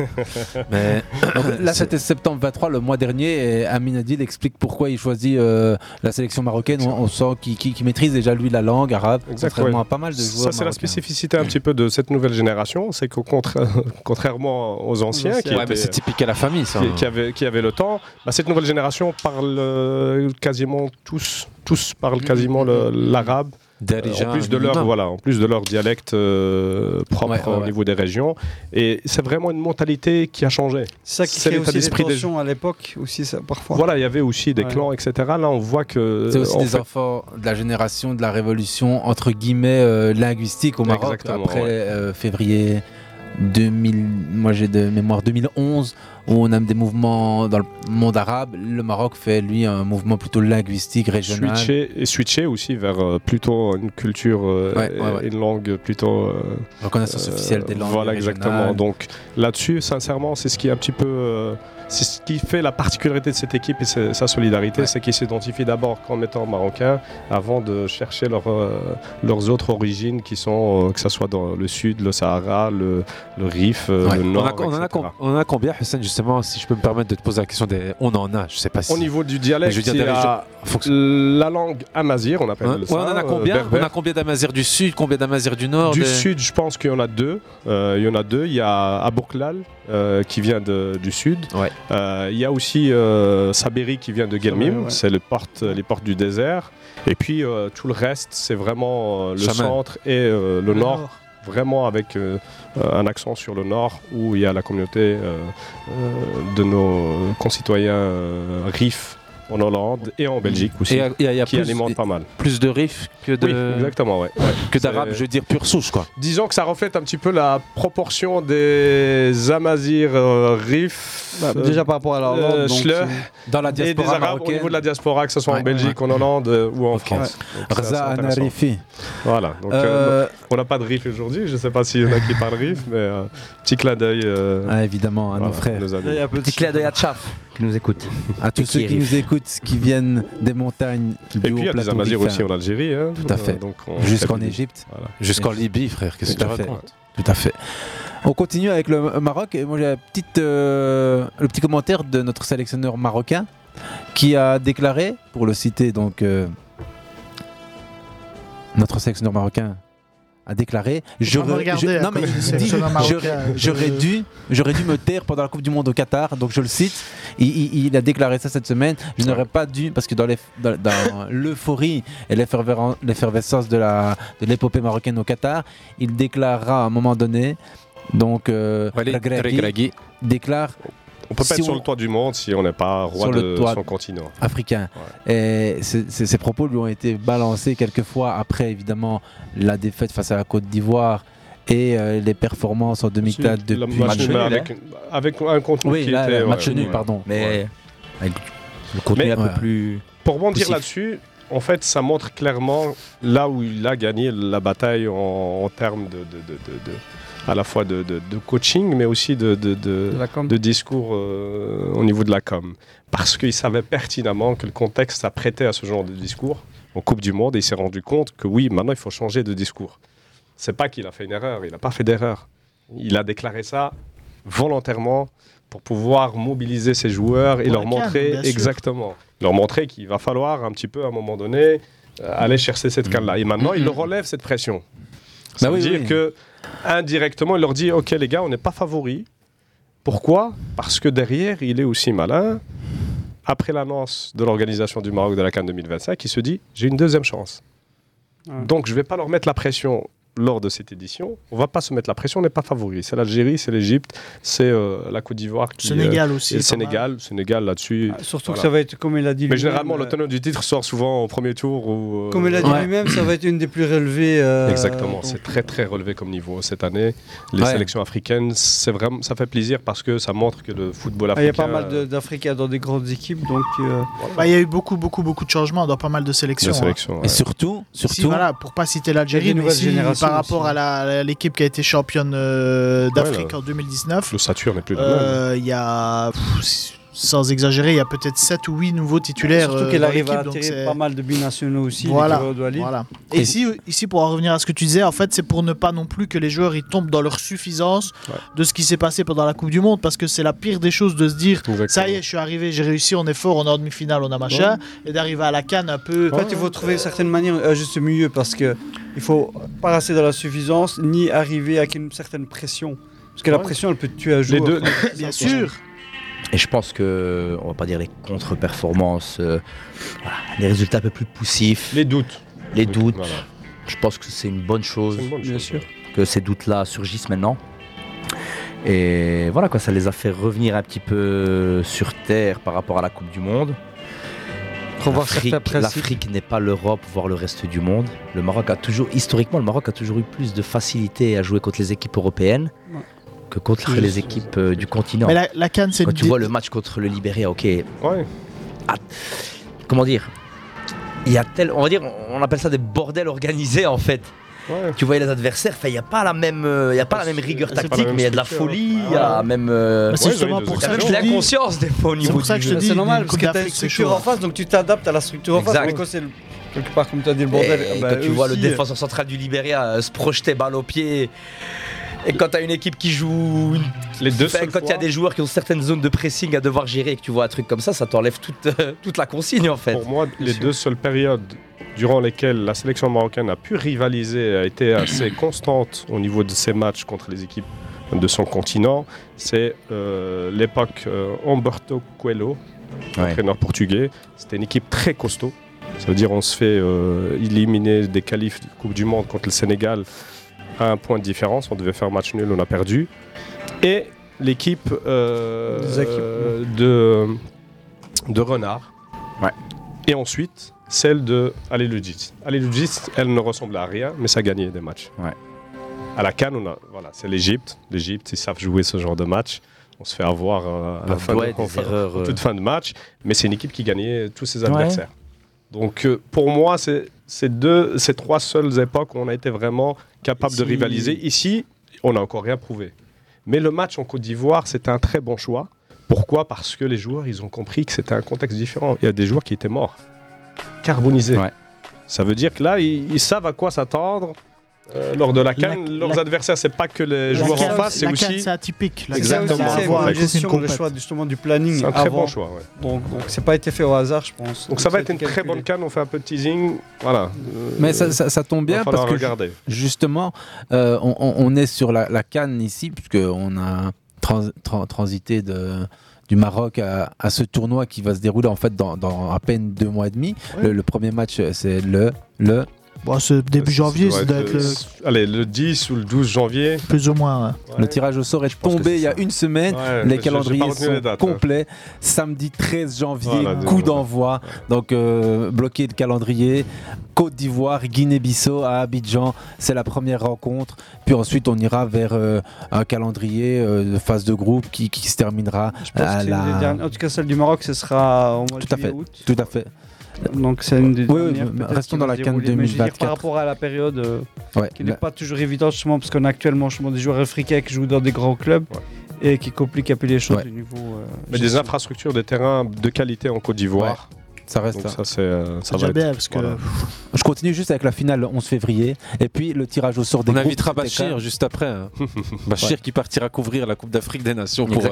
Mais Donc, Là, c'était septembre 23, le mois dernier, et Amin Adil explique pourquoi il choisit euh, la sélection marocaine. On, on sent qu'il maîtrise déjà lui la langue arabe, Exact, contrairement ouais. à pas mal de joueurs. Ça, c'est la spécificité un petit peu de cette nouvelle génération, c'est qu'au contraire, contrairement aux anciens, qui, Ouais, mais étaient- c'est typique à la famille, ça. qui, qui avaient, qui le temps, bah, cette nouvelle génération parle euh, quasiment tous, tous parlent quasiment le- l'arabe. Darija, en plus de leur voilà, en plus de leur dialecte euh, propre Ouais, ouais, au niveau des régions. Et c'est vraiment une mentalité qui a changé. C'est ça qui crée aussi des d'esprit des tensions à l'époque, aussi, ça, parfois. Voilà, il y avait aussi des Ouais. clans, etc. Là, on voit que C'est aussi des fait, enfants de la génération de la révolution, entre guillemets, euh, linguistique au Maroc, Exactement, après ouais. euh, février 2000, moi j'ai de mémoire 2011, où on a des mouvements dans le monde arabe. Le Maroc fait, lui, un mouvement plutôt linguistique, régional. switcher et switcher aussi vers euh, plutôt une culture euh, Ouais, et ouais, ouais. une langue plutôt euh, Reconnaissance officielle des langues Voilà régionales. exactement. Donc là-dessus, sincèrement, c'est ce qui est un petit peu c'est ce qui fait la particularité de cette équipe et sa solidarité, c'est qu'ils s'identifient d'abord comme étant marocains avant de chercher leur, euh, leurs autres origines qui sont, euh, que ce soit dans le sud, le Sahara, le, le Rif, euh, Ouais. le on, nord. a, on en a, on a combien, Hussein, justement, si je peux me permettre de te poser la question des. On en a, je sais pas si. Au niveau du dialecte, Je veux dire, la langue amazir, on appelle Hein Ouais, ça, on en a combien. On a combien d'Amazirs du sud, combien d'Amazirs du nord Du des- sud, je pense qu'il y en a deux. Il y en a deux. Il y a Abouklal qui vient de- du sud. Il y a aussi euh, Saberi qui vient de Gelmim. Ouais. C'est les portes du désert. Et puis euh, tout le reste, c'est vraiment euh, le Chaman. centre et euh, le, Le nord. nord. Vraiment avec euh, euh, un accent sur le nord où il y a la communauté euh, euh, de nos concitoyens euh, Rif en Hollande et en Belgique aussi, Et il y a- y qui plus- alimente pas mal. Plus de riffs que de. Oui, exactement, ouais. ouais. Que d'arabes, je veux dire, pure souche, quoi. Disons que ça reflète un petit peu la proportion des Amazirs euh, Rif. Bah, déjà par rapport à la Hollande, donc c'est- Dans la et des diaspora Arabes au niveau de la diaspora, que ce soit Ouais, en Belgique, en Hollande euh, ou en France. Ouais. Donc, c'est Rza assez intéressant. Anarifi. Voilà. Donc, Euh, euh, on n'a pas de Rif aujourd'hui. Je ne sais pas s'il y en a qui parlent Rif, mais euh, petit clin d'œil. euh, Ah, évidemment, à nos frères. nos Petit clin d'œil à Tchaf qui nous écoute. À tous ceux qui riff. nous écoutent, qui viennent des montagnes du Et puis, il y a des Amazirs aussi en Algérie. hein. Tout à fait. Euh, on- Jusqu'en Égypte. Voilà. Jusqu'en Libye, frère, qu'est-ce que Tout tu à fait. racontes Tout à fait. On continue avec le Maroc. Et moi, j'ai euh, le petit commentaire de notre sélectionneur marocain qui a déclaré, pour le citer, donc euh, notre sélectionneur marocain a déclaré me j'aurais dû j'aurais dû me taire pendant la Coupe du Monde au Qatar donc je le cite. Il, il- il a déclaré ça cette semaine. Je n'aurais pas dû parce que dans l'eff- dans- dans l'euphorie et l'effervescence l'effervescence de la de l'épopée marocaine au Qatar il déclarera à un moment donné donc euh, déclare On peut pas si être sur on- le toit du monde si on n'est pas roi Sur le de toit son continent. africain. Et ces- ces ces propos lui ont été balancés quelques fois après, évidemment, la défaite face à la Côte d'Ivoire et euh, les performances en demi-finale Le depuis. match nul, avec, avec un contenu Oui, qui là, était. match ouais, nul, ouais. pardon. Mais avec le contenu Mais- un peu Ouais. plus. Pour rebondir là-dessus, en fait, ça montre clairement là où il a gagné la bataille en, en termes de, de- de- de- de- à la fois de, de- de coaching, mais aussi de, de- de- De la com. de discours euh, au niveau de la com. Parce qu'il savait pertinemment que le contexte s'apprêtait à ce genre de discours en Coupe du Monde et il s'est rendu compte que oui, maintenant il faut changer de discours. C'est pas qu'il a fait une erreur, il n'a pas fait d'erreur. Il a déclaré ça volontairement pour pouvoir mobiliser ses joueurs et Pour leur montrer exactement, leur montrer qu'il va falloir un petit peu à un moment donné euh, aller chercher cette canne là. Et maintenant, il leur relève cette pression. Ça Bah veut oui, dire oui. que indirectement, il leur dit OK les gars, on n'est pas favoris. Pourquoi? Parce que derrière, il est aussi malin. Après l'annonce de l'organisation du Maroc de la CAN 2025, il se dit j'ai une deuxième chance. Donc je ne vais pas leur mettre la pression lors de cette édition. On va pas se mettre la pression, on n'est pas favori. C'est l'Algérie, c'est l'Égypte, c'est euh, la Côte d'Ivoire. qui, Sénégal aussi, et le Sénégal, Sénégal là-dessus. Ah, Surtout voilà. que ça va être, comme il a dit Mais généralement, euh, le tenant du titre sort souvent au premier tour. Ou, euh, Comme il a dit lui-même, ça va être une des plus relevées. euh, Exactement, c'est très très relevé comme niveau cette année. Les Ouais. sélections africaines, c'est vraiment, ça fait plaisir parce que ça montre que le football Ah, Il y africain. a pas mal d'Africains dans des grandes équipes, donc. euh, Bah, Il y a eu beaucoup, beaucoup, beaucoup de changements dans pas mal de sélections. De sélections, hein. ouais. Et surtout, surtout- voilà, pour pas citer Il y a l'Algérie, si, générations par rapport aussi. à l'équipe qui a été championne euh, d'Afrique Ouais, en 2019, Le Saturne n'est plus euh, il y a, pff, sans exagérer, il y a peut-être 7 ou 8 nouveaux titulaires. Surtout euh, qu'elle arrive à attirer c'est- pas mal de binationaux aussi. Voilà, les voilà. Et ici, ici, pour en revenir à ce que tu disais, en fait, c'est pour ne pas non plus que les joueurs ils tombent dans leur suffisance de ce qui s'est passé pendant la Coupe du Monde, parce que c'est la pire des choses de se dire ça y est, je suis arrivé, j'ai réussi, on est fort, on est en demi-finale, on a machin, et d'arriver à la canne un peu. En fait, il faut trouver une certaine manière un juste milieu parce que il faut pas rester dans la suffisance ni arriver avec une certaine pression. Parce que la pression, elle peut te tuer un joueur. deux- Bien sûr. Et je pense que, on va pas dire les contre-performances, euh, voilà, les résultats un peu plus poussifs. Les doutes. Les doutes. Voilà. Je pense que c'est une bonne chose. C'est une bonne Bien chose. sûr. que ces doutes-là surgissent maintenant. Et voilà, quoi, ça les a fait revenir un petit peu sur terre par rapport à la Coupe du Monde. Revoir L'Afrique- n'est pas l'Europe, voire le reste du monde. Le Maroc a toujours, historiquement, le Maroc a toujours eu plus de facilité à jouer contre les équipes européennes Ouais. Que contre les équipes euh, du continent. Mais la, la Cannes, c'est Quand tu vois le match contre le Libéria, ok, Ouais. comment dire? Il y a tel, on va dire, on appelle ça des bordels organisés en fait. Ouais. Tu voyais les adversaires, enfin, il n'y a pas la même, euh, il y a pas la même rigueur c'est tactique, même mais il y a de la folie, ouais. il y a même, euh, Mais c'est justement pour ça que je l'inconscience des fois au niveau pour ça du que je jeu. te dis, C'est normal parce que t'as une c'est structure en face, donc tu t'adaptes à la structure en face. Exact. Mais quand c'est quelque part, comme tu as dit, le bordel, Et bah, quand tu vois le défenseur central du Libéria euh, se projeter balle au pied, et quand tu as une équipe qui joue, une- Les deux enfin, quand il y a des joueurs qui ont certaines zones de pressing à devoir gérer et que tu vois un truc comme ça, ça t'enlève toute, euh, toute la consigne en fait. Pour moi, les deux seules périodes durant lesquelles la sélection marocaine a pu rivaliser, a été assez constante au niveau de ses matchs contre les équipes de son continent, c'est euh, l'époque euh, Humberto Coelho, Ouais. entraîneur portugais. C'était une équipe très costaud. Ça veut dire on se fait euh, éliminer des qualifs de Coupe du Monde contre le Sénégal à un point de différence. On devait faire match nul, on a perdu. Et l'équipe euh, de, de Renard. Ouais. Et ensuite, celle de. Ali Lujit, elle ne ressemblait à rien, mais ça gagnait des matchs. Ouais. À la Cannes, on a, voilà, c'est l'Égypte. L'Égypte, ils savent jouer ce genre de match. On se fait avoir euh, à la fin de, erreurs, euh. toute fin de match, mais c'est une équipe qui gagnait tous ses Ouais. adversaires. Donc euh, pour moi, c'est ces deux, ces trois seules époques où on a été vraiment capable de rivaliser. Ici, on n'a encore rien prouvé. Mais le match en Côte d'Ivoire, c'était un très bon choix. Pourquoi? Parce que les joueurs, ils ont compris que c'était un contexte différent. Il y a des joueurs qui étaient morts, carbonisés. Ouais. Ça veut dire que là, ils, ils savent à quoi s'attendre. Euh, lors de la Cannes, La- leurs la- adversaires, c'est pas que les joueurs Cannes, en face, c'est Cannes, aussi. c'est atypique. La Cannes, a à c'est une gestion, le choix justement du planning C'est un très avant. bon choix. ouais. Donc, donc c'est pas été fait au hasard, je pense. Donc ça va a être une très bonne canne, on fait un peu de teasing. Voilà. Euh, Mais ça, ça- ça tombe bien parce que regarder. justement, euh, on, on- on est sur la, la canne ici, puisqu'on a trans- tran- transité de, du Maroc à, à ce tournoi qui va se dérouler en fait dans, dans à peine deux mois et demi. Le, le premier match, c'est le, le Bon, c'est début janvier, Ça doit être être le- Allez, le 10 ou le 12 janvier. plus ou moins. ouais. Ouais. Le tirage au sort est tombé il y a une semaine. Ouais, les calendriers sont les dates, hein. complets. Samedi 13 janvier, Voilà, coup de- d'envoi. Donc euh, bloqué le calendrier. Côte d'Ivoire, Guinée-Bissau à Abidjan, c'est la première rencontre. Puis ensuite, on ira vers euh, un calendrier euh, de phase de groupe qui, qui se terminera Je pense à que la. En tout cas, celle du Maroc, ce sera au mois Tout de à fait. juillet-août. Tout à fait. Donc c'est une des Oui, oui, restons dans va la se CAN dérouler. Mais je veux dire, 2024. par rapport à la période euh, Ouais, qui n'est la- pas toujours évidente, justement, parce qu'on a actuellement justement, des joueurs africains qui jouent dans des grands clubs et qui compliquent un peu les choses Ouais. au niveau. euh, Mais des infrastructures, des terrains de qualité en Côte d'Ivoire. Ça reste. Donc ça, c'est, euh, ça C'est va déjà être- bien parce que voilà. Je continue juste avec la finale le 11 février. Et puis le tirage au sort des On groupes. invitera Bachir juste après. hein. Bachir Ouais. qui partira couvrir la Coupe d'Afrique des Nations pour, euh,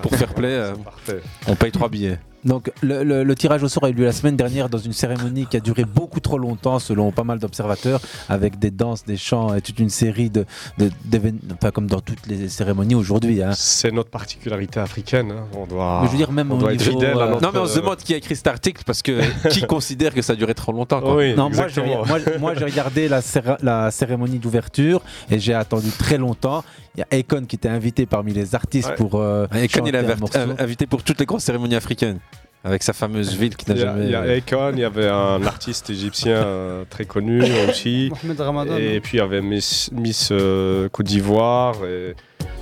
pour faire play. euh, on paye trois billets. Donc le, le- le tirage au sort a eu lieu la semaine dernière dans une cérémonie qui a duré beaucoup trop longtemps selon pas mal d'observateurs avec des danses, des chants et toute une série de, de- d'événements, enfin comme dans toutes les cérémonies aujourd'hui. hein. C'est notre particularité africaine. hein. On doit, Mais je veux dire, même on au doit être niveau, fidèle à euh, notre... Non mais on se demande qui a écrit cet article parce que qui considère que ça a duré trop longtemps quoi. Oui, Non, moi j'ai, moi, moi, regardé la, cér- la cérémonie d'ouverture et j'ai attendu très longtemps. Il y a Akon qui était invité parmi les artistes Ouais. pour euh, chanter il morceau. inv- invité pour toutes les grosses cérémonies africaines avec sa fameuse ville qui n'a jamais. il y a Akon, il y avait un artiste égyptien euh, très connu aussi. Mohamed Ramadan. Et puis il y avait Miss, Miss, euh, Côte d'Ivoire. et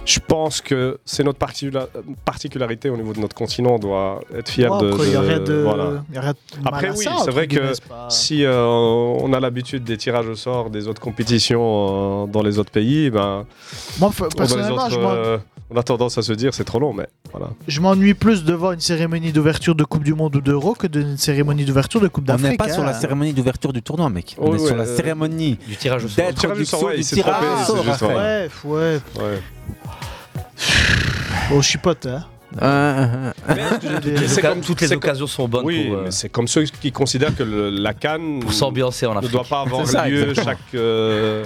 Je pense que c'est notre particula- particularité au niveau de notre continent. On doit être fier Ouais, de. a de- rien de. voilà. il y a rien de mal Après, oui, c'est vrai que pas- si euh, on a l'habitude des tirages au sort des autres compétitions euh, dans les autres pays, ben, Moi, f- dans les personnellement, autres, je euh, on a tendance à se dire c'est trop long, mais voilà. je m'ennuie plus de voir une cérémonie d'ouverture de Coupe du Monde ou d'Euro que d'une cérémonie d'ouverture de Coupe On d'Afrique. n'est pas sur la hein. cérémonie d'ouverture du tournoi, mec. On Oh, est sur la euh, cérémonie Du tirage au sort. Le tirage au sort, ouais, du il s'est tirage trompé, au c'est sort. juste. Ouais, ouais. Ouais. Bon, je chipote, hein. Ah, ah. Des- c'est comme- toutes les occasions sont bonnes Oui, pour, euh, mais c'est comme ceux qui considèrent que le- la Cannes pour s'ambiancer en ne Afrique. doit pas avoir lieu chaque, euh,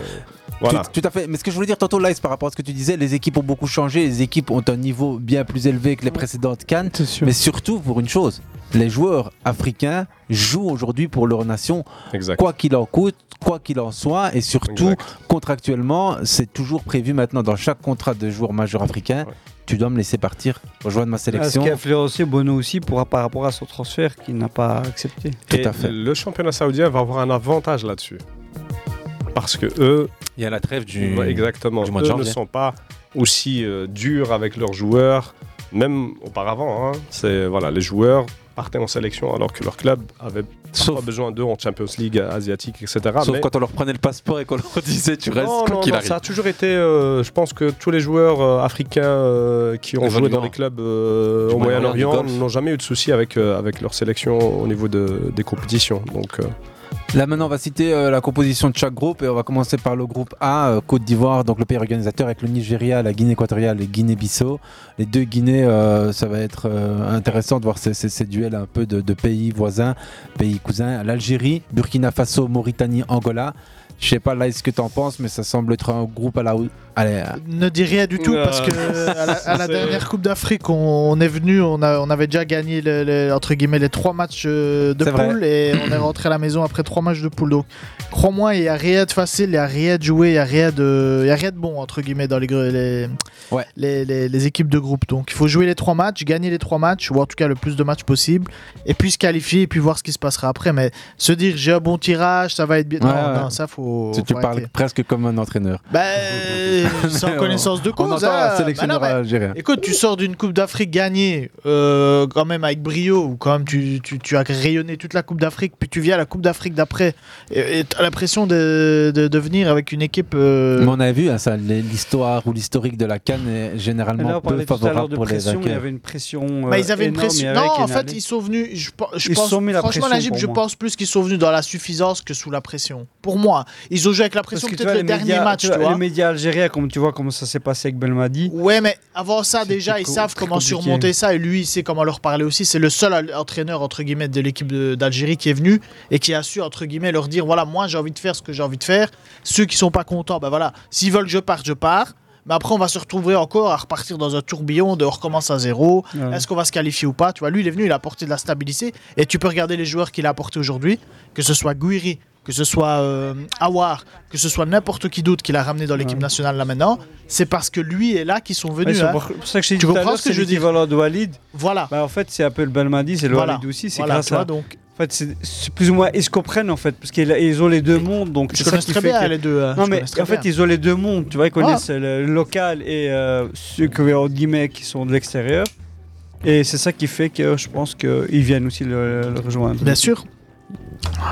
Voilà. Tout, tout à fait. Mais ce que je voulais dire tantôt, Lice, par rapport à ce que tu disais, les équipes ont beaucoup changé. Les équipes ont un niveau bien plus élevé que les précédentes Cannes. Mais surtout pour une chose, les joueurs africains jouent aujourd'hui pour leur nation, quoi qu'il en coûte, quoi qu'il en soit, et surtout contractuellement, c'est toujours prévu maintenant dans chaque contrat de joueur majeur africain. Tu dois me laisser partir, rejoindre ma Ah, Ce sélection. qui a influencé Bono aussi pour, par rapport à son transfert qu'il n'a pas accepté. Et Le championnat saoudien va avoir un avantage là-dessus. Parce que eux. Il y a la trêve du. Ouais, exactement. du mois de eux ne sont pas aussi euh, durs avec leurs joueurs, même auparavant. hein. C'est voilà, les joueurs partaient en sélection alors que leur club avait pas besoin d'eux en Champions League asiatique, etc. Sauf Mais- quand on leur prenait le passeport et qu'on leur disait tu restes non, quoi non, qu'il non, arrive. ça a toujours été. euh, je pense que tous les joueurs euh, africains euh, qui ont joué dans les clubs au Moyen-Orient, n'ont jamais eu de soucis avec, avec leur sélection au niveau de- des compétitions. Donc, Là maintenant on va citer euh, la composition de chaque groupe et on va commencer par le groupe A, euh, Côte d'Ivoire, donc le pays organisateur avec le Nigeria, la Guinée équatoriale et Guinée-Bissau. Les deux Guinées, euh, ça va être intéressant de voir ces, ces- duels un peu de pays voisins, pays cousins. L'Algérie, Burkina Faso, Mauritanie, Angola. Je sais pas là ce que tu en penses, mais ça semble être un groupe à la... Allez, Ne dis rien du tout Euh, parce que à la, à la dernière Coupe d'Afrique, on, on est venu, on, a, on avait déjà gagné le- le- entre guillemets les trois matchs euh, de poule et on est rentré à la maison après trois matchs de poule. Donc, crois-moi, il y a rien de facile, il y a rien de joué, il y a rien de, il y a rien de bon entre guillemets dans les les, les, les- les équipes de groupe. Donc, il faut jouer les trois matchs, gagner les trois matchs ou en tout cas le plus de matchs possible et puis se qualifier et puis voir ce qui se passera après. Mais se dire j'ai un bon tirage, ça va être bien. Ouais, non, ouais. non, ça faut. Tu, faut parles presque comme un entraîneur. Bah, sans connaissance de On cause. entend un hein. sélectionneur Bah non, mais algérien. Écoute, tu sors d'une Coupe d'Afrique gagnée euh, quand même avec brio, ou quand même tu, tu, tu as rayonné toute la Coupe d'Afrique, puis tu viens à la Coupe d'Afrique d'après, et tu as l'impression de, de, de venir avec une équipe. euh, Mais on a vu hein, ça, les- l'histoire ou l'historique de la Cannes est généralement là, on peu favorable de pour les pression, il y avait une pression. euh, Bah, ils avaient une pression. Non, en fait, ils sont venus. Je, je Ils pense, se sont mis la franchement, pression je pense plus qu'ils sont venus dans la suffisance que sous la pression. Pour moi, ils ont joué avec la pression peut-être le dernier médias- match, tu tu vois. Les médias algériens, comme tu vois comment ça s'est passé avec Belmadi. Ouais, mais avant ça, déjà, ils savent comment compliqué. surmonter ça et lui, il sait comment leur parler aussi. C'est le seul entraîneur, entre guillemets, de l'équipe d'Algérie qui est venu et qui a su, entre guillemets, leur dire voilà, moi, j'ai envie de faire ce que j'ai envie de faire. Ceux qui sont pas contents, ben voilà, s'ils veulent que je parte, je pars. Mais après, on va se retrouver encore à repartir dans un tourbillon de on recommence à zéro. Ouais. Est-ce qu'on va se qualifier ou pas? Tu vois, lui, il est venu, il a apporté de la stabilité. Et tu peux regarder les joueurs qu'il a apportés aujourd'hui, que ce soit Guiri, que ce soit euh, Awar, que ce soit n'importe qui d'autre qu'il a ramené dans l'équipe nationale là maintenant. C'est parce que lui est là qu'ils sont Ouais, venus. c'est hein. pour pour ça que je tu comprends ce que je l'équivalent de Walid. Voilà. Bah, en fait, c'est un peu le Belmadi, c'est le Voilà. Walid aussi. C'est Voilà, grâce tu vois, à. donc. En fait, c'est plus ou moins. Ils se comprennent en fait, parce qu'ils ils ont les deux mondes. Donc Je connais qui très bien que- les deux, hein. Non, Je mais en fait, bien. ils ont les deux mondes. Tu vois, ils connaissent le local et euh, ceux que, entre guillemets, qui sont de l'extérieur. Et c'est ça qui fait que je pense qu'ils viennent aussi le, le rejoindre. Bien sûr.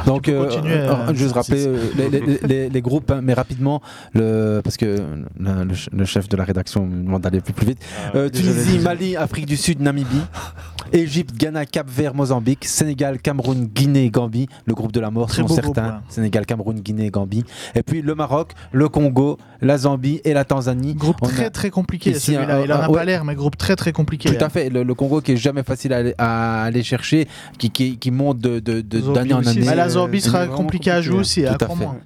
Donc, Tu peux euh, euh, euh, juste rappeler euh, les, les- les- les groupes, hein, mais rapidement, le, parce que le, le ch- le chef de la rédaction me demande d'aller plus, plus vite. Euh, désolé, Tunisie. Mali, Afrique du Sud, Namibie, Égypte, Ghana, Cap Vert, Mozambique, Sénégal, Cameroun, Guinée, Gambie, le groupe de la mort selon groupe, certains. ouais. Sénégal, Cameroun, Guinée, Gambie. Et puis le Maroc, le Congo, la Zambie et la Tanzanie. Groupe On a très très compliqué ici celui-là. un- Il en a un- pas ouais. l'air, mais groupe très très compliqué. Tout à hein. fait, le, Congo qui est jamais facile à aller, à aller chercher, qui, qui, qui monte de, de, de- En aussi, année. Mais la Zambie sera compliquée à jouer aussi, hein, Tout à fait. crois-moi.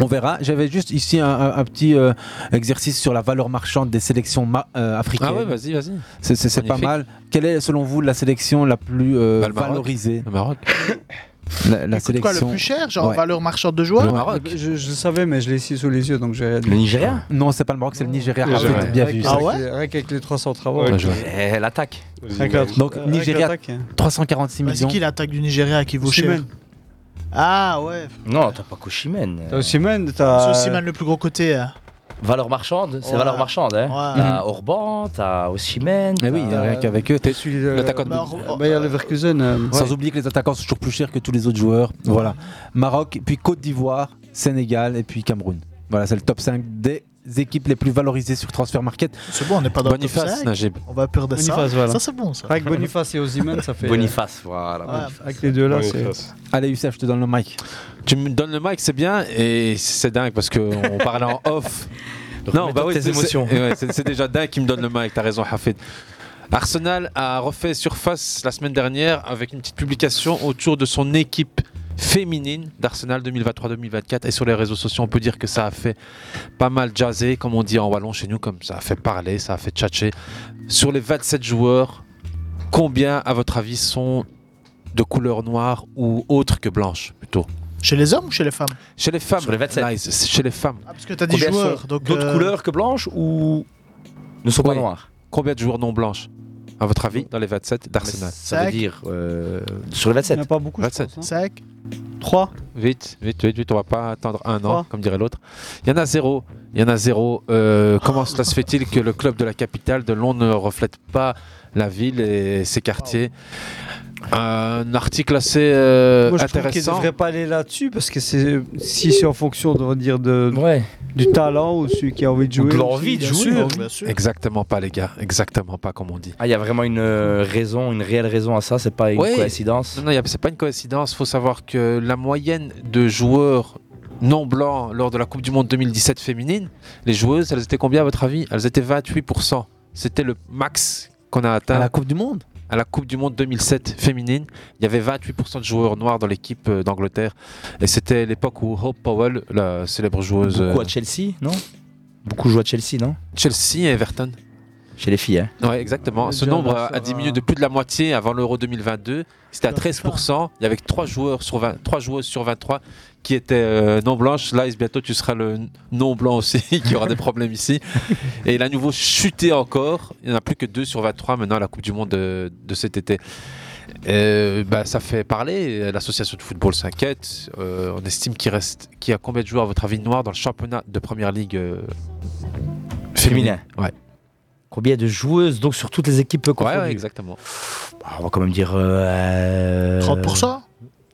On verra. J'avais juste ici un, un- un petit euh, exercice sur la valeur marchande des sélections ma- euh, africaines. Ah ouais, vas-y, vas-y. C'est, pas mal. Quelle est, selon vous, la sélection la plus euh, Bah, valorisée? Le Maroc. La, la Écoute, quoi, le sélection. plus cher, genre Ouais. valeur marchande de joueurs Le Maroc. Je, je le savais, mais je l'ai ici sous les yeux, donc j'ai. Le Nigeria? Non, c'est pas le Maroc, c'est le Nigeria. Le Ah, Nigeria. bien Rien vu. ça. les- Rien qu'avec les 300 travaux. Ouais. Eh, L'attaque. Avec la- Donc avec Nigeria, l'attaque, hein. 346 Bah, C'est millions. qui l'attaque du Nigeria qui vaut cher? Ah ouais. Non, t'as pas Koshimen. T'as Osimhen, C'est t'as. Osimhen le plus gros côté. hein. Valeur marchande, c'est Ouais. valeur marchande. Hein. Ouais. T'as Orban, t'as Oshimen. Eh oui, rien qu'avec eux. t'es- de- l'attaquant de- Bah, Euh, Bayer Leverkusen. euh, Sans oublier que les attaquants sont toujours plus chers que tous les autres joueurs. Voilà. Maroc, puis Côte d'Ivoire, Sénégal et puis Cameroun. Voilà, c'est le top 5 des équipes les plus valorisées sur Transfer Market. C'est bon, on n'est pas dans Boniface, 5. Najib. On va perdre ça. Boniface, voilà. Ça c'est bon ça. Avec Boniface et Osimhen, ça fait. euh, Boniface, voilà. Ouais. Boniface. Avec les deux là, c'est. Boniface. Allez, Youssef, je te donne le mic. Tu me donnes le mic, c'est bien, et c'est dingue parce qu'on parlait en off. Non, bah oui, tes c'est- émotions. c'est ouais, c'est- c'est déjà dingue qui me donne le mic, t'as raison, Hafid. Arsenal a refait surface la semaine dernière avec une petite publication autour de son équipe féminine d'Arsenal 2023-2024. Et sur les réseaux sociaux, on peut dire que ça a fait pas mal jazzer, comme on dit en wallon chez nous, comme ça a fait parler, ça a fait tchatcher. Sur les 27 joueurs, combien, à votre avis, sont de couleur noire ou autre que blanche, plutôt? Chez les hommes ou chez les femmes? Chez les femmes. Sur les 27. Nice, c'est chez les femmes. Parce que t'as dit Combien joueurs. d'autres euh, couleurs que blanches ou ne sont pas noirs Combien de joueurs non blanches, à votre avis, dans les 27 d'Arsenal Ça veut dire euh, sur les Il n'y 27. en a pas beaucoup, je 27. pense. hein. 5 3 Vite, vite, vite, vite, on va pas attendre un an, Trois. comme dirait l'autre. Il y en a zéro. Il y en a zéro. Euh, comment cela se fait-il que le club de la capitale de Londres ne reflète pas la ville et ses quartiers? Un article assez euh, Moi, je qu'il ne intéressant. devrait pas aller là-dessus parce que c'est si c'est en fonction on va dire, de, Ouais. du talent ou celui qui a envie de jouer. de ou l'envie de bien jouer. sûr. Bien sûr. Exactement pas, les gars. Exactement pas, comme on dit. Ah, il y a vraiment une euh, raison, une réelle raison à ça, c'est pas une coïncidence. Non, non, y a- c'est pas une coïncidence. Il faut savoir que la moyenne de joueurs non blancs lors de la Coupe du Monde 2017 féminine, les joueuses, elles étaient combien à votre avis? Elles étaient 28%. C'était le max qu'on a atteint À la Coupe du Monde? À la Coupe du Monde 2007 féminine. Il y avait 28% de joueurs noirs dans l'équipe euh, d'Angleterre. Et c'était l'époque où Hope Powell, la célèbre joueuse Beaucoup euh, à Chelsea, non? Beaucoup jouent à Chelsea, non? Chelsea et Everton. Chez les filles, hein Ouais, exactement. Ce nombre a, diminué de plus de la moitié avant l'Euro 2022. C'était à 13%. Il y avait 3 joueurs sur 20, 3 joueuses sur 23 qui étaient euh, non blanches. Là, bientôt, tu seras le non blanc aussi, qui aura des problèmes ici. Et il a à nouveau chuté encore. Il n'y en a plus que 2 sur 23 maintenant à la Coupe du Monde de, de cet été. Euh, bah, ça fait parler. L'association de football s'inquiète. Euh, on estime qu'il reste, qu'il y a combien de joueurs à votre avis noirs dans le championnat de première ligue euh, Féminin. Ouais. Combien de joueuses donc sur toutes les équipes Ouais, exactement. Bah, On va quand même dire euh, 30%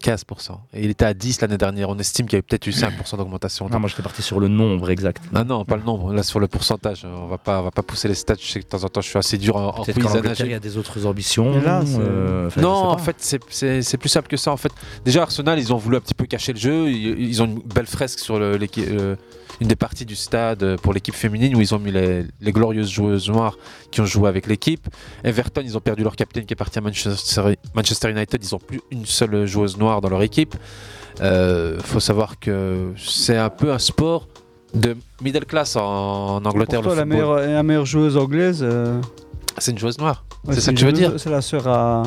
15%. Et il était à 10 l'année dernière. On estime qu'il y a eu peut-être eu 5% d'augmentation. Non, moi j'étais parti sur le nombre exact. Ah non, pas le nombre. Là, sur le pourcentage, on va pas, on va pas pousser les stats. Je sais que de temps en temps, je suis assez dur en, en Peut-être quiz qu'en à Angleterre, il y a des autres ambitions. Là, euh, enfin, Non, en fait, c'est- c'est c'est plus simple que ça. En fait, déjà Arsenal, ils ont voulu un petit peu cacher le jeu. Ils, ils ont une belle fresque sur le- l'équipe- euh, une des parties du stade pour l'équipe féminine où ils ont mis les, les glorieuses joueuses noires qui ont joué avec l'équipe. Everton, ils ont perdu leur capitaine qui est parti à Manchester, Manchester United. Ils ont plus une seule joueuse noire dans leur équipe. Euh, faut savoir que c'est un peu un sport de middle class en, en Angleterre. Pour toi, le la meilleure, la meilleure joueuse anglaise. euh, C'est une joueuse noire. ouais, c'est ça que tu veux dire C'est la sœur à.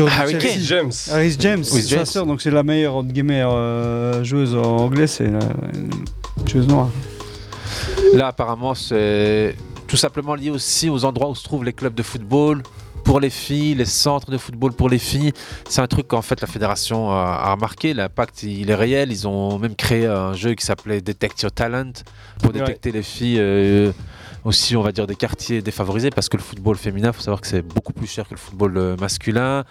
Harry. Kane. James. Harris James, c'est sa James. sœur, donc c'est la meilleure entre guillemets euh, joueuse en anglais, c'est la- une joueuse noire. Là, apparemment, c'est tout simplement lié aussi aux endroits où se trouvent les clubs de football pour les filles, les centres de football pour les filles. C'est un truc qu'en fait la fédération a, a remarqué. L'impact, il est réel. Ils ont même créé un jeu qui s'appelait Detect Your Talent pour Ouais. détecter les filles. euh, aussi, on va dire, des quartiers défavorisés parce que le football féminin, il faut savoir que c'est beaucoup plus cher que le football euh, masculin,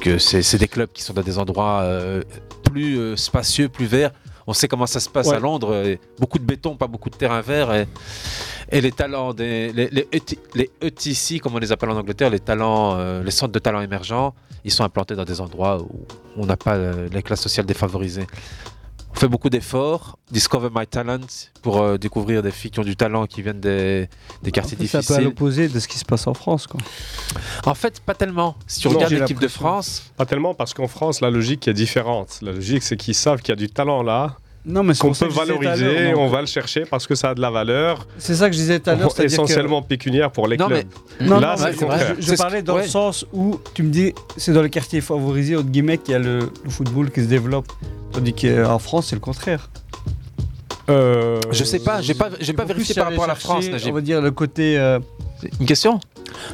que c'est des clubs qui sont dans des endroits euh, plus euh, spacieux, plus verts. On sait comment ça se passe Ouais. à Londres. et beaucoup de béton, pas beaucoup de terrain vert. Et, et les talents, des, les, les, les ETC, comme on les appelle en Angleterre, les, talents, euh, les centres de talents émergents, ils sont implantés dans des endroits où on n'a pas les classes sociales défavorisées. On fait beaucoup d'efforts, Discover My Talent, pour euh, découvrir des filles qui ont du talent, qui viennent des, des quartiers C'est un peu à difficiles. l'opposé de ce qui se passe en France. Quoi. En fait, pas tellement. Si tu Non, regardes l'équipe de. France, Pas tellement parce qu'en France, la logique est différente. La logique, c'est qu'ils savent qu'il y a du talent là, Non, mais c'est qu'on peut je valoriser, on donc, va le chercher parce que ça a de la valeur, C'est ça que je disais tout à l'heure, que- essentiellement pécuniaire pour les Non, clubs. Non, là, non, c'est mais le contraire. Je, je C'est parlais dans ouais. le sens où tu me dis c'est dans les quartiers favorisés entre guillemets qu'il y a le, le football qui se développe, tandis qu'en France c'est le contraire. Euh, je sais pas, j'ai pas, j'ai pas vérifié par rapport à la France. On Najib. va dire le côté. euh, Une question?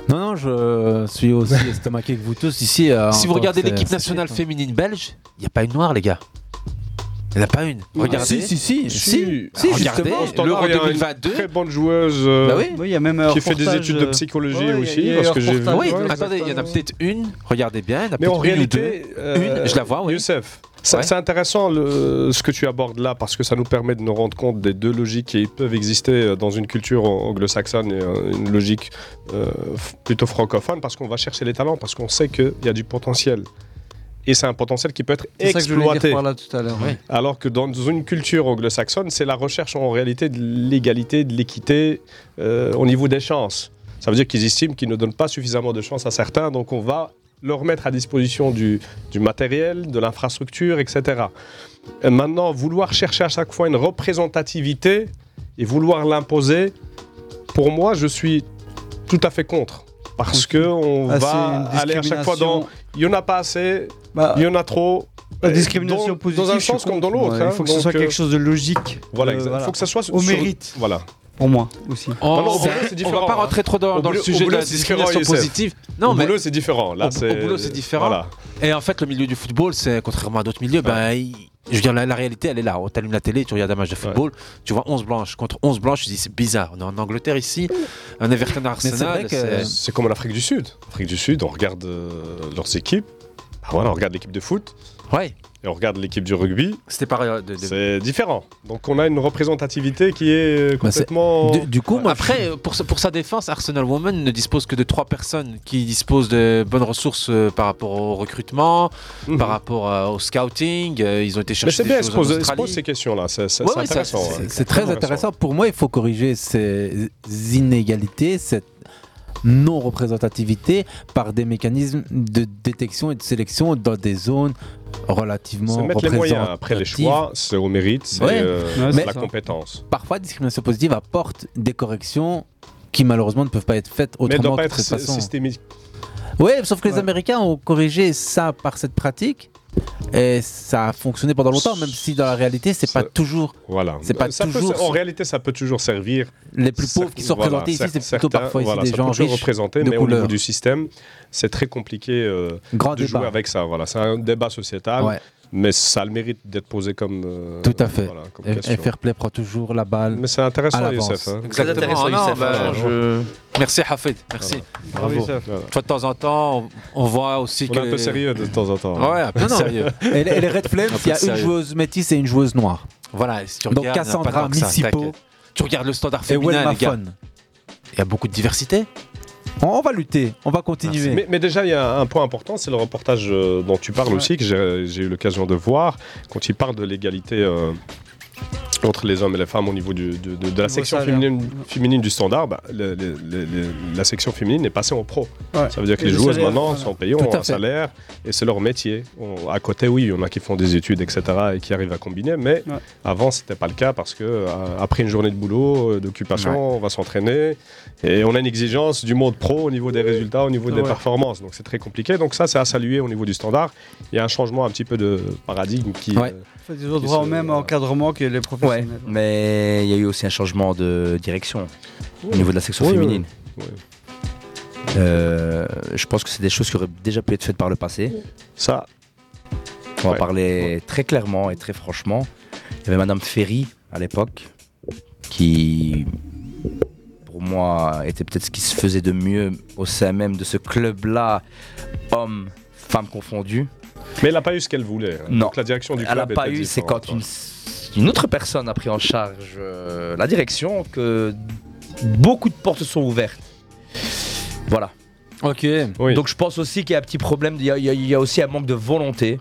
Non, non, je suis aussi estomaqué que vous tous ici. euh, Si vous regardez l'équipe c'est- nationale c'est- féminine belge, il n'y a pas une noire, les gars. Il n'y en a pas une. Regardez. Si, si, si. Si, Si, si, Au regardez, standard, l'Euro il y a une 2022. Très bonne joueuse euh, Bah oui. oui, il y a même un qui fait des études de euh, psychologie ouais, aussi. il y a- il y a parce que j'ai vu. Oui, Ouais, attendez, il y en a peut-être une. Regardez bien, il y en a Mais en réalité, euh, Une, je la vois, oui. Youssef, c'est Ouais. c'est intéressant le- ce que tu abordes là parce que ça nous permet de nous rendre compte des deux logiques qui peuvent exister euh, dans une culture anglo-saxonne et euh, une logique euh, plutôt francophone parce qu'on va chercher les talents, parce qu'on sait qu'il y a du potentiel. Et c'est un potentiel qui peut être C'est ça que je voulais dire exploité. par là tout à. Oui. Alors que dans une culture anglo-saxonne, c'est la recherche en réalité de l'égalité, de l'équité euh, au niveau des chances. Ça veut dire qu'ils estiment qu'ils ne donnent pas suffisamment de chances à certains, donc on va leur mettre à disposition du, du matériel, de l'infrastructure, etc. Et maintenant, vouloir chercher à chaque fois une représentativité et vouloir l'imposer, pour moi, je suis tout à fait contre. Parce que on Ah, va aller à chaque fois dans il y en a pas assez, Bah, il y en a trop. La discrimination dans, positive, dans un sens comme dans l'autre. moi. hein. Il faut que ce soit euh, quelque chose de logique. Voilà, Euh. Il faut que ça soit au sur- mérite. Voilà. Pour moi aussi. On, Voilà, au on- va pas hein. rentrer trop dans, le sujet de la boulot, c'est différent, discrimination positive. Au mais boulot, c'est différent. Là, au, c'est- au boulot, c'est différent. voilà. Et en fait, le milieu du football, c'est contrairement à d'autres milieux, ben, il- je veux dire, la, la réalité, elle est là. Tu allumes la télé, tu regardes un match de football, tu vois 11 blanches contre 11 blanches, tu dis c'est bizarre. On est en Angleterre ici, un Everton Arsenal. c'est- C'est comme en Afrique du Sud. En Afrique du Sud, on regarde euh, leurs équipes. Ah, voilà, on regarde l'équipe de foot. Ouais. Et on regarde l'équipe du rugby. C'était de- de- C'est différent. Donc on a une représentativité qui est euh, Bah, c'est- complètement. Du, du coup, après, euh, pour, sa- pour sa défense, Arsenal Women ne dispose que de trois personnes qui disposent de bonnes ressources euh, par rapport au recrutement, par rapport euh, au scouting. euh, ils ont été Mais chercher c'est des bien, se pose, ces questions-là. C'est c'est- Ouais, c'est ouais, ça- intéressant. c'est-. C'est très intéressant. Pour moi, il faut corriger ces inégalités, cette non-représentativité par des mécanismes de détection et de sélection dans des zones relativement C'est mettre les moyens. Après, les choix, c'est au mérite, c'est Ouais. euh, Mais- la compétence. Parfois, discrimination positive apporte des corrections qui malheureusement ne peuvent pas être faites Mais autrement doit pas être de cette façon. systémique. Oui, sauf que les. Américains ont corrigé ça par cette pratique et ça a fonctionné pendant longtemps, même si dans la réalité, c'est pas toujours. Voilà. C'est pas Ça peut- toujours. en réalité, ça peut toujours servir. Les plus pauvres qui sont Voilà, représentés ici, c'est plutôt parfois ici voilà, des ça gens peut riches représenter, de mais au niveau du système, c'est très compliqué euh, Grand de débat. jouer avec ça. Voilà, c'est un débat sociétal, Ouais. Mais ça a le mérite d'être posé comme. euh, Tout à fait. voilà, comme et, et Fair Play prend toujours la balle. Mais c'est intéressant, à. Youssef, hein. Exactement. intéressant, Non, Youssef, bah, je- Merci Hafid, merci. Bravo. Voilà. Tu vois, de temps en temps, on, on voit aussi On que. est un peu sérieux de temps en temps. Ouais, un peu sérieux. Et, les- et les Red Flames, il y a sérieux. une joueuse métisse et une joueuse noire. Voilà, et si tu Donc regardes, pas Cassandra Missipo. Tu regardes le standard et féminin, Welma les gars. Il y a beaucoup de diversité. On, va lutter, on va continuer. Mais, mais déjà, il y a un point important, c'est le reportage euh, dont tu parles aussi, que j'ai eu l'occasion de voir, quand il parle de l'égalité euh, entre les hommes et les femmes au niveau du- de, de- de la section féminine, féminine du standard, bah, le- le- le- le- la section féminine est passée en pro. Ouais. Ça veut dire que Et les le joueuses salaire, maintenant voilà. sont payées, ont un fait. salaire et c'est leur métier. On- à côté, oui, il y en a qui font des études, etc. et qui arrivent à combiner, mais Ouais. avant, c'était pas le cas parce que euh, après une journée de boulot, d'occupation, Ouais. on va s'entraîner et on a une exigence du monde pro au niveau des résultats, au niveau des Ouais. performances. Donc c'est très compliqué. Donc ça, c'est à saluer au niveau du standard. Il y a un changement un petit peu de paradigme qui. Ouais. euh, Fait des autres droits au même encadrement que les Ouais, professionnels. mais il y a eu aussi un changement de direction au niveau de la section féminine. Euh, je pense que c'est des choses qui auraient déjà pu être faites par le passé. Ça, On va Ouais. parler très clairement et très franchement. Il y avait Madame Ferry à l'époque qui, pour moi, était peut-être ce qui se faisait de mieux au sein même de ce club-là, hommes, femmes confondues. mais elle n'a pas eu ce qu'elle voulait. hein. Non. Donc la direction du Elle n'a club pas eu, c'est quand une, une autre personne a pris en charge euh, la direction que beaucoup de portes sont ouvertes. Voilà. Ok. Oui. Donc je pense aussi qu'il y a un petit problème, il y a, il y aussi un manque de volonté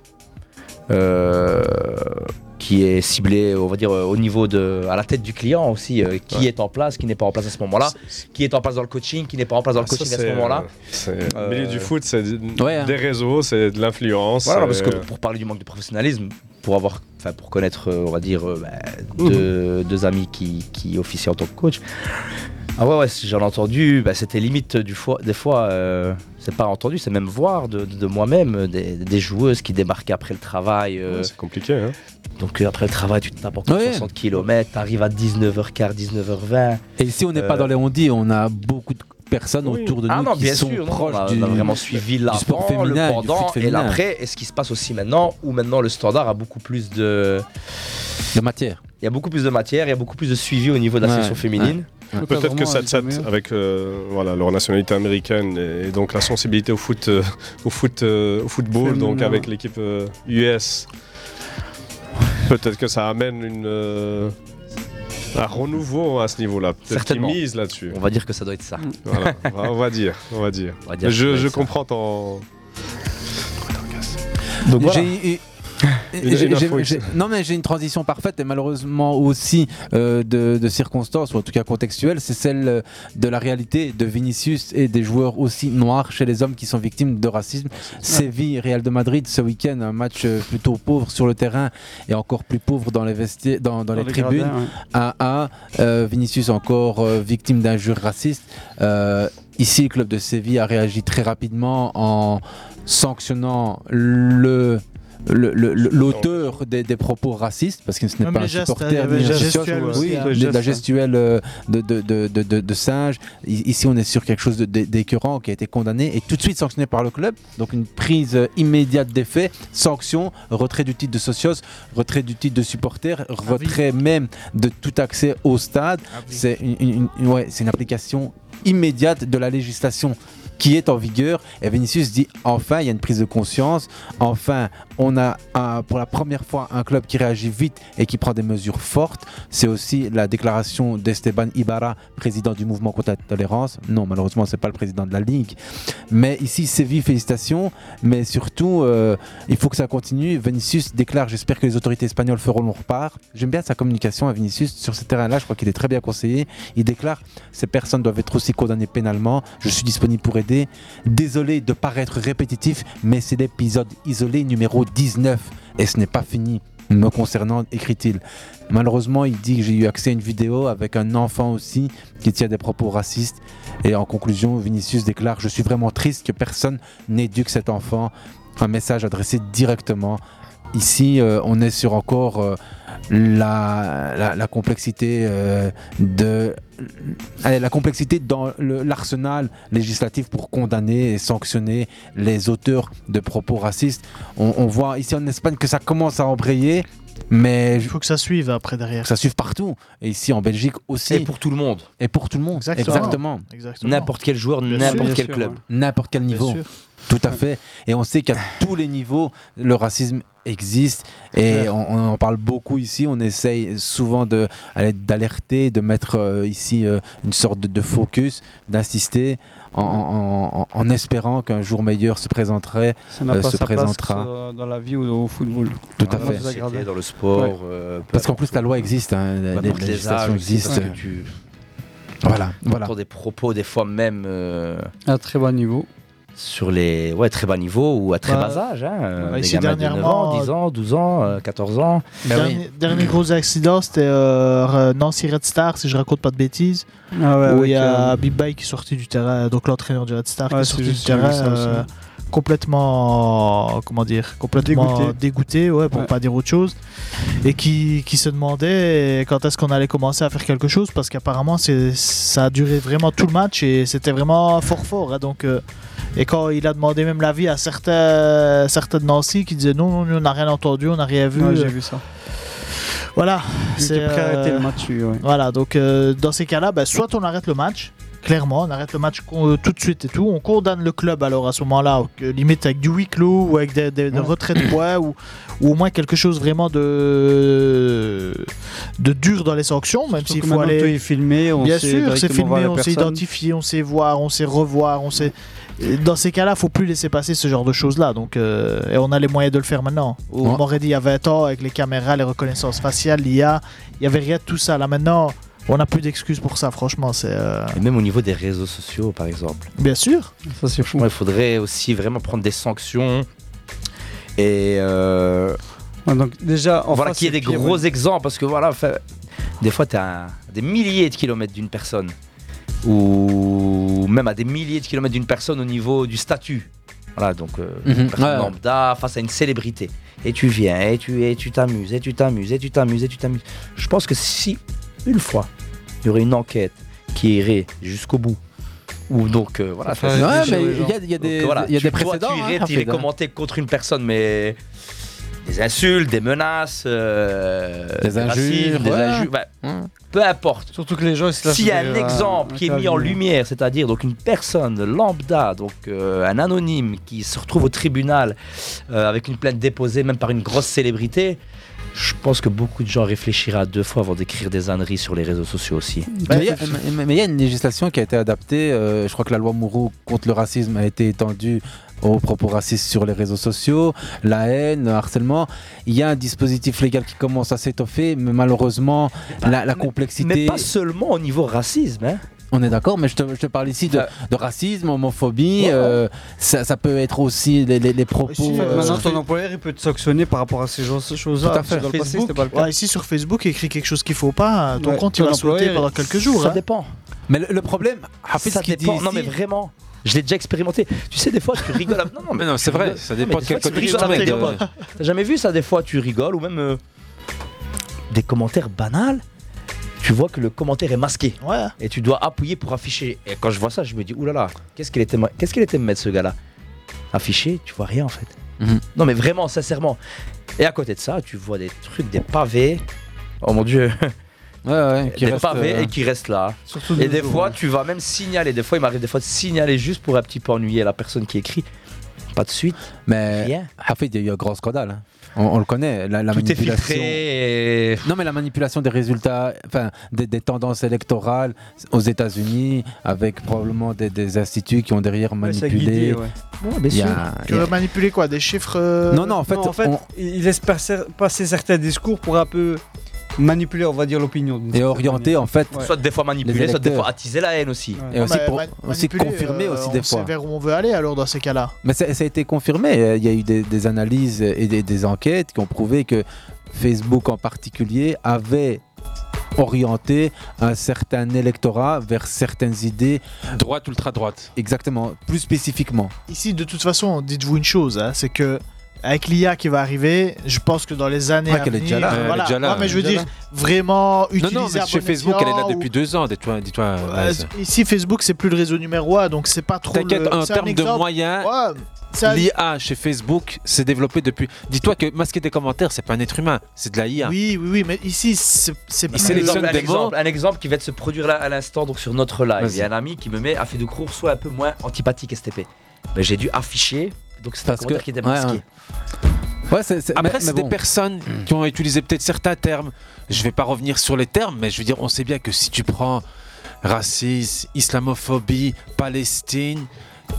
qui est ciblé, on va dire, euh, au niveau de, à la tête du client aussi, euh, qui Ouais. est en place, qui n'est pas en place à ce moment-là, qui est en place dans le coaching, qui n'est pas en place dans le Ça, coaching à ce moment-là. euh, c'est- Euh, Le milieu du foot, c'est Ouais, hein. des réseaux, c'est de l'influence. Voilà, parce que euh, pour parler du manque de professionnalisme, pour avoir, enfin pour connaître, euh, on va dire, euh, bah, deux, deux amis qui, qui officient en tant que coach. Ah ouais, ouais, j'en ai entendu, bah, c'était limite du fois, des fois, euh, c'est pas entendu, c'est même voir de, de- de moi-même euh, des, des joueuses qui débarquaient après le travail. euh, ouais, c'est compliqué. Hein. donc euh, après le travail, tu te tapes encore Ouais. 60 km, t'arrives à 19h15, 19h20. Et ici, on n'est pas dans les on-dit, on a beaucoup de personnes Oui. autour de nous Ah non, qui bien sont sûr, proches on, a, du, on a vraiment suivi l'avant, sport féminin, le du pendant et féminin. l'après. Et ce qui se passe aussi maintenant, où maintenant le standard a beaucoup plus de... de matière. Il y a beaucoup plus de matière, il y a beaucoup plus de suivi au niveau de la Ouais, section féminine. Peut-être que ça, ça- avec euh, voilà, leur nationalité américaine et, et donc la sensibilité au foot, euh, au foot, euh, au football, Féminin. donc avec l'équipe euh, US, peut-être que ça amène une, euh, un renouveau à ce niveau-là. Peut-être misent là-dessus. On va dire que ça doit être ça. Voilà, on va- dire, on va dire. On va dire que ça je comprends ton. Donc voilà. Non mais j'ai une transition parfaite et malheureusement aussi euh, de, de circonstances ou en tout cas contextuelle, c'est celle euh, de la réalité de Vinicius et des joueurs aussi noirs chez les hommes qui sont victimes de racisme. Séville, Real de Madrid ce week-end, un match euh, plutôt pauvre sur le terrain et encore plus pauvre dans les vestiaires, dans, dans Dans les les tribunes. gradins, ouais. 1-1, euh, Vinicius encore euh, victime d'injures racistes. Euh, ici, le club de Séville a réagi très rapidement en sanctionnant le- l'auteur des, des propos racistes parce que ce n'est pas un supporter ni un gestuels oui, la gestuelle de, de, de, de, de- de singe. Ici on est sur quelque chose d'écœurant qui a été condamné et tout de suite sanctionné par le club. Donc une prise euh, immédiate des faits sanction retrait du titre de socios retrait du titre de supporter retrait même de tout accès au stade. C'est une, une- une- ouais, une application immédiate de la législation qui est en vigueur. Et Vinicius dit enfin il y a une prise de conscience. Enfin on a un- pour la première fois un club qui réagit vite et qui prend des mesures fortes. C'est aussi la déclaration d'Esteban Ibarra président du mouvement contre la tolérance. Non malheureusement c'est pas le président de la ligue. Mais ici Séville félicitations. Mais surtout euh, il faut que ça continue. Vinicius déclare j'espère que les autorités espagnoles feront leur part. J'aime bien sa communication à Vinicius. Sur ce terrain là je crois qu'il est très bien conseillé. Il déclare ces personnes doivent être aussi condamnées pénalement. Je suis disponible pour aider. Désolé de paraître répétitif mais c'est l'épisode isolé numéro 19 et ce n'est pas fini me concernant écrit-il. Malheureusement il dit que j'ai eu accès à une vidéo avec un enfant aussi qui tient des propos racistes. Et en conclusion Vinicius déclare je suis vraiment triste que personne n'éduque cet enfant un message adressé directement Ici, euh, on est sur encore euh, la, la- la complexité euh, de allez, la complexité dans le- l'arsenal législatif pour condamner et sanctionner les auteurs de propos racistes. On, on voit ici en Espagne que ça commence à embrayer, mais il faut que ça suive après derrière. Ça suive partout. Et ici en Belgique aussi. Et pour tout le monde. Et pour tout le monde. Exactement. N'importe quel joueur, n'importe quel club. N'importe quel niveau. Tout à fait. Et on sait qu'à tous les niveaux, le racisme existe. Et Ouais. on, on en parle beaucoup ici. On essaye souvent de- d'alerter, de mettre euh, ici euh, une sorte de, de focus, d'insister, en, en- en- en espérant qu'un jour meilleur se présenterait, Ça n'a euh, pas se sa place présentera. soit dans la vie ou au football. Tout à Dans la fait. société, Dans le sport. Ouais. euh, Parce qu'en plus, la loi existe. hein, les législations existent. tu- Voilà, voilà. Autour des propos, des fois même. euh, À très bas niveau. Sur les ouais, très bas niveaux ou à très Bah, bas âge. Hein, euh, bah, des ici, gamins de 9 ans, dernièrement, 10 ans, 12 ans, euh, 14 ans. dernier, dernier gros accident, c'était euh, Nancy Red Star, si je raconte pas de bêtises. Ah ouais, où il y a euh, Big Bay qui est sorti du terrain, donc l'entraîneur du Red Star qui Ouais, est sorti du terrain euh, complètement, comment dire, complètement Dégoûté. dégoûté, ouais, pour Ouais. pas dire autre chose, et qui, qui se demandait quand est-ce qu'on allait commencer à faire quelque chose parce qu'apparemment c'est, ça a duré vraiment tout le match et c'était vraiment fort fort. hein, donc, euh, et quand il a demandé même l'avis à certains, certains de Nancy qui disaient non, on n'a rien entendu, on n'a rien vu. Ouais, j'ai vu ça. Voilà, arrêter le match, lui, ouais. Voilà, donc euh, dans ces cas-là, bah, soit on arrête le match, clairement, on arrête le match euh, tout de suite et tout, on condamne le club alors à ce moment-là, euh, limite avec du huis clos ou avec des, des- des retraits de points ou, ou au moins quelque chose vraiment de, de dur dans les sanctions, même s'il faut aller. tout est filmé, on Bien sait sûr, c'est filmé, on sait identifier, on sait voir, on sait revoir, on sait. Et Dans ces cas-là, faut plus laisser passer ce genre de choses-là. Donc, euh, et on a les moyens de le faire maintenant. On m'aurait dit il y a 20 ans avec les caméras, les reconnaissances faciales, l'IA, il y avait rien de tout ça. Là maintenant, on n'a plus d'excuses pour ça. Franchement, c'est euh, Et même au niveau des réseaux sociaux, par exemple. bien sûr. Ça, c'est fou. Il faudrait aussi vraiment prendre des sanctions. Et. euh, donc, déjà, en voilà, qu'il y ait des pire, gros ouais. exemples. Parce que voilà, fait- des fois, tu as des milliers de kilomètres d'une personne. Ou même à des milliers de kilomètres d'une personne au niveau du statut. Voilà, donc euh, une personne ouais. lambda face à une célébrité. Et tu viens, et tu et tu t'amuses, et tu t'amuses, et tu t'amuses, et tu t'amuses. Je pense que si, une fois, il y aurait une enquête qui irait jusqu'au bout, ou donc euh, voilà, ça- ouais, mais donc, il y a- il y a des- voilà, il y a tu- des toi, précédents, Tu hein, irais, irais hein. commenter contre une personne, mais des insultes, des menaces, euh, Des injures, racisme, des ouais. injures, bah, peu importe. Surtout que les gens S'il y a un à- exemple qui est mis en lumière, c'est-à-dire donc une personne lambda, donc euh, un anonyme qui se retrouve au tribunal euh, avec une plainte déposée même par une grosse célébrité, je pense que beaucoup de gens réfléchiraient à deux fois avant d'écrire des âneries sur les réseaux sociaux aussi. Mais il y a- y une législation qui a été adaptée. euh, je crois que la loi Mourou contre le racisme a été étendue aux propos racistes sur les réseaux sociaux, la haine, le harcèlement. Il y a un dispositif légal qui commence à s'étoffer, mais malheureusement, la, la complexité. Mais pas seulement au niveau racisme. Hein. On est d'accord, mais je te, je te parle ici de, de racisme, homophobie. euh, ça, ça peut être aussi les, les- les propos. Euh, maintenant, ton employeur, il peut te sanctionner par rapport à ces choses- ces choses-là. Tout à fait. Dans le passé, Facebook, c'était pas le cas. ouais, ici sur Facebook, écrit quelque chose qu'il faut pas, ton Ouais, compte il va sauter pendant quelques jours. Ça hein. dépend. Mais le, le problème, Hafiz, ça qu'il dit dépend. Non, mais vraiment. Je l'ai déjà expérimenté. Tu sais, des fois, tu rigoles. à- Non, non, Mais non, c'est vrai, ça dépend de des quel fois, tu côté tu rigoles te avec mets, des- de- T'as jamais vu ça Des fois, tu rigoles ou même euh, des commentaires banals. Tu vois que le commentaire est masqué. Ouais. Et tu dois appuyer pour afficher. Et quand je vois ça, je me dis, oulala, qu'est-ce qu'il était, qu'est-ce qu'il était me mettre ce gars-là? Afficher, tu vois rien en fait. Mhm. Non, mais vraiment, sincèrement. Et à côté de ça, tu vois des trucs, des pavés. Oh mon dieu. Ouais, ouais, qui des pavés euh, et qui restent là. Surtout Et de des fois, tu vas même signaler. Des fois, il m'arrive des fois de signaler juste pour un petit peu ennuyer la personne qui écrit. Pas de suite. Mais Rien. Hafid, il y a eu un grand scandale. hein. On, on le connaît, la, la Tout est manipulation. filtré. et- Non, mais la manipulation des résultats, enfin, des, des tendances électorales aux États-Unis, avec probablement des, des instituts qui ont derrière manipulé. guidait, ouais. Ouais, bien a-. Tu a- manipuler quoi Des chiffres euh, Non, non, en fait, Non, en fait, on- il laisse passer, passer certains discours pour un peu manipuler, on va dire, l'opinion. et orienté, en fait, Ouais. Soit des fois manipuler, soit des fois attiser la haine aussi. Ouais. et aussi, pour, aussi confirmer euh, aussi on des sait fois. vers où on veut aller alors dans ces cas-là. Mais ça, ça a été confirmé. euh, Il y a eu des, des analyses et des, des enquêtes qui ont prouvé que Facebook en particulier avait orienté un certain électorat vers certaines idées, Droite, ultra-droite. exactement, plus spécifiquement. Ici, de toute façon, dites-vous une chose, hein, c'est que avec l'IA qui va arriver, je pense que dans les années Ouais, à qu'elle est venir, déjà là. Elle est voilà. déjà là, Non, mais je veux dire vraiment Non, utiliser non, mais à chez bon Facebook, elle est là depuis ou- deux ans. Dis-toi, dis-toi. Euh, ici, Facebook, c'est plus le réseau numéro 1, donc c'est pas trop. T'inquiète, le- en un termes de exemple. moyens, Ouais, un- l'IA chez Facebook s'est développée depuis. Dis-toi que masquer des commentaires, c'est pas un être humain, c'est de la IA. Oui, oui, oui, mais ici, c'est Il plus- sélectionne un, exemple, un exemple qui va se produire là à l'instant donc sur notre live. Il y a un ami qui me met a fait de cours soit un peu moins antipathique STP. Mais j'ai dû afficher donc c'est un Parce commentaire que- qui était ouais, masqué. ouais. Ouais, c'est- c'est- Après, mais- c'est des personnes qui ont utilisé peut-être certains termes. Je vais pas revenir sur les termes, mais je veux dire, on sait bien que si tu prends racisme, islamophobie, Palestine,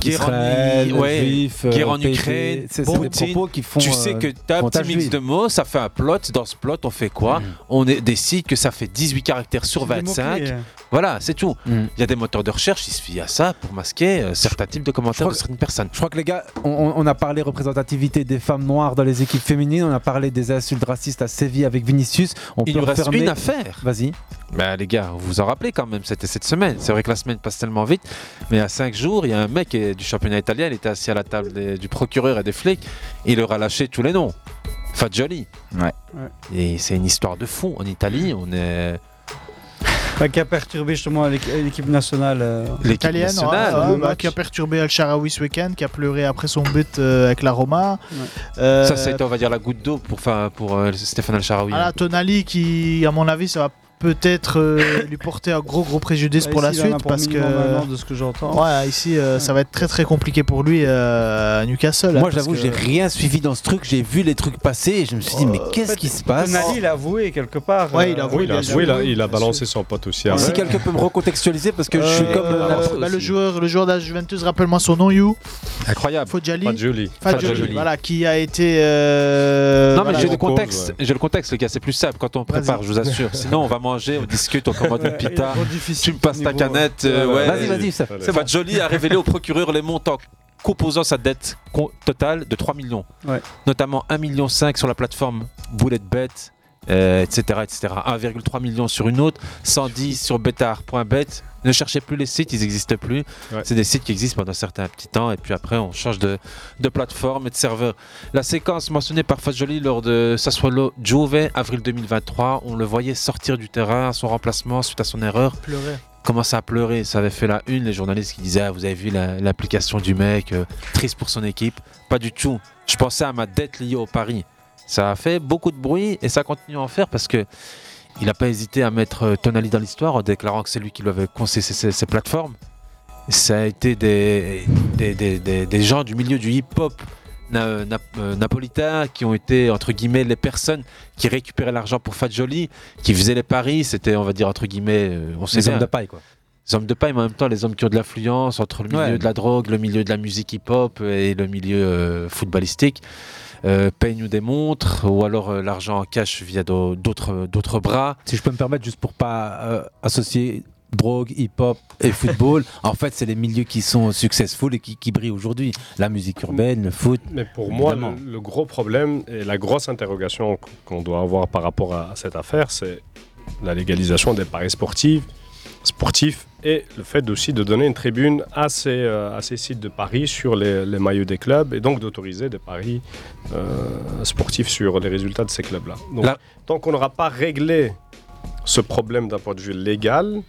guerre Israël, en, ouais, euh, guerre en PP, Ukraine, c'est- c'est des propos qui font, tu euh, sais que tu as un petit mix de mots, ça fait un plot. Dans ce plot, on fait quoi On est- décide que ça fait 18 caractères sur C'est des 25. mots-clés, hein. Voilà, c'est tout. Mm. Il y a des moteurs de recherche, il suffit à ça pour masquer euh, certains types de commentaires de certaines personnes. Je crois que les gars, on, on- on a parlé représentativité des femmes noires dans les équipes féminines, on a parlé des insultes racistes à Séville avec Vinicius. On Il peut nous reste une affaire. Vas-y. Bah les gars, vous vous en rappelez quand même, c'était cette semaine. C'est vrai que la semaine passe tellement vite, mais à 5 jours, il y a un mec euh, du championnat italien, il était assis à la table des- du procureur et des flics, et il leur a lâché tous les noms. Fagioli. Ouais. Ouais. Et c'est une histoire de fou. En Italie, on est Enfin, qui a perturbé justement l'équ- l'équipe nationale. euh, l'équipe italienne, nationale. ouais, bah, qui a perturbé El Sharawi ce week-end, qui a pleuré après son but euh, avec la Roma. Ouais. Euh, Ça, ça a été, on va dire, la goutte d'eau pour, pour euh, Stéphane Al-Sharawi. voilà, Tonali qui, à mon avis, ça va peut-être euh, lui porter un gros gros préjudice Bah, pour la suite pour parce que de ce que j'entends. ouais, ici euh, ça va être très très compliqué pour lui euh, à Newcastle. hein, Moi, j'avoue, que- j'ai rien suivi dans ce truc. J'ai vu les trucs passer et je me suis dit, mais En qu'est-ce fait, qui se passe Tonali, il a avoué quelque part. Ouais, il a avoué, Oui, il a bien joué, il a, sûr. il a balancé son pote aussi. Ouais. après. Si quelqu'un peut me recontextualiser, parce que je suis comme. euh, la- bah, le joueur, le joueur de la Juventus, rappelle-moi son nom, You. Incroyable. Fadjoli, Fadjoli. voilà, qui a été. euh, Non mais voilà, j'ai le contexte, j'ai le contexte les gars, c'est plus simple quand on prépare, je vous assure. Sinon on va manger, on discute, on commande une pita, tu me passes ta niveau- canette, euh, Ouais. Vas-y, vas-y, ça. C'est Fadjoli a révélé au procureur les montants composant sa dette totale de 3 millions. Ouais. Notamment 1,5 million sur la plateforme BulletBet, euh, etc., etc. 1,3 million sur une autre, 110 sur betard.bet. Ne cherchez plus les sites, ils n'existent plus. Ouais. C'est des sites qui existent pendant un certain petit temps et puis après on change de, de plateforme et de serveur. La séquence mentionnée par Fagioli lors de Sassuolo Juve, avril 2023, on le voyait sortir du terrain à son remplacement suite à son erreur pleurer. commençait à pleurer. Ça avait fait la une, les journalistes qui disaient ah, Vous avez vu la- l'application du mec, euh, triste pour son équipe. Pas du tout. Je pensais à ma dette liée au Paris. Ça a fait beaucoup de bruit et ça continue à en faire parce que il n'a pas hésité à mettre euh, Tonali dans l'histoire en déclarant que c'est lui qui lui avait conseillé ces, plateformes. Ça a été des, des, des- des- gens du milieu du hip-hop na- na- euh, napolitain qui ont été, entre guillemets, les personnes qui récupéraient l'argent pour Fagioli, qui faisaient les paris. C'était, on va dire, entre guillemets, euh, on sait Les hommes de paille, quoi. Les hommes de paille, mais en même temps, les hommes qui ont de l'influence entre le milieu Ouais. de la drogue, le milieu de la musique hip-hop et le milieu euh, footballistique. Euh, paye nous démontre, ou alors euh, l'argent en cash via d'au- d'autres d'autres bras. Si je peux me permettre, juste pour pas euh, associer drogue, hip-hop et football, en fait, c'est les milieux qui sont successful et qui, qui brillent aujourd'hui. La musique urbaine, le foot. Mais pour moi, le gros problème et la grosse interrogation qu'on doit avoir par rapport à cette affaire, c'est la légalisation des paris sportifs, sportifs et le fait aussi de donner une tribune à ces, euh, à ces sites de paris sur les, les maillots des clubs et donc d'autoriser des paris euh, sportifs sur les résultats de ces clubs-là. Donc, Là- tant qu'on n'aura pas réglé ce problème d'un point de vue légal,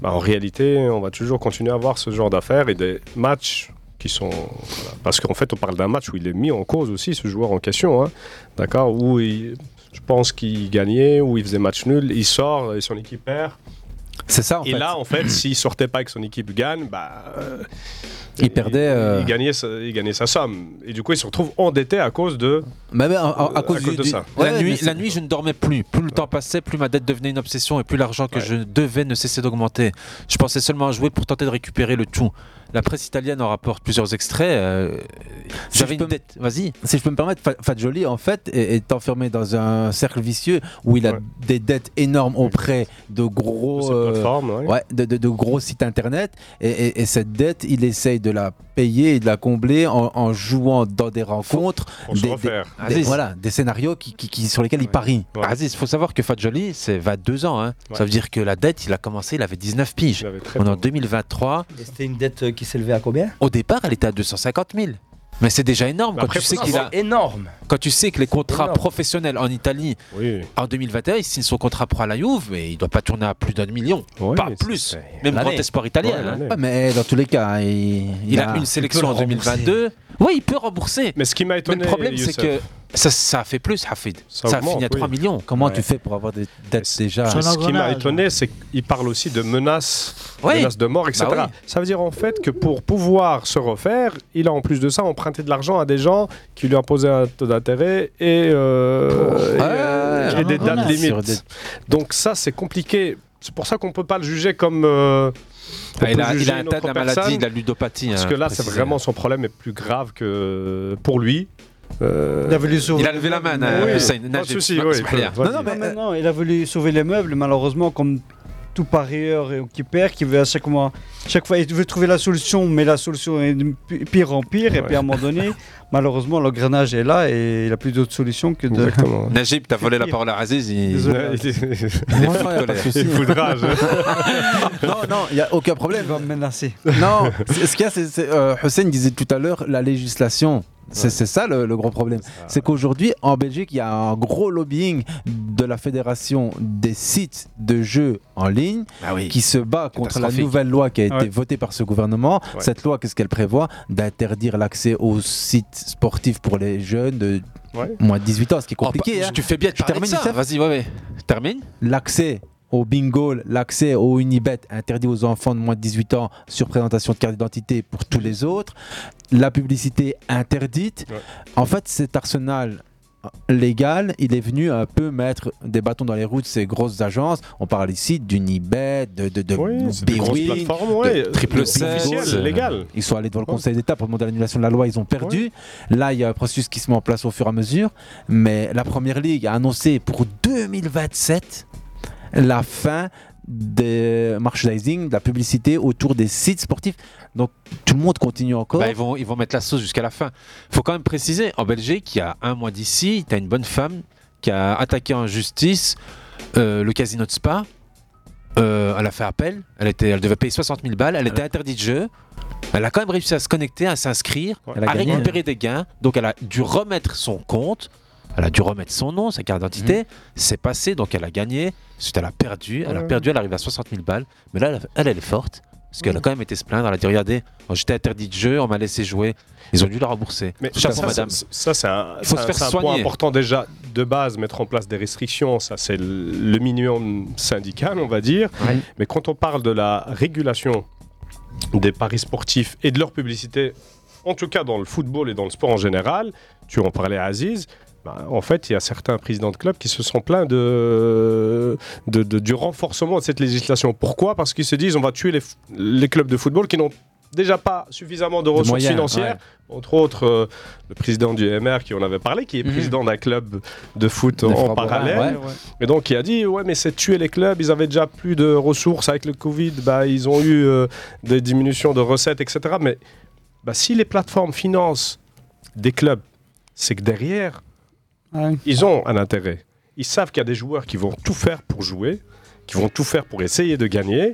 bah, en réalité, on va toujours continuer à avoir ce genre d'affaires et des matchs qui sont. voilà. Parce qu'en fait, on parle d'un match où il est mis en cause aussi, ce joueur en question. hein. D'accord? Où il- je pense qu'il gagnait, où il faisait match nul, il sort et son équipe perd. C'est ça, en et fait. là, en fait, s'il sortait pas et que son équipe gagne, bah. euh, Il perdait. euh, il, gagnait sa, il gagnait sa somme. Et du coup, il se retrouve endetté à cause de. Mais, mais, à, à- à cause, du- de du- ça. Ouais, la, mais nuit, c'est- la nuit, je ne dormais plus. Plus le temps passait, plus ma dette devenait une obsession et plus l'argent que je devais ne cessait d'augmenter. Je pensais seulement à jouer pour tenter de récupérer le tout. La presse italienne en rapporte plusieurs extraits. euh, Si J'avais je peux une dette. Vas-y. Si je peux me permettre, Fa- Fadjoli, en fait, est, est enfermé dans un cercle vicieux où il a des dettes énormes auprès de gros, euh, ouais. ouais, de, de- de gros sites internet. Et, et- et cette dette, il essaye de la payer et de la combler en, en jouant dans des rencontres, des, refaire. des- des- Aziz. voilà, des scénarios qui, qui- qui- sur lesquels il parie. Aziz, il faut savoir que Fadjoli, c'est 22 ans. hein. Ça veut dire que la dette, il a commencé, il avait 19 piges. On est en 2023. Et c'était une dette euh, qui s'élevait à combien Au départ, elle était à 250 000. Mais c'est déjà énorme quand après, tu sais qu'il a énorme. Quand tu sais que les contrats Énorme. professionnels en Italie Oui. en 2021, il signe son contrat pro à la Juve, mais il doit pas tourner à plus d'un million, pas plus. Même grand espoir italien. Ouais, hein. Ouais, mais dans tous les cas, il, Il a une sélection en 2022. Oui, il peut rembourser. Mais ce qui m'a étonné, le problème, c'est que ça, ça a fait plus, Hafid. Ça, Ça a fini à 3 oui. millions. Comment Ouais. tu fais pour avoir des dettes déjà Ce qui m'a étonné, c'est qu'il parle aussi de menaces, menaces de mort, etc. Bah oui. Ça veut dire en fait que pour pouvoir se refaire, il a en plus de ça emprunté de l'argent à des gens qui lui imposaient un taux d'intérêt et, euh, et, euh, et des dates Sur limites. des- Donc ça, c'est compliqué. C'est pour ça qu'on peut pas le juger comme. euh, Ah, il a, il a un une tas de la maladie, personne, de la ludopathie. Parce hein, que là, c'est vraiment son problème est plus grave que pour lui. Euh, Il a voulu sauver- Il a levé la main, hein, Oui, Hussein. pas de Najib, souci, oui. Non, non, mais, non, il a voulu sauver les meubles, malheureusement, comme tout parieur et qui perd, qui veut à chaque mois, chaque fois, il veut trouver la solution, mais la solution est de pi- pire en pire, et puis à un moment donné, malheureusement, l'engrenage est là et il a plus d'autre solution que de. Exactement. Najib, t'as volé la parole à Aziz. Il... Désolé. il. Il fout de rage. non, non, il n'y a aucun problème. Il va me menacer. Non, ce qu'il y a, c'est. c'est, euh, Hussein disait tout à l'heure, la législation. C'est c'est ça le, le gros problème. C'est qu'aujourd'hui, en Belgique, il y a un gros lobbying de la fédération des sites de jeux en ligne Ah oui. qui se bat contre la nouvelle loi qui a été Ouais. votée par ce gouvernement. Ouais. Cette loi, qu'est-ce qu'elle prévoit? D'interdire l'accès aux sites sportifs pour les jeunes de Ouais. moins de 18 ans, ce qui est Oh, compliqué. bah, hein. Tu fais bien de termine, ça. Vas-y, ouais, ouais. Termine. l'accès au bingo, l'accès au Unibet interdit aux enfants de moins de 18 ans sur présentation de carte d'identité pour tous les autres, la publicité interdite. Ouais. En fait, cet arsenal légal, il est venu un peu mettre des bâtons dans les roues de ces grosses agences. On parle ici d'Unibet, de, de, de Oui, ouais, de Triple légales. Ils sont allés devant le Conseil d'État pour demander l'annulation de la loi, ils ont perdu. Là, il y a un processus qui se met en place au fur et à mesure. Mais la Première Ligue a annoncé pour 2027 la fin des merchandising, de la publicité autour des sites sportifs. Donc tout le monde continue encore. Bah, ils, vont, ils vont mettre la sauce jusqu'à la fin. faut quand même préciser, en Belgique, il y a un mois d'ici, tu as une bonne femme qui a attaqué en justice euh, le casino de Spa. Euh, elle a fait appel, elle, était, elle devait payer 60 000 balles, elle était interdite de jeu. Elle a quand même réussi à se connecter, à s'inscrire, à gagné, récupérer des gains. Donc elle a dû remettre son compte, elle a dû remettre son nom, sa carte d'identité. C'est passé, donc elle a gagné. Ensuite, elle a perdu. Elle a Ouais. perdu, elle arrive à 60 000 balles. Mais là, elle, elle, est forte. Parce qu'elle a quand même été se plaindre. Elle a dit Regardez, j'étais interdit de jeu, on m'a laissé jouer. Ils ont dû la rembourser. Mais Chapeau, ça, madame. c'est- Ça, c'est un, faut se faire un point important déjà de base, mettre en place des restrictions, ça c'est le le minimum syndical, on va dire. Ouais. Mais quand on parle de la régulation des paris sportifs et de leur publicité, en tout cas dans le football et dans le sport en général, tu en parlais à Aziz, Bah, en fait, il y a certains présidents de clubs qui se sont plaints de, de- de- du renforcement de cette législation. Pourquoi? Parce qu'ils se disent on va tuer les, clubs de football qui n'ont déjà pas suffisamment de ressources moyens, financières. Entre autres, euh, le président du MR qui en avait parlé, qui est Mhm. président d'un club de foot en parallèle. ouais, ouais. Et donc, il a dit ouais, mais c'est tuer les clubs. Ils avaient déjà plus de ressources avec le Covid. Bah, ils ont eu euh, des diminutions de recettes, etc. Mais bah, si les plateformes financent des clubs, c'est que derrière, ils ont un intérêt. Ils savent qu'il y a des joueurs qui vont tout faire pour jouer, qui vont tout faire pour essayer de gagner.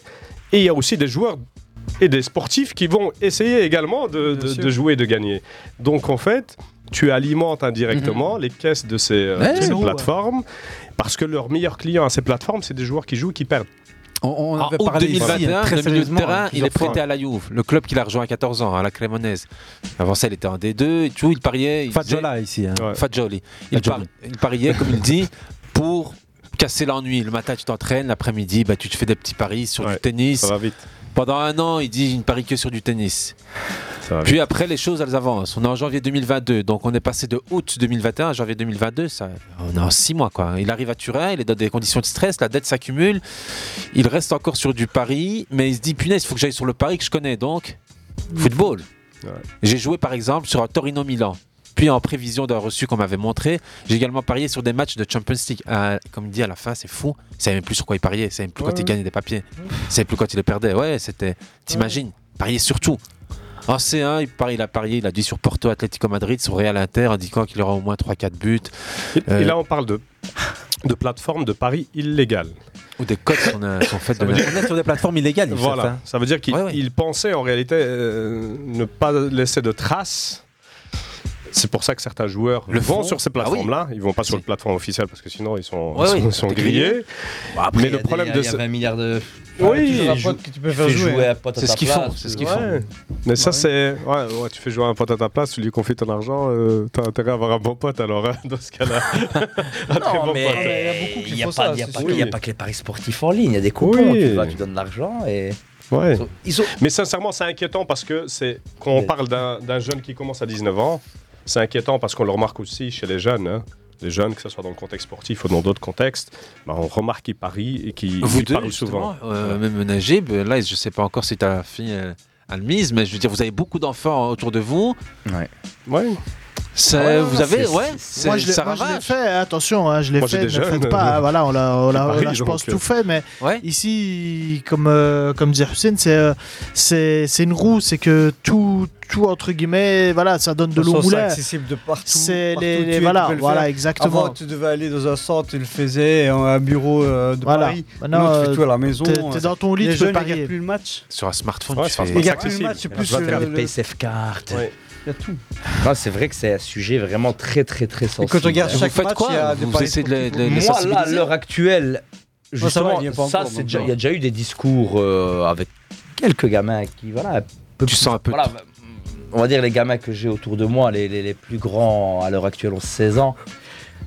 Et il y a aussi des joueurs et des sportifs qui vont essayer également de, de- sûr. de jouer et de gagner. Donc en fait, tu alimentes indirectement les caisses de ces, euh, Ouais, de ces plateformes parce que leurs meilleurs clients à ces plateformes, c'est des joueurs qui jouent et qui perdent. On, on En avait août parlé ici, 2021, très le milieu de terrain, il est prêté fois. à la Juve. Le club qu'il a rejoint à 14 ans, à la Crémonaise. Avant ça, il était en D2 et tout. Il pariait. il Fadjola faisait- ici. hein. Fadjoli. Il, par- il pariait, comme il dit, pour casser l'ennui. Le matin, tu t'entraînes. L'après-midi, bah, tu te fais des petits paris sur du tennis. Ça va vite. Pendant un an, il dit, il ne parie que sur du tennis. Puis après, les choses, elles avancent. On est en janvier 2022. Donc, on est passé de août 2021 à janvier 2022. Ça, on est en six mois, quoi. Il arrive à Turin, il est dans des conditions de stress, la dette s'accumule. Il reste encore sur du pari, mais il se dit, punaise, il faut que j'aille sur le pari que je connais. Donc, football. J'ai joué, par exemple, sur un Torino-Milan. Puis, en prévision d'un reçu qu'on m'avait montré, j'ai également parié sur des matchs de Champions League. Euh, comme il dit à la fin, c'est fou. Il savait même plus sur quoi il pariait. Il savait même plus quand Ouais, il gagnait des papiers. Il savait plus quand il les perdait. Ouais, c'était. T'imagines? Parier sur tout. En C1, il, parie, il a parié, il a dit sur Porto, Atlético Madrid, sur Real Inter, indiquant qu'il aura au moins 3-4 buts. Et, Euh, et là, on parle de, de plateformes de paris illégales. Ou des cotes sont, euh, sont faites de dire- On est sur des plateformes illégales, il Voilà, certains. ça veut dire qu'il il pensait en réalité euh, ne pas laisser de traces. C'est pour ça que certains joueurs Le vont font. sur ces Ah oui. plateformes-là. Ils vont pas sur le plateforme officielle parce que sinon ils sont, Ouais, ils sont, oui, ils sont t'es grillés. Bah, après, Mais le problème des- de il y a ce- 20 milliards de- Oui, tu peux faire jouer à pote à C'est ce ta qu'ils place, font, c'est ce qu'ils Ouais. font. Mais ça, c'est. Ouais, tu fais jouer un pote à ta place, tu lui confies ton argent, euh, t'as intérêt à avoir un bon pote alors, hein, dans ce cas-là. un très Non, bon mais pote. il n'y a, a pas que- il y a pas que les paris sportifs en ligne, il y a des coupons. Oui. Tu, vas, tu donnes de l'argent et. Ouais. Ils sont- Mais sincèrement, c'est inquiétant parce que c'est quand on parle d'un jeune qui commence à 19 ans, c'est inquiétant parce qu'on le remarque aussi chez les jeunes. hein. Les jeunes, que ce soit dans le contexte sportif ou dans d'autres contextes, bah, on remarque qu'ils parient et qu'ils parient souvent. euh, même Najib, là, je sais pas encore si ta fille euh, a le mise, mais je veux dire, vous avez beaucoup d'enfants autour de vous. Ouais. Ouais. Ça, Ouais, vous avez, ouais, Moi, c'est- je l'ai ça moi, je l'ai ravage. fait, attention, hein, je l'ai fait, ne faites pas, euh, voilà, on l'a, on l'a- je pense, euh. tout fait, mais Ouais. ici, comme, euh, comme disait Hussein, c'est, euh, c'est, c'est une roue, c'est que tout, tout, entre guillemets, voilà, ça donne de l'eau au C'est accessible de partout. C'est les- les- voilà, exactement. Avant, tu devais aller dans un centre, tu le faisais, un bureau euh, de Voilà. Paris. Maintenant, tu fais tout à la maison. t'es- t'es dans ton lit, les tu peux jeunes, parier. plus le match. Sur un smartphone, tu c'est fais. plus le match, c'est Tu plus Tu vas faire le- cards. Ouais. Il y a tout. Non, c'est vrai que c'est un sujet vraiment très très très Et sensible. quand tu regardes Vous chaque faites match, quoi il y a des Vous essayez de les- sportifs. de les- Moi, là, à l'heure actuelle, justement, il y a pas ça, non. il y a déjà eu des discours euh, avec quelques gamins qui, voilà, un peu Tu sens un peu voilà, on va dire les gamins que j'ai autour de moi, les, les- les plus grands à l'heure actuelle ont 16 ans.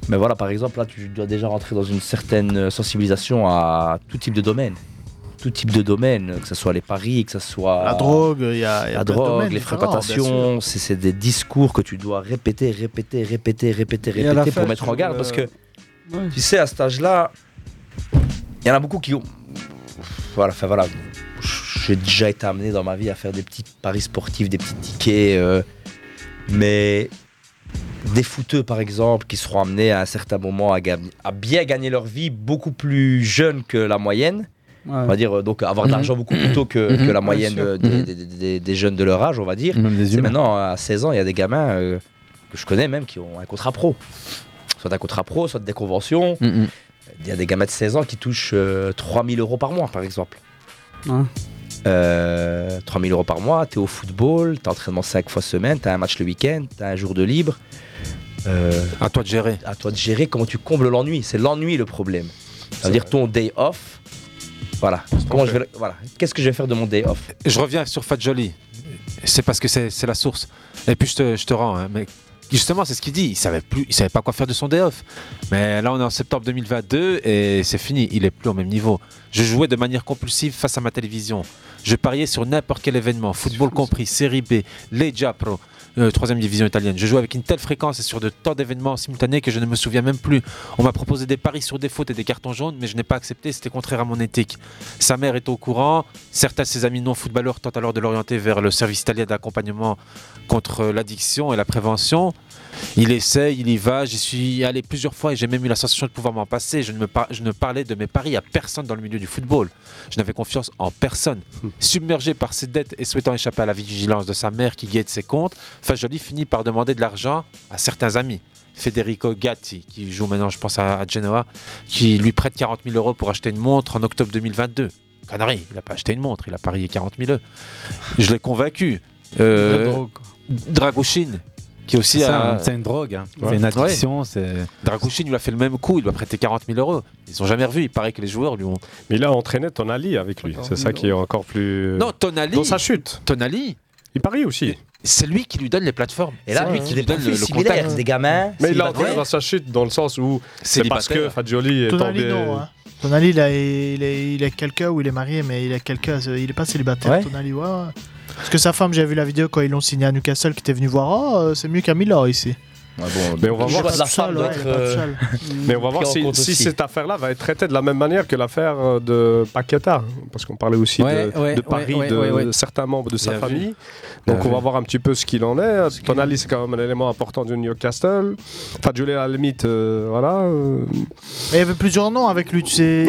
Mais voilà, par exemple, là, tu dois déjà rentrer dans une certaine sensibilisation à tout type de domaine. Tout type de domaine, que ce soit les paris, que ce soit La drogue, il y a, il y a la plein de drogue, domaines les fréquentations, c'est c'est des discours que tu dois répéter, répéter, répéter, répéter, répéter fin, pour mettre en garde. Parce que, Ouais. tu sais, à cet âge-là, il y en a beaucoup qui ont. Voilà, enfin voilà. J'ai déjà été amené dans ma vie à faire des petits paris sportifs, des petits tickets. euh, mais des footeux, par exemple, qui seront amenés à un certain moment à, gagner- à bien gagner leur vie beaucoup plus jeunes que la moyenne. On va dire euh, donc avoir de l'argent beaucoup plus tôt que, Mhm. que la moyenne des, Mhm. des- des- des jeunes de leur âge, on va dire. Même des C'est maintenant, à 16 ans, il y a des gamins euh, que je connais même qui ont un contrat pro. Soit un contrat pro, soit des conventions. Mhm. Il y a des gamins de 16 ans qui touchent euh, 3000 euros par mois, par exemple. Ouais. Euh, 3000 euros par mois, tu es au football, tu entraînement 5 fois semaine, tu as un match le week-end, tu as un jour de libre. Euh, À toi de gérer. à toi de gérer comment tu combles l'ennui. C'est l'ennui le problème. Ça veut dire ton day off. Voilà. Comment je vais, voilà. Qu'est-ce que je vais faire de mon day off? Je reviens sur Fat Jolie. C'est parce que c'est c'est la source. Et puis je te, je te rends. hein, mais justement, c'est ce qu'il dit. Il savait plus, il savait pas quoi faire de son day off. Mais là, on est en septembre 2022 et c'est fini. Il est plus au même niveau. Je jouais de manière compulsive face à ma télévision. Je pariais sur n'importe quel événement, football compris, série B, les Pro. Euh, troisième division italienne. Je joue avec une telle fréquence et sur de tant d'événements simultanés que je ne me souviens même plus. On m'a proposé des paris sur des fautes et des cartons jaunes, mais je n'ai pas accepté, c'était contraire à mon éthique. Sa mère est au courant, certains de ses amis non-footballeurs tentent alors de l'orienter vers le service italien d'accompagnement contre l'addiction et la prévention. Il essaye, il y va, j'y suis allé plusieurs fois et j'ai même eu la sensation de pouvoir m'en passer. Je ne, me par- je ne parlais de mes paris à personne dans le milieu du football. Je n'avais confiance en personne. Submergé par ses dettes et souhaitant échapper à la vigilance de sa mère qui guette ses comptes, Fagioli finit par demander de l'argent à certains amis. Federico Gatti, qui joue maintenant, je pense, à, Genoa, qui lui prête 40 000 euros pour acheter une montre en octobre 2022. Connerie, il n'a pas acheté une montre, il a parié 40 000 euros. Je l'ai convaincu. Euh. Dragoshin, qui aussi C'est a- c'est une drogue, hein. C'est une addiction, c'est- Dragoshin lui a fait le même coup, il lui a prêté 40 000 euros. Ils sont jamais revus, il paraît que les joueurs lui ont. Mais il a entraîné Tonali avec lui. C'est ça qui est encore plus. Non, Tonali. Dans sa chute. Tonali. Il parie aussi. C'est lui qui lui donne les plateformes. Et là, C'est lui qui lui donne le, le contact. des gamins. Mais il a entraîné dans sa chute dans le sens où c'est parce que. Fagioli est Tonali, tombé. non. Hein. Tonali, il, a, il, est, il est quelqu'un où il est marié, mais il est quelqu'un. Il est pas célibataire, Ouais. Tonali, ouais. Parce que sa femme, j'ai vu la vidéo quand ils l'ont signé à Newcastle, qui était venu voir. Oh, euh, c'est mieux qu'à Milan ici. Mais on va voir la si- euh, Mais on va voir cette affaire-là va être traitée de la même manière que l'affaire euh, de Paqueta. Parce qu'on parlait aussi Ouais, de, ouais, de ouais, Paris ouais, de ouais, ouais. certains membres de sa Bien vu. famille. Bien Donc on vu. va voir un petit peu ce qu'il en est. Tonali, c'est quand même un élément important du Newcastle. Fagioli, à la limite, euh, voilà. Mais il y avait plusieurs noms avec lui, tu sais.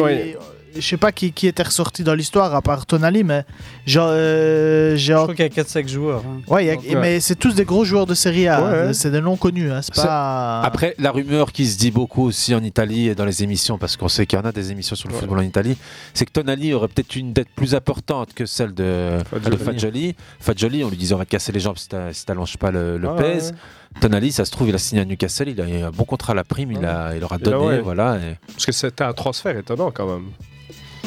Je sais pas qui, qui était ressorti dans l'histoire à part Tonali, mais genre, euh, j'ai Je crois qu'il y a 4-5 joueurs. hein. Ouais, a- Donc, mais c'est tous des gros joueurs de Serie A. Ouais. C'est des noms connus. Hein. Pas. Après, la rumeur qui se dit beaucoup aussi en Italie et dans les émissions, parce qu'on sait qu'il y en a des émissions sur le football en Italie, c'est que Tonali aurait peut-être une dette plus importante que celle de Fagioli. de Fagioli. Fagioli, on lui disait on va te casser les jambes si t'as- si pas le, le Ah, pèse. ouais. Tonali, ça se trouve, il a signé à Newcastle, il a eu un bon contrat à la prime, il, a, il aura donné, ouais. voilà. et- Parce que c'était un transfert étonnant quand même.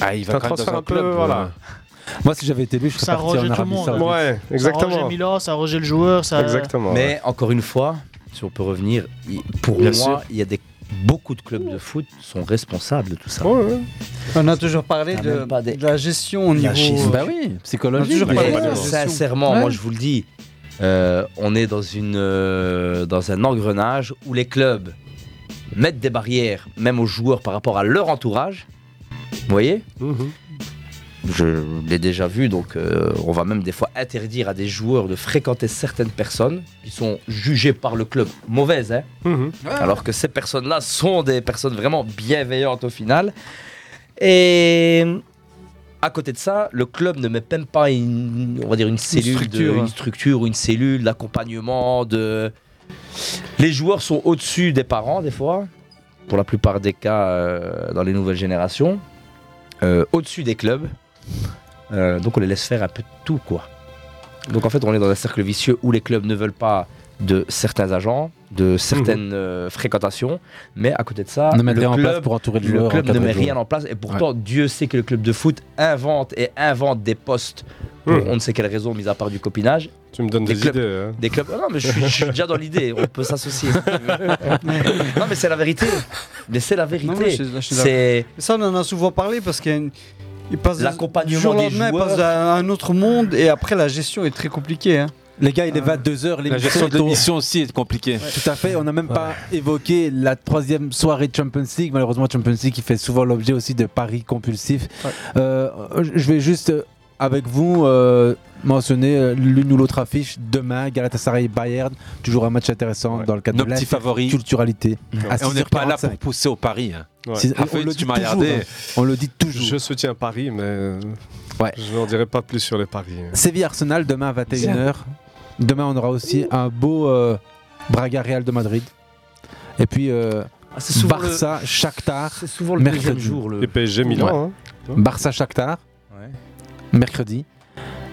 Ah, il va un quand même dans transfert un peu, club. voilà. euh, Moi, si j'avais été lui, je serais Ça parti en tout le Arabie monde. Saoudite. Ouais, Ça arrangeait exactement. Milan, ça arrangeait le joueur. Ça... Exactement. Mais ouais. encore une fois, si on peut revenir, pour Bien moi, sûr. il y a des beaucoup de clubs de foot sont responsables de tout ça. Ouais, ouais. On a toujours parlé Ah, de, des- la gestion au niveau. gestion. Bah oui, psychologique. sincèrement, Ouais. moi je vous le dis, euh, on est dans, une, euh, dans un engrenage où les clubs mettent des barrières, même aux joueurs par rapport à leur entourage. Vous voyez Mhm. Je l'ai déjà vu, donc euh, on va même des fois interdire à des joueurs de fréquenter certaines personnes qui sont jugées par le club mauvaises, hein, Mhm. alors que ces personnes-là sont des personnes vraiment bienveillantes au final. Et à côté de ça, le club ne met même pas une, on va dire une cellule, de- structure. une structure ou une cellule d'accompagnement. De... Les joueurs sont au-dessus des parents des fois, pour la plupart des cas euh, dans les nouvelles générations, euh, au-dessus des clubs. Euh, donc on les laisse faire un peu tout quoi. Donc en fait on est dans un cercle vicieux où les clubs ne veulent pas de certains agents, de certaines euh, fréquentations, mais à côté de ça, Ne mettre le rien en club, place pour entourer le club ne encadrer met rien en place et pourtant Dieu sait que le club de foot invente et invente des postes pour Mhm. on ne sait quelle raison, mis à part du copinage. Tu me donnes Des des, clubs- idées. hein. Des clubs. Ah non, mais je suis, je suis déjà dans l'idée. On peut s'associer. non, mais c'est la vérité. Mais c'est la vérité. C'est ça, on en a souvent parlé parce qu'il y a une- il passe L'accompagnement du jour au des lendemain, il joueurs. passe à un autre monde et après la gestion est très compliquée. hein. Les gars, il est 22h, La gestion de l'émission aussi est compliquée. Tout à fait, on n'a même pas évoqué la troisième soirée de Champions League. Malheureusement, Champions League qui fait souvent l'objet aussi de paris compulsifs. Euh, je vais juste, euh, avec vous, euh, mentionner l'une ou l'autre affiche. Demain, Galatasaray Bayern, toujours un match intéressant dans le cadre Nos de favoris. culturalité. Et on n'est pas là pour pousser au pari. hein. Ouais. Ah, on le tu toujours, regardé. hein. On le dit toujours. Je soutiens Paris, mais Ouais. je n'en dirai pas plus sur les paris. hein. Séville Arsenal demain à 21h. Demain, on aura aussi un beau euh, Braga Real de Madrid. Et puis euh, Ah, c'est souvent Barça Shakhtar. c'est souvent le mercredi. deuxième jour. Le... Et PSG Milan. hein. Barça Shakhtar Ouais. mercredi.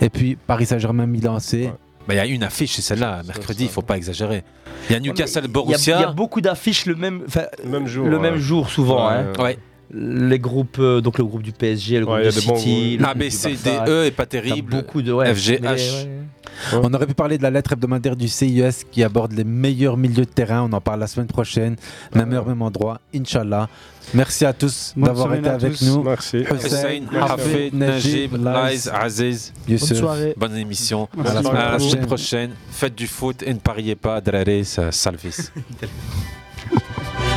Et puis Paris Saint-Germain Milan AC. Bah, Il y a une affiche, c'est celle-là, mercredi, il faut pas exagérer. Il y a Newcastle Il y a- Borussia. Il y a beaucoup d'affiches le même, Le jour. le ouais. même jour souvent. Ouais, hein. ouais. Les groupes, euh, donc le groupe du PSG, le groupe Ouais, bons City, le A, B, C. D, E est pas terrible. Beaucoup de ouais, FG, mais, H. ouais. On aurait pu parler de la lettre hebdomadaire du CIS qui aborde les meilleurs milieux de terrain. On en parle la semaine prochaine. Même heure, même endroit. Inch'Allah. Merci à tous d'avoir été avec tous. nous. Merci. Hussein, Merci. Hafid, Najib, Laiz, Aziz. Youssef. Bonne soirée. Bonne émission. À la semaine À la prochaine. prochaine. Faites du foot et ne pariez pas. Draré, salvis.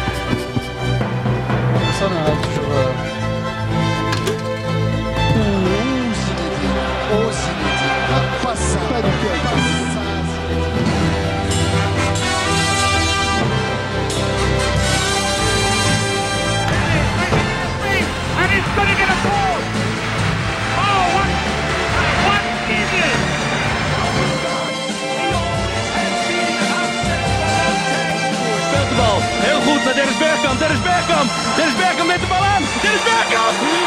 Bergkamp. Dennis Bergkamp. Dennis Bergkamp met de bal aan. Dennis Bergkamp.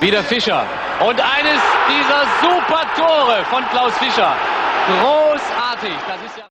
Wieder Fischer. Und eines dieser super Tore von Klaus Fischer. Großartig. Das ist ja